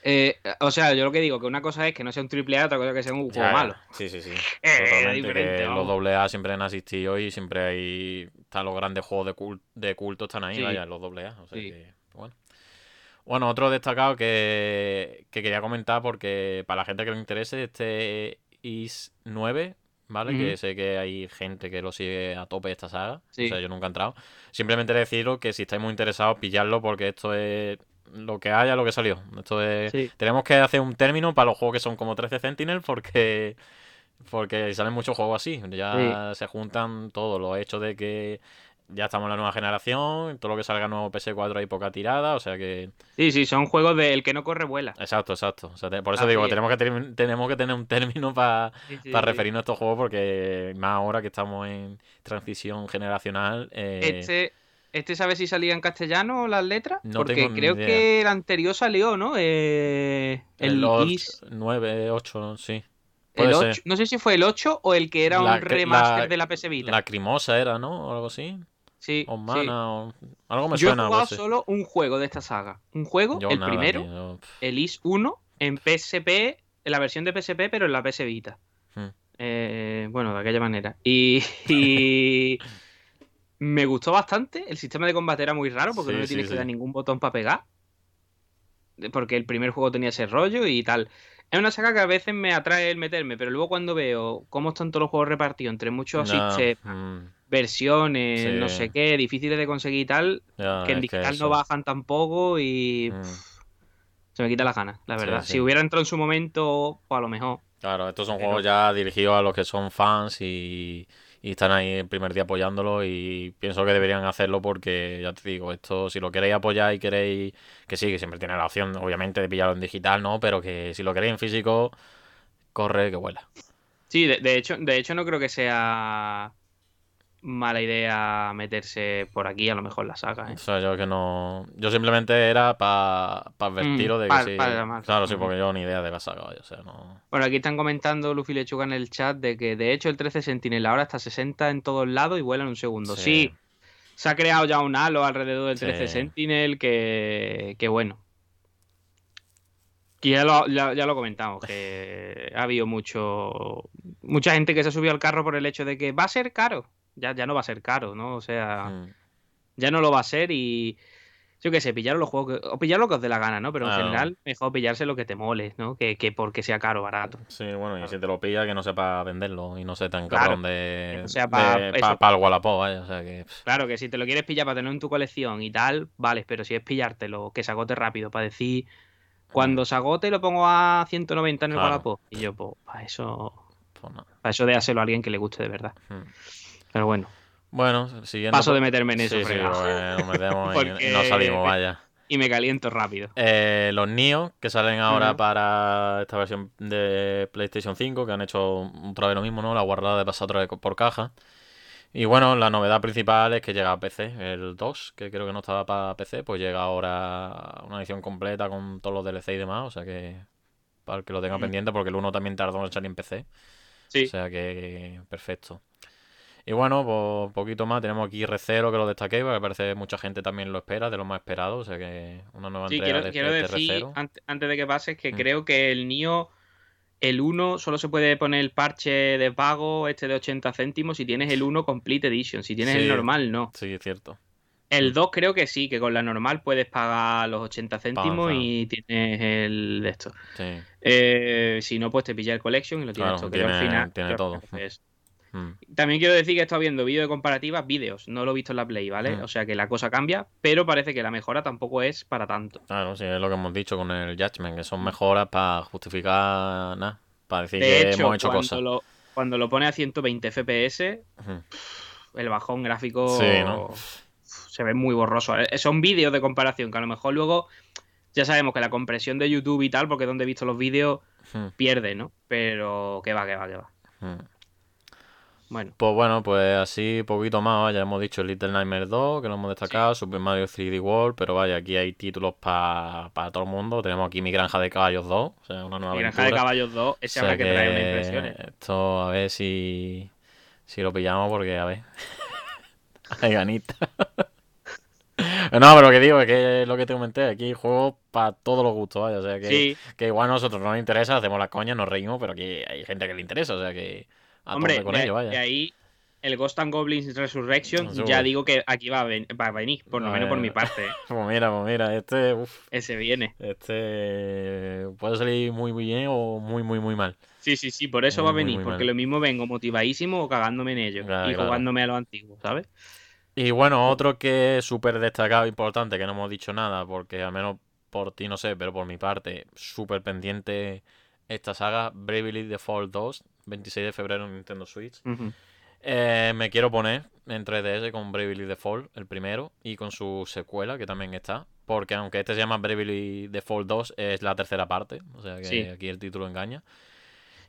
[SPEAKER 2] Eh, o sea, yo lo que digo, que una cosa es que no sea un triple A, otra cosa es que sea un juego malo.
[SPEAKER 3] Sí, sí, sí. Eh, los doble A siempre han asistido y siempre hay. Están los grandes juegos de, culto, de culto están ahí, vaya, los doble A. O sea que, bueno. Bueno, otro destacado que, que quería comentar porque para la gente que le interese, este IS 9, ¿vale? Que sé que hay gente que lo sigue a tope esta saga.
[SPEAKER 2] Sí.
[SPEAKER 3] O sea, yo nunca he entrado. Simplemente deciros que si estáis muy interesados, pillarlo porque esto es lo que haya, lo que salió. Esto es...
[SPEAKER 2] Sí.
[SPEAKER 3] Tenemos que hacer un término para los juegos que son como 13 Sentinel porque... Porque salen muchos juegos así. Ya se juntan todos los hechos de que ya estamos en la nueva generación, todo lo que salga nuevo PS4 hay poca tirada, o sea que...
[SPEAKER 2] Sí, sí, son juegos de el que no corre vuela.
[SPEAKER 3] Exacto, exacto. O sea, te- por eso digo, tenemos que, tenemos que tener un término para
[SPEAKER 2] Sí, sí,
[SPEAKER 3] para
[SPEAKER 2] sí.
[SPEAKER 3] referirnos a estos juegos porque más ahora que estamos en transición generacional... eh,
[SPEAKER 2] Este, este sabe si salía en castellano las letras,
[SPEAKER 3] No
[SPEAKER 2] porque
[SPEAKER 3] tengo
[SPEAKER 2] creo
[SPEAKER 3] idea.
[SPEAKER 2] que el anterior salió, ¿no? Eh, el
[SPEAKER 3] el
[SPEAKER 2] Is-
[SPEAKER 3] 9, 8, sí.
[SPEAKER 2] el
[SPEAKER 3] Puede
[SPEAKER 2] 8,
[SPEAKER 3] ser.
[SPEAKER 2] no sé si fue el 8 o el que era
[SPEAKER 3] La
[SPEAKER 2] un remaster
[SPEAKER 3] la-
[SPEAKER 2] de la PS Vita.
[SPEAKER 3] La Crimosa era, ¿no? O algo así.
[SPEAKER 2] sí,
[SPEAKER 3] O
[SPEAKER 2] sí.
[SPEAKER 3] Mana, o... Algo me
[SPEAKER 2] Yo he
[SPEAKER 3] suena.
[SPEAKER 2] jugado
[SPEAKER 3] pues, sí.
[SPEAKER 2] solo un juego de esta saga. Un juego,
[SPEAKER 3] Yo
[SPEAKER 2] el
[SPEAKER 3] nada,
[SPEAKER 2] primero,
[SPEAKER 3] tío,
[SPEAKER 2] el Is 1, en PSP, en la versión de PSP, pero en la PS Vita.
[SPEAKER 3] Hmm.
[SPEAKER 2] Eh, bueno, de aquella manera. Y, y me gustó bastante. El sistema de combate era muy raro porque
[SPEAKER 3] Sí,
[SPEAKER 2] no le
[SPEAKER 3] sí,
[SPEAKER 2] tienes que dar ningún botón para pegar. Porque el primer juego tenía ese rollo y tal. Es una saga que a veces me atrae el meterme, pero luego cuando veo cómo están todos los juegos repartidos entre muchos sistemas,
[SPEAKER 3] mm,
[SPEAKER 2] versiones,
[SPEAKER 3] Sí.
[SPEAKER 2] no sé qué, difíciles de conseguir y tal, que en
[SPEAKER 3] que
[SPEAKER 2] digital no bajan tampoco y
[SPEAKER 3] Mm.
[SPEAKER 2] se me quita las ganas, la
[SPEAKER 3] Sí,
[SPEAKER 2] verdad.
[SPEAKER 3] sí.
[SPEAKER 2] Si hubiera entrado en su momento, pues a lo mejor.
[SPEAKER 3] Claro, estos son
[SPEAKER 2] Pero-
[SPEAKER 3] juegos ya dirigidos a los que son fans y, y están ahí el primer día apoyándolo y pienso que deberían hacerlo porque, ya te digo, esto si lo queréis apoyar y queréis, que sí, que siempre tiene la opción, obviamente, de pillarlo en digital, ¿no? Pero que si lo queréis en físico, corre que vuela.
[SPEAKER 2] Sí, de, de hecho, de hecho no creo que sea mala idea meterse por aquí, a lo mejor la saga. ¿eh?
[SPEAKER 3] O sea, yo que no... Yo simplemente era para advertiros de que
[SPEAKER 2] pa-
[SPEAKER 3] sí...
[SPEAKER 2] pa.
[SPEAKER 3] Claro, sí,
[SPEAKER 2] Ujú.
[SPEAKER 3] porque yo ni idea de la saga, o sea, no...
[SPEAKER 2] Bueno, aquí están comentando Luffy Lechuga en el chat de que de hecho el 13 Sentinel ahora está a 60 en todos lados y vuela en un segundo. Sí, se ha creado ya un halo alrededor del 13
[SPEAKER 3] Sí.
[SPEAKER 2] Sentinel que, que bueno. Que ya lo, ya, ya lo comentamos, que ha habido mucho mucha gente que se ha subido al carro por el hecho de que va a ser caro. Ya, ya no va a ser caro, ¿no? O sea,
[SPEAKER 3] Mm.
[SPEAKER 2] ya no lo va a ser y yo qué sé, pillar los juegos que, o pillar lo que os dé la gana, ¿no? Pero en general mejor pillarse lo que te mole, ¿no? Que, que porque sea caro o barato.
[SPEAKER 3] Sí, bueno, y si te lo pilla, que no sepa venderlo y no sea tan
[SPEAKER 2] Claro.
[SPEAKER 3] cabrón de...
[SPEAKER 2] No sea pa-
[SPEAKER 3] de-
[SPEAKER 2] eso.
[SPEAKER 3] pa- el Wallapop, vaya, o sea que...
[SPEAKER 2] Claro que si te lo quieres pillar para tener en tu colección y tal, vale, pero si es pillártelo, que se agote rápido, para decir, cuando se agote lo pongo a 190 en el. Wallapop. Y yo, pues, para eso,
[SPEAKER 3] pues no.
[SPEAKER 2] para eso déaselo a alguien que le guste de verdad.
[SPEAKER 3] Mm.
[SPEAKER 2] Pero bueno,
[SPEAKER 3] Bueno, siguiendo...
[SPEAKER 2] paso
[SPEAKER 3] por-
[SPEAKER 2] de meterme en eso,
[SPEAKER 3] Sí, sí, nos metemos y, no salimos, vaya.
[SPEAKER 2] Y me caliento rápido.
[SPEAKER 3] Eh, los Nio, que salen ahora para esta versión de PlayStation 5, que han hecho otra vez lo mismo, ¿no? La guardada de pasar otra vez por caja. Y bueno, la novedad principal es que llega a PC, el 2, que creo que no estaba para PC, pues llega ahora una edición completa con todos los DLC y demás, o sea que para el que lo tenga pendiente, porque el 1 también tardó en salir en PC,
[SPEAKER 2] Sí.
[SPEAKER 3] o sea que perfecto. Y bueno, pues poquito más, tenemos aquí R0 que lo destaqué, porque parece que mucha gente también lo espera, de lo más esperado, o sea que una nueva
[SPEAKER 2] Sí,
[SPEAKER 3] entrega
[SPEAKER 2] quiero,
[SPEAKER 3] de,
[SPEAKER 2] quiero
[SPEAKER 3] de
[SPEAKER 2] decir,
[SPEAKER 3] R0.
[SPEAKER 2] ant- antes de que pases, que
[SPEAKER 3] Mm.
[SPEAKER 2] creo que el NIO, el 1, solo se puede poner el parche de pago, este de 80 céntimos, si tienes el 1 Complete Edition. Si tienes
[SPEAKER 3] Sí.
[SPEAKER 2] el normal, no.
[SPEAKER 3] Sí, es cierto.
[SPEAKER 2] El
[SPEAKER 3] Mm.
[SPEAKER 2] 2 creo que sí, que con la normal puedes pagar los 80 céntimos y tienes el de esto.
[SPEAKER 3] Sí.
[SPEAKER 2] Eh, si no, pues te pilla el Collection y lo tienes
[SPEAKER 3] Claro,
[SPEAKER 2] todo. al
[SPEAKER 3] tiene-
[SPEAKER 2] final
[SPEAKER 3] tiene todo.
[SPEAKER 2] es.
[SPEAKER 3] Mm.
[SPEAKER 2] También quiero decir que he estado viendo vídeos de comparativas, vídeos, no lo he visto en la Play, ¿vale?
[SPEAKER 3] Mm.
[SPEAKER 2] O sea que la cosa cambia, pero parece que la mejora tampoco es para tanto.
[SPEAKER 3] Claro, sí, es lo que hemos dicho con el Judgment, que son mejoras para justificar nada, para decir
[SPEAKER 2] De
[SPEAKER 3] que
[SPEAKER 2] hecho,
[SPEAKER 3] hemos hecho
[SPEAKER 2] cuando
[SPEAKER 3] cosas.
[SPEAKER 2] lo, cuando lo pone a 120 FPS, el bajón gráfico
[SPEAKER 3] Sí, ¿no?
[SPEAKER 2] se ve muy borroso. Eh, Son vídeos de comparación que a lo mejor luego ya sabemos que la compresión de YouTube y tal, porque es donde he visto los vídeos, pierde, ¿no? Pero que va, que va, que va. Bueno,
[SPEAKER 3] Pues bueno, pues así poquito más, vaya, hemos dicho Little Nightmares 2, que lo hemos destacado, Super Mario 3D World, pero vaya, aquí hay títulos para todo el mundo. Tenemos aquí Mi Granja de Caballos 2, o sea, una nueva
[SPEAKER 2] Mi Granja
[SPEAKER 3] aventura.
[SPEAKER 2] de Caballos 2, ese
[SPEAKER 3] O sea
[SPEAKER 2] habrá que traer unas impresiones.
[SPEAKER 3] Esto, a ver si, si lo pillamos, porque a ver. Hay ganita. no, pero lo que digo es que es lo que te comenté. Aquí hay juegos para todos los gustos, vaya. O sea que,
[SPEAKER 2] Sí,
[SPEAKER 3] que igual a nosotros no nos interesa, hacemos las coñas, nos reímos, pero aquí hay gente que le interesa, o sea que a
[SPEAKER 2] hombre,
[SPEAKER 3] con
[SPEAKER 2] de,
[SPEAKER 3] ello,
[SPEAKER 2] de
[SPEAKER 3] vaya.
[SPEAKER 2] ahí, el Ghost and Goblins Resurrection, ya digo que aquí va a, ven- va a venir, por lo menos por mi parte.
[SPEAKER 3] Pues mira, pues mira, este, uf,
[SPEAKER 2] Ese viene.
[SPEAKER 3] este puede salir muy muy bien o muy muy muy mal.
[SPEAKER 2] Sí, sí, sí, por eso
[SPEAKER 3] Muy,
[SPEAKER 2] va a
[SPEAKER 3] muy,
[SPEAKER 2] venir,
[SPEAKER 3] muy
[SPEAKER 2] porque
[SPEAKER 3] mal.
[SPEAKER 2] lo mismo vengo motivadísimo o cagándome en ello
[SPEAKER 3] Claro,
[SPEAKER 2] y
[SPEAKER 3] claro.
[SPEAKER 2] jugándome a lo antiguo, ¿sabes?
[SPEAKER 3] Y bueno, otro que es súper destacado, importante, que no hemos dicho nada, porque al menos por ti no sé, pero por mi parte, súper pendiente esta saga, Bravely Default 2, 26 de febrero en Nintendo Switch. Eh, me quiero poner en 3DS con Bravely Default, el primero, y con su secuela, que también está. Porque aunque este se llama Bravely Default 2, es la tercera parte. O sea que
[SPEAKER 2] Sí.
[SPEAKER 3] aquí el título engaña.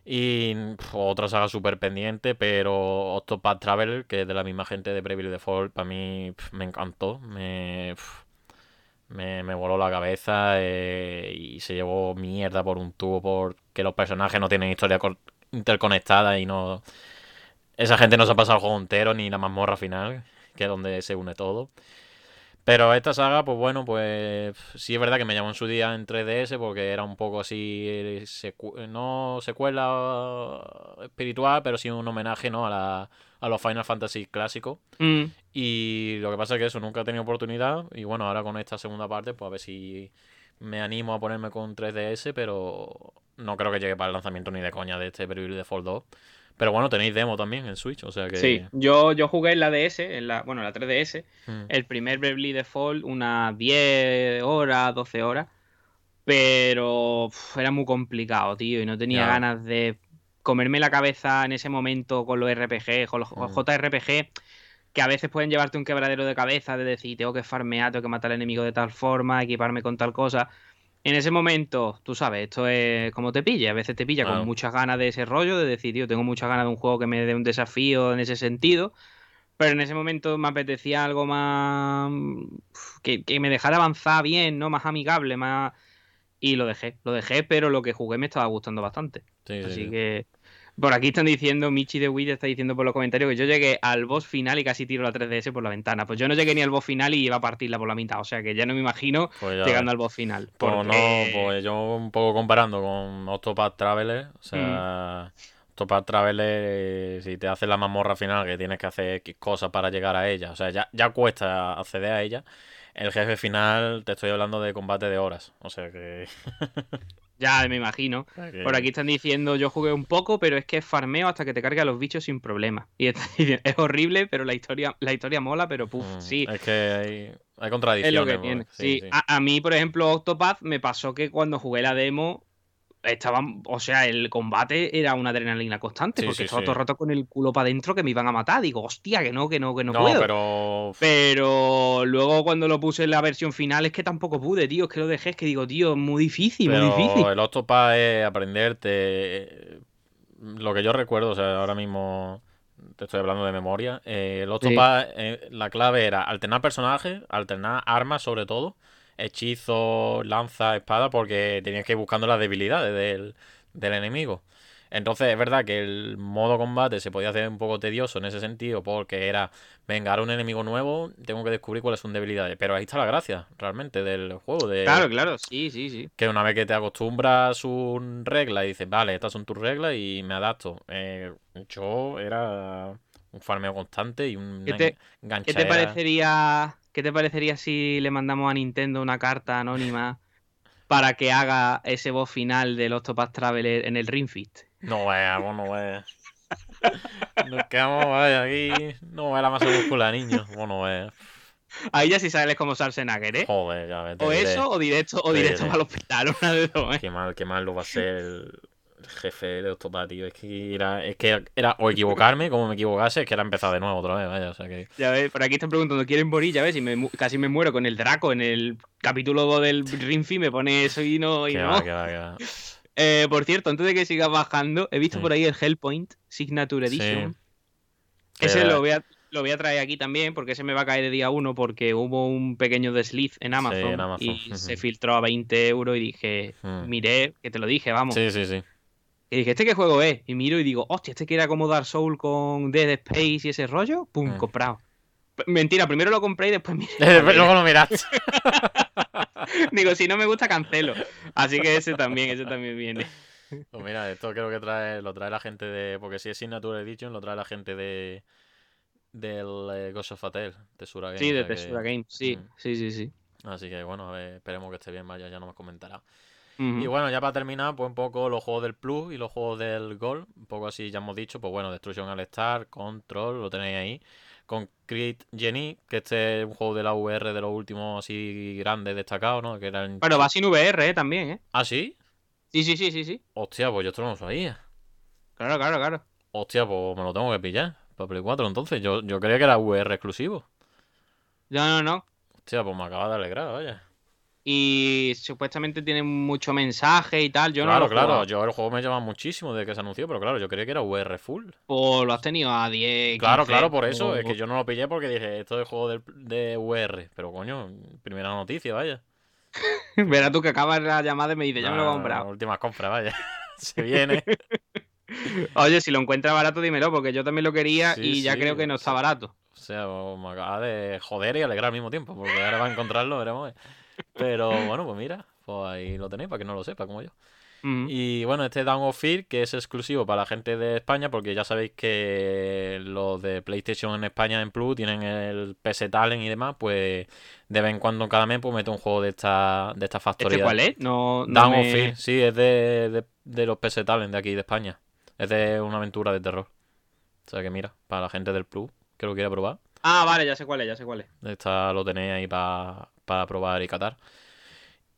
[SPEAKER 3] Y pf, otra saga súper pendiente, pero Octopath Traveler, que es de la misma gente de Bravely Default, para mí me encantó. Me, me, me voló la cabeza eh, y se llevó mierda por un tubo porque los personajes no tienen historia interconectada y no... Esa gente no se ha pasado el juego entero ni la mazmorra final, que es donde se une todo. Pero esta saga, pues bueno, pues sí es verdad que me llamó en su día en 3DS porque era un poco así, eh, secu- no secuela espiritual, pero sí un homenaje, ¿no? A, la, a los Final Fantasy clásicos.
[SPEAKER 2] Mm,
[SPEAKER 3] Y lo que pasa es que eso nunca he tenido oportunidad. Y bueno, ahora con esta segunda parte, pues a ver si me animo a ponerme con 3DS, pero no creo que llegue para el lanzamiento ni de coña de este Bravely Default 2. Pero bueno, tenéis demo también en Switch, o sea que...
[SPEAKER 2] Sí, yo, yo jugué en la DS, en la, bueno, en la 3DS,
[SPEAKER 3] Mm.
[SPEAKER 2] el primer Bravely Default unas 10 horas, 12 horas, pero uf, era muy complicado, tío, y no tenía ganas de comerme la cabeza en ese momento con los RPG, con los
[SPEAKER 3] Mm.
[SPEAKER 2] JRPG, que a veces pueden llevarte un quebradero de cabeza de decir, tengo que farmear, tengo que matar al enemigo de tal forma, equiparme con tal cosa. En ese momento, tú sabes, esto es como te pilla. A veces te pilla
[SPEAKER 3] Claro.
[SPEAKER 2] con muchas ganas de ese rollo, de decir, tío, tengo muchas ganas de un juego que me dé un desafío en ese sentido. Pero en ese momento me apetecía algo más. que, que me dejara avanzar bien, ¿no? Más amigable, más. Y lo dejé, lo dejé, pero lo que jugué me estaba gustando bastante.
[SPEAKER 3] Sí, sí,
[SPEAKER 2] Así
[SPEAKER 3] sí.
[SPEAKER 2] que. Por aquí están diciendo, Michi de Wii está diciendo por los comentarios que yo llegué al boss final y casi tiro la 3DS por la ventana. Pues yo no llegué ni al boss final y iba a partirla por la mitad. O sea que ya no me imagino
[SPEAKER 3] Pues
[SPEAKER 2] llegando al boss final.
[SPEAKER 3] Pues
[SPEAKER 2] porque-
[SPEAKER 3] no, pues yo un poco comparando con Octopath Traveler, o sea, Octopath Traveler, eh, si te haces la mazmorra final que tienes que hacer X cosas para llegar a ella, o sea, ya, ya cuesta acceder a ella, el jefe final te estoy hablando de combate de horas, o sea que...
[SPEAKER 2] Ya me imagino. Por aquí están diciendo, yo jugué un poco, pero es que farmeo hasta que te carga los bichos sin problema. Y están diciendo, es horrible, pero la historia, la historia mola, pero puf,
[SPEAKER 3] Mm,
[SPEAKER 2] sí.
[SPEAKER 3] Es que hay, hay
[SPEAKER 2] Es
[SPEAKER 3] contradicciones.
[SPEAKER 2] lo que
[SPEAKER 3] pues,
[SPEAKER 2] tiene.
[SPEAKER 3] sí,
[SPEAKER 2] Sí,
[SPEAKER 3] sí.
[SPEAKER 2] A, a mí, por ejemplo, Octopath me pasó que cuando jugué la demo estaba, o sea, el combate era una adrenalina constante
[SPEAKER 3] Sí,
[SPEAKER 2] porque
[SPEAKER 3] sí,
[SPEAKER 2] estaba
[SPEAKER 3] sí.
[SPEAKER 2] todo el rato con el culo para adentro que me iban a matar. Digo, hostia, que no, que no, que no,
[SPEAKER 3] No,
[SPEAKER 2] puedo.
[SPEAKER 3] pero...
[SPEAKER 2] Pero luego cuando lo puse en la versión final es que tampoco pude, tío. Es que lo dejé, es que digo, tío, muy difícil, muy
[SPEAKER 3] Pero
[SPEAKER 2] difícil.
[SPEAKER 3] el Octopath es aprenderte. eh, Lo que yo recuerdo, o sea, ahora mismo te estoy hablando de memoria. eh, el Octopath, eh, la clave era alternar personajes, alternar armas sobre todo, hechizos, lanza, espada, porque tenías que ir buscando las debilidades del, del enemigo. Entonces es verdad que el modo combate se podía hacer un poco tedioso en ese sentido, porque era, venga, ahora un enemigo nuevo, tengo que descubrir cuáles son debilidades. Pero ahí está la gracia, realmente, del juego. De,
[SPEAKER 2] Claro, claro, sí, sí, sí.
[SPEAKER 3] que una vez que te acostumbras a sus reglas y dices, vale, estas son tus reglas y me adapto. Eh, yo era un farmeo constante y un
[SPEAKER 2] ¿Qué te- ¿Qué te parecería, qué te parecería si le mandamos a Nintendo una carta anónima para que haga ese boss final del Octopath Traveler en el Ring Fit?
[SPEAKER 3] No vos no veas. Nos quedamos vaya, aquí. No veas la masa muscular, niño. Vos no veas.
[SPEAKER 2] Ahí ya sí sales como Schwarzenegger, ¿eh?
[SPEAKER 3] Joder, ya ves. te
[SPEAKER 2] O
[SPEAKER 3] diré.
[SPEAKER 2] eso, o directo, o directo al hospital, una de dos, ¿eh?
[SPEAKER 3] Qué mal, qué mal lo va a ser el jefe de Octopath, tío. Es que era, es que era o equivocarme, como me equivocase, es que era empezar de nuevo otra vez, vaya. O sea que.
[SPEAKER 2] Ya ves, por aquí están preguntando, ¿quieren morir? Ya ves, y me casi me muero con el Draco en el capítulo 2 del Ring Fit, me pone eso y no, y
[SPEAKER 3] Que
[SPEAKER 2] no.
[SPEAKER 3] va, que va, que va.
[SPEAKER 2] Eh, por cierto, antes de que siga bajando, he visto
[SPEAKER 3] Sí.
[SPEAKER 2] por ahí el Hellpoint Signature
[SPEAKER 3] Sí.
[SPEAKER 2] Edition.
[SPEAKER 3] Que-
[SPEAKER 2] Ese lo voy, a, lo voy a traer aquí también, porque ese me va a caer de día uno, porque hubo un pequeño desliz en Amazon,
[SPEAKER 3] en Amazon,
[SPEAKER 2] y se filtró a 20 euros y dije,
[SPEAKER 3] Mm.
[SPEAKER 2] miré, que te lo dije, vamos.
[SPEAKER 3] Sí, sí, sí.
[SPEAKER 2] Y dije, ¿este qué juego es? Y miro y digo, hostia, ¿este que era como Dark Soul con Dead Space y ese rollo? Pum,
[SPEAKER 3] Mm.
[SPEAKER 2] comprado. P- Mentira, primero lo compré y después miré.
[SPEAKER 3] Luego lo miraste.
[SPEAKER 2] Digo, si no me gusta, cancelo. Así que ese también, ese también viene.
[SPEAKER 3] Pues mira, esto creo que trae, lo trae la gente de. Porque si es Signature Edition, lo trae la gente de, del eh, Ghost of Fatel, Tesura Games.
[SPEAKER 2] Sí, de
[SPEAKER 3] sea que-
[SPEAKER 2] Tesura Games, sí,
[SPEAKER 3] Mm.
[SPEAKER 2] sí, sí, sí.
[SPEAKER 3] Así que bueno, a ver, esperemos que esté bien, vaya, ya no me comentará. Y bueno, ya para terminar, pues un poco los juegos del Plus y los juegos del Gol. Un poco así ya hemos dicho, pues bueno, Destruction All Star, Control, lo tenéis ahí. Concrete Genie, que este es un juego de la VR de los últimos así grandes destacados, ¿no? Que eran...
[SPEAKER 2] Bueno, va sin VR eh, también, ¿eh?
[SPEAKER 3] ¿Ah, sí?
[SPEAKER 2] Sí, sí, sí, sí, sí.
[SPEAKER 3] Hostia, pues yo esto no lo sabía.
[SPEAKER 2] Claro, claro, claro.
[SPEAKER 3] Hostia, pues me lo tengo que pillar. Para Play 4 entonces. Yo, yo creía que era VR exclusivo.
[SPEAKER 2] No, no, no.
[SPEAKER 3] Hostia, pues me acaba de alegrar, vaya.
[SPEAKER 2] Y supuestamente tiene mucho mensaje y tal. Yo
[SPEAKER 3] claro,
[SPEAKER 2] no lo he
[SPEAKER 3] claro.
[SPEAKER 2] jugado.
[SPEAKER 3] Yo el juego me llama muchísimo desde que se anunció, pero claro, yo creía que era VR full.
[SPEAKER 2] Pues lo has tenido a 10.
[SPEAKER 3] Claro,
[SPEAKER 2] 15,
[SPEAKER 3] claro, por eso.
[SPEAKER 2] o-
[SPEAKER 3] Es que yo no lo pillé porque dije, esto es juego del- de VR. Pero coño, primera noticia, vaya.
[SPEAKER 2] Verás tú que acabas la llamada y me dice, ya me lo he
[SPEAKER 3] Ah,
[SPEAKER 2] comprado.
[SPEAKER 3] Últimas compras, vaya. Se viene.
[SPEAKER 2] Oye, si lo encuentras barato, dímelo, porque yo también lo quería
[SPEAKER 3] Sí,
[SPEAKER 2] y ya
[SPEAKER 3] sí,
[SPEAKER 2] creo que no está barato.
[SPEAKER 3] O sea, pues, me acaba de joder y alegrar al mismo tiempo. Porque ahora va a encontrarlo, veremos. Pero bueno, pues mira, pues ahí lo tenéis para que no lo sepa, como yo. Y bueno, este Down of Fear, que es exclusivo para la gente de España, porque ya sabéis que los de PlayStation en España en Plus tienen el PS Talent y demás, pues de vez en cuando cada mes pues mete un juego de esta, de esta factoría.
[SPEAKER 2] ¿Este cuál es? No, no
[SPEAKER 3] Down
[SPEAKER 2] me-
[SPEAKER 3] of Fear, sí, es de, de, de los PS Talent de aquí de España. Es de una aventura de terror. O sea que mira, para la gente del Plus que lo quiera probar,
[SPEAKER 2] Ah, vale, ya sé cuál es, ya sé cuál es.
[SPEAKER 3] esta lo tenéis ahí pa- para probar y catar.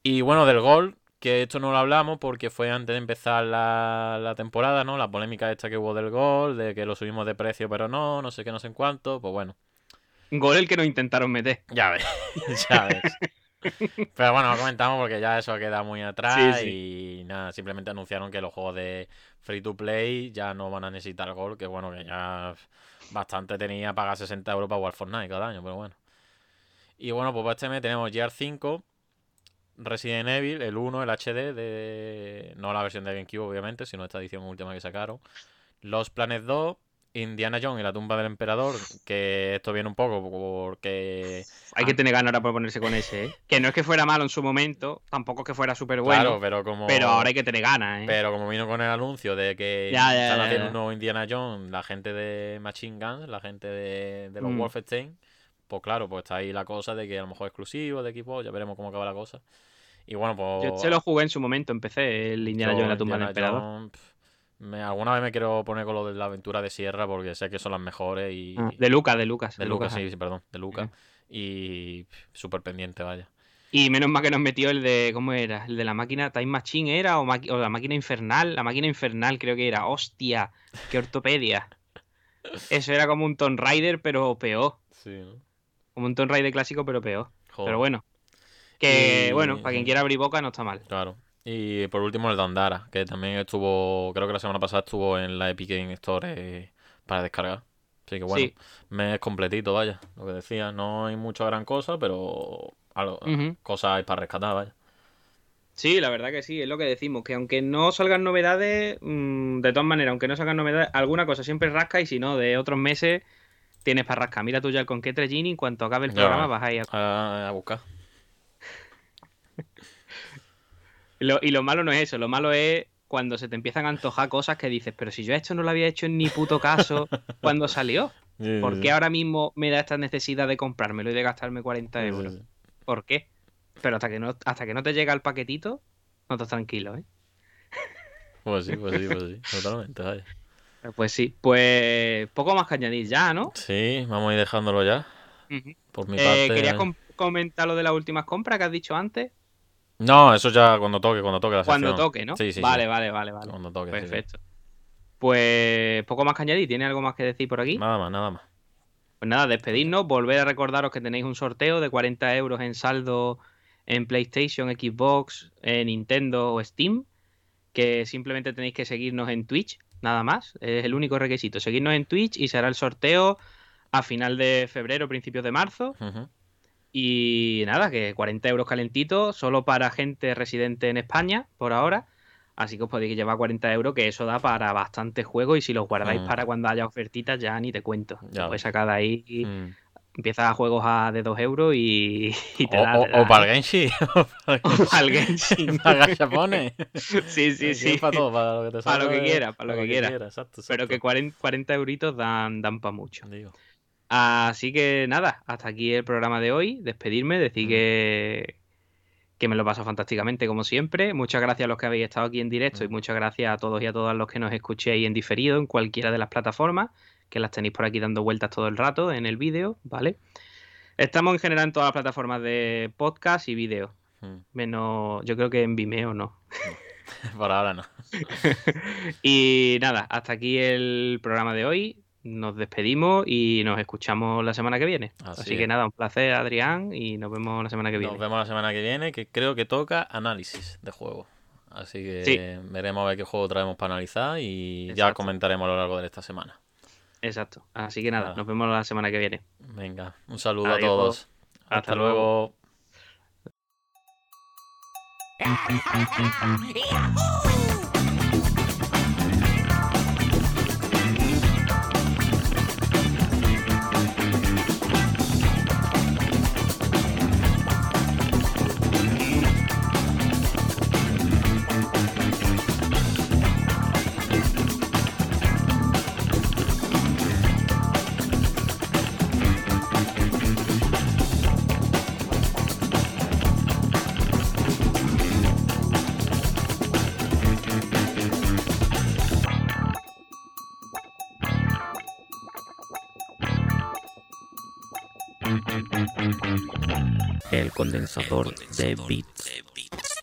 [SPEAKER 3] Y bueno, del gol, que esto no lo hablamos porque fue antes de empezar la, la temporada, ¿no? La polémica esta que hubo del gol, de que lo subimos de precio, pero no, no sé qué, no sé en cuánto. Pues bueno,
[SPEAKER 2] Gol el que nos intentaron meter.
[SPEAKER 3] ya ves, ya ves. Pero bueno, lo comentamos porque ya eso queda muy atrás
[SPEAKER 2] Sí,
[SPEAKER 3] y nada, simplemente anunciaron que los juegos de free to play ya no van a necesitar gol, que bueno, que ya bastante tenía pagar 60 euros para jugar Fortnite cada año, pero bueno. Y bueno, pues para este mes tenemos GR5, Resident Evil, el 1, el HD, de no la versión de GameCube obviamente, sino esta edición última que sacaron. Los Planet 2, Indiana Jones y la tumba del emperador, que esto viene un poco porque...
[SPEAKER 2] Hay que tener ganas ahora para ponerse con ese, ¿eh? Que no es que fuera malo en su momento, tampoco es que fuera súper bueno,
[SPEAKER 3] Claro, pero como...
[SPEAKER 2] pero ahora hay que tener ganas, ¿eh?
[SPEAKER 3] Pero como vino con el anuncio de que
[SPEAKER 2] Ya, ya,
[SPEAKER 3] están
[SPEAKER 2] ya,
[SPEAKER 3] haciendo
[SPEAKER 2] ya.
[SPEAKER 3] un nuevo Indiana Jones, la gente de Machine Guns, la gente de, de los
[SPEAKER 2] Mm.
[SPEAKER 3] Wolfenstein, pues claro, pues está ahí la cosa de que a lo mejor exclusivo de equipo, ya veremos cómo acaba la cosa. Y bueno, pues...
[SPEAKER 2] Yo se lo jugué en su momento, empecé el Indiana Jones en la tumba del emperador.
[SPEAKER 3] Me- alguna vez me quiero poner con lo de la aventura de Sierra porque sé que son las mejores y...
[SPEAKER 2] Ah, de Lucas, de Lucas.
[SPEAKER 3] de
[SPEAKER 2] de
[SPEAKER 3] Lucas,
[SPEAKER 2] Lucas.
[SPEAKER 3] sí, sí, perdón, de Lucas. Y súper pendiente, vaya.
[SPEAKER 2] Y menos mal que nos metió el de, ¿cómo era? El de la máquina Time Machine era, o, o la máquina infernal, la máquina infernal creo que era. Hostia, qué ortopedia. Eso era como un Tomb Raider, pero peor.
[SPEAKER 3] Sí, ¿no?
[SPEAKER 2] Como un Tomb Raider clásico, pero peor.
[SPEAKER 3] Joder.
[SPEAKER 2] Pero bueno. Que
[SPEAKER 3] Y-
[SPEAKER 2] bueno, para quien quiera abrir boca no está mal.
[SPEAKER 3] Claro. Y por último el Dandara, que también estuvo, creo que la semana pasada estuvo en la Epic Game Store eh, para descargar. Así que bueno,
[SPEAKER 2] Sí.
[SPEAKER 3] mes completito, vaya. Lo que decía, no hay mucha gran cosa, pero algo, cosas hay para rescatar, vaya.
[SPEAKER 2] Sí, la verdad que sí, es lo que decimos, que aunque no salgan novedades, mm, de todas maneras, aunque no salgan novedades, alguna cosa siempre rasca y si no, de otros meses tienes para rascar. Mira tú ya con qué Gini, en cuanto acabe el programa vas a ir a
[SPEAKER 3] A, buscar.
[SPEAKER 2] Y lo, y lo malo no es eso, lo malo es cuando se te empiezan a antojar cosas que dices, pero si yo esto no lo había hecho en ni puto caso cuando salió, ¿por qué ahora mismo me da esta necesidad de comprármelo y de gastarme 40
[SPEAKER 3] Sí, sí,
[SPEAKER 2] euros? ¿Por qué? Pero hasta que no, hasta que no te llega el paquetito, no estás tranquilo, ¿eh?
[SPEAKER 3] Pues sí, pues sí, pues sí. Totalmente, vaya.
[SPEAKER 2] Pues sí, pues poco más que añadir ya, ¿no?
[SPEAKER 3] Sí, vamos a ir dejándolo ya. Por mi
[SPEAKER 2] Eh,
[SPEAKER 3] parte.
[SPEAKER 2] ¿Querías com- comentar lo de las últimas compras que has dicho antes?
[SPEAKER 3] No, eso ya cuando toque, cuando toque la
[SPEAKER 2] Cuando
[SPEAKER 3] sección.
[SPEAKER 2] toque, ¿no?
[SPEAKER 3] Sí, sí, sí.
[SPEAKER 2] vale, vale, vale, vale.
[SPEAKER 3] Cuando toque. sí, sí.
[SPEAKER 2] Perfecto. Pues poco más que añadir. ¿Tiene algo más que decir por aquí?
[SPEAKER 3] Nada más, nada más.
[SPEAKER 2] Pues nada, despedirnos, volver a recordaros que tenéis un sorteo de 40 euros en saldo en PlayStation, Xbox, en Nintendo o Steam, que simplemente tenéis que seguirnos en Twitch, nada más, es el único requisito, seguirnos en Twitch y será el sorteo a final de febrero, principios de marzo, y nada, que 40 euros calentitos, solo para gente residente en España, por ahora, así que os podéis llevar 40 euros, que eso da para bastantes juegos, y si los guardáis
[SPEAKER 3] Mm.
[SPEAKER 2] para cuando haya ofertitas, ya ni te cuento,
[SPEAKER 3] Ya.
[SPEAKER 2] Te puedes sacar de ahí
[SPEAKER 3] Mm.
[SPEAKER 2] Empiezas a juegos a de 2 euros y, y te
[SPEAKER 3] O,
[SPEAKER 2] da.
[SPEAKER 3] o- o para
[SPEAKER 2] ¿eh?
[SPEAKER 3] el Genshi. O para el
[SPEAKER 2] O para el Genshin.
[SPEAKER 3] Para gachapones.
[SPEAKER 2] sí, sí, sí.
[SPEAKER 3] Para todo, para lo que te
[SPEAKER 2] Para lo
[SPEAKER 3] salga
[SPEAKER 2] que
[SPEAKER 3] de-
[SPEAKER 2] quiera, para lo que quiera.
[SPEAKER 3] exacto,
[SPEAKER 2] Pero que
[SPEAKER 3] exacto.
[SPEAKER 2] 40, 40 euritos dan, dan para mucho.
[SPEAKER 3] Digo.
[SPEAKER 2] Así que nada, hasta aquí el programa de hoy. Despedirme, decir que, que me lo paso fantásticamente como siempre. Muchas gracias a los que habéis estado aquí en directo y muchas gracias a todos y a todas los que nos escuchéis en diferido en cualquiera de las plataformas, que las tenéis por aquí dando vueltas todo el rato en el vídeo, ¿vale? Estamos en general en todas las plataformas de podcast y vídeo. Menos, yo creo que en Vimeo no.
[SPEAKER 3] por ahora no.
[SPEAKER 2] y nada, hasta aquí el programa de hoy nos despedimos y nos escuchamos la semana que viene. Así, que nada, un placer, Adrián, y nos vemos la semana que viene.
[SPEAKER 3] Nos vemos la semana que viene, que creo que toca análisis de juego. Así que veremos a ver qué juego traemos para analizar y ya comentaremos a lo largo de esta semana.
[SPEAKER 2] Exacto. Así que nada, nos vemos la semana que viene.
[SPEAKER 3] Venga, un saludo a todos. Hasta, luego.
[SPEAKER 1] el condensador de bits.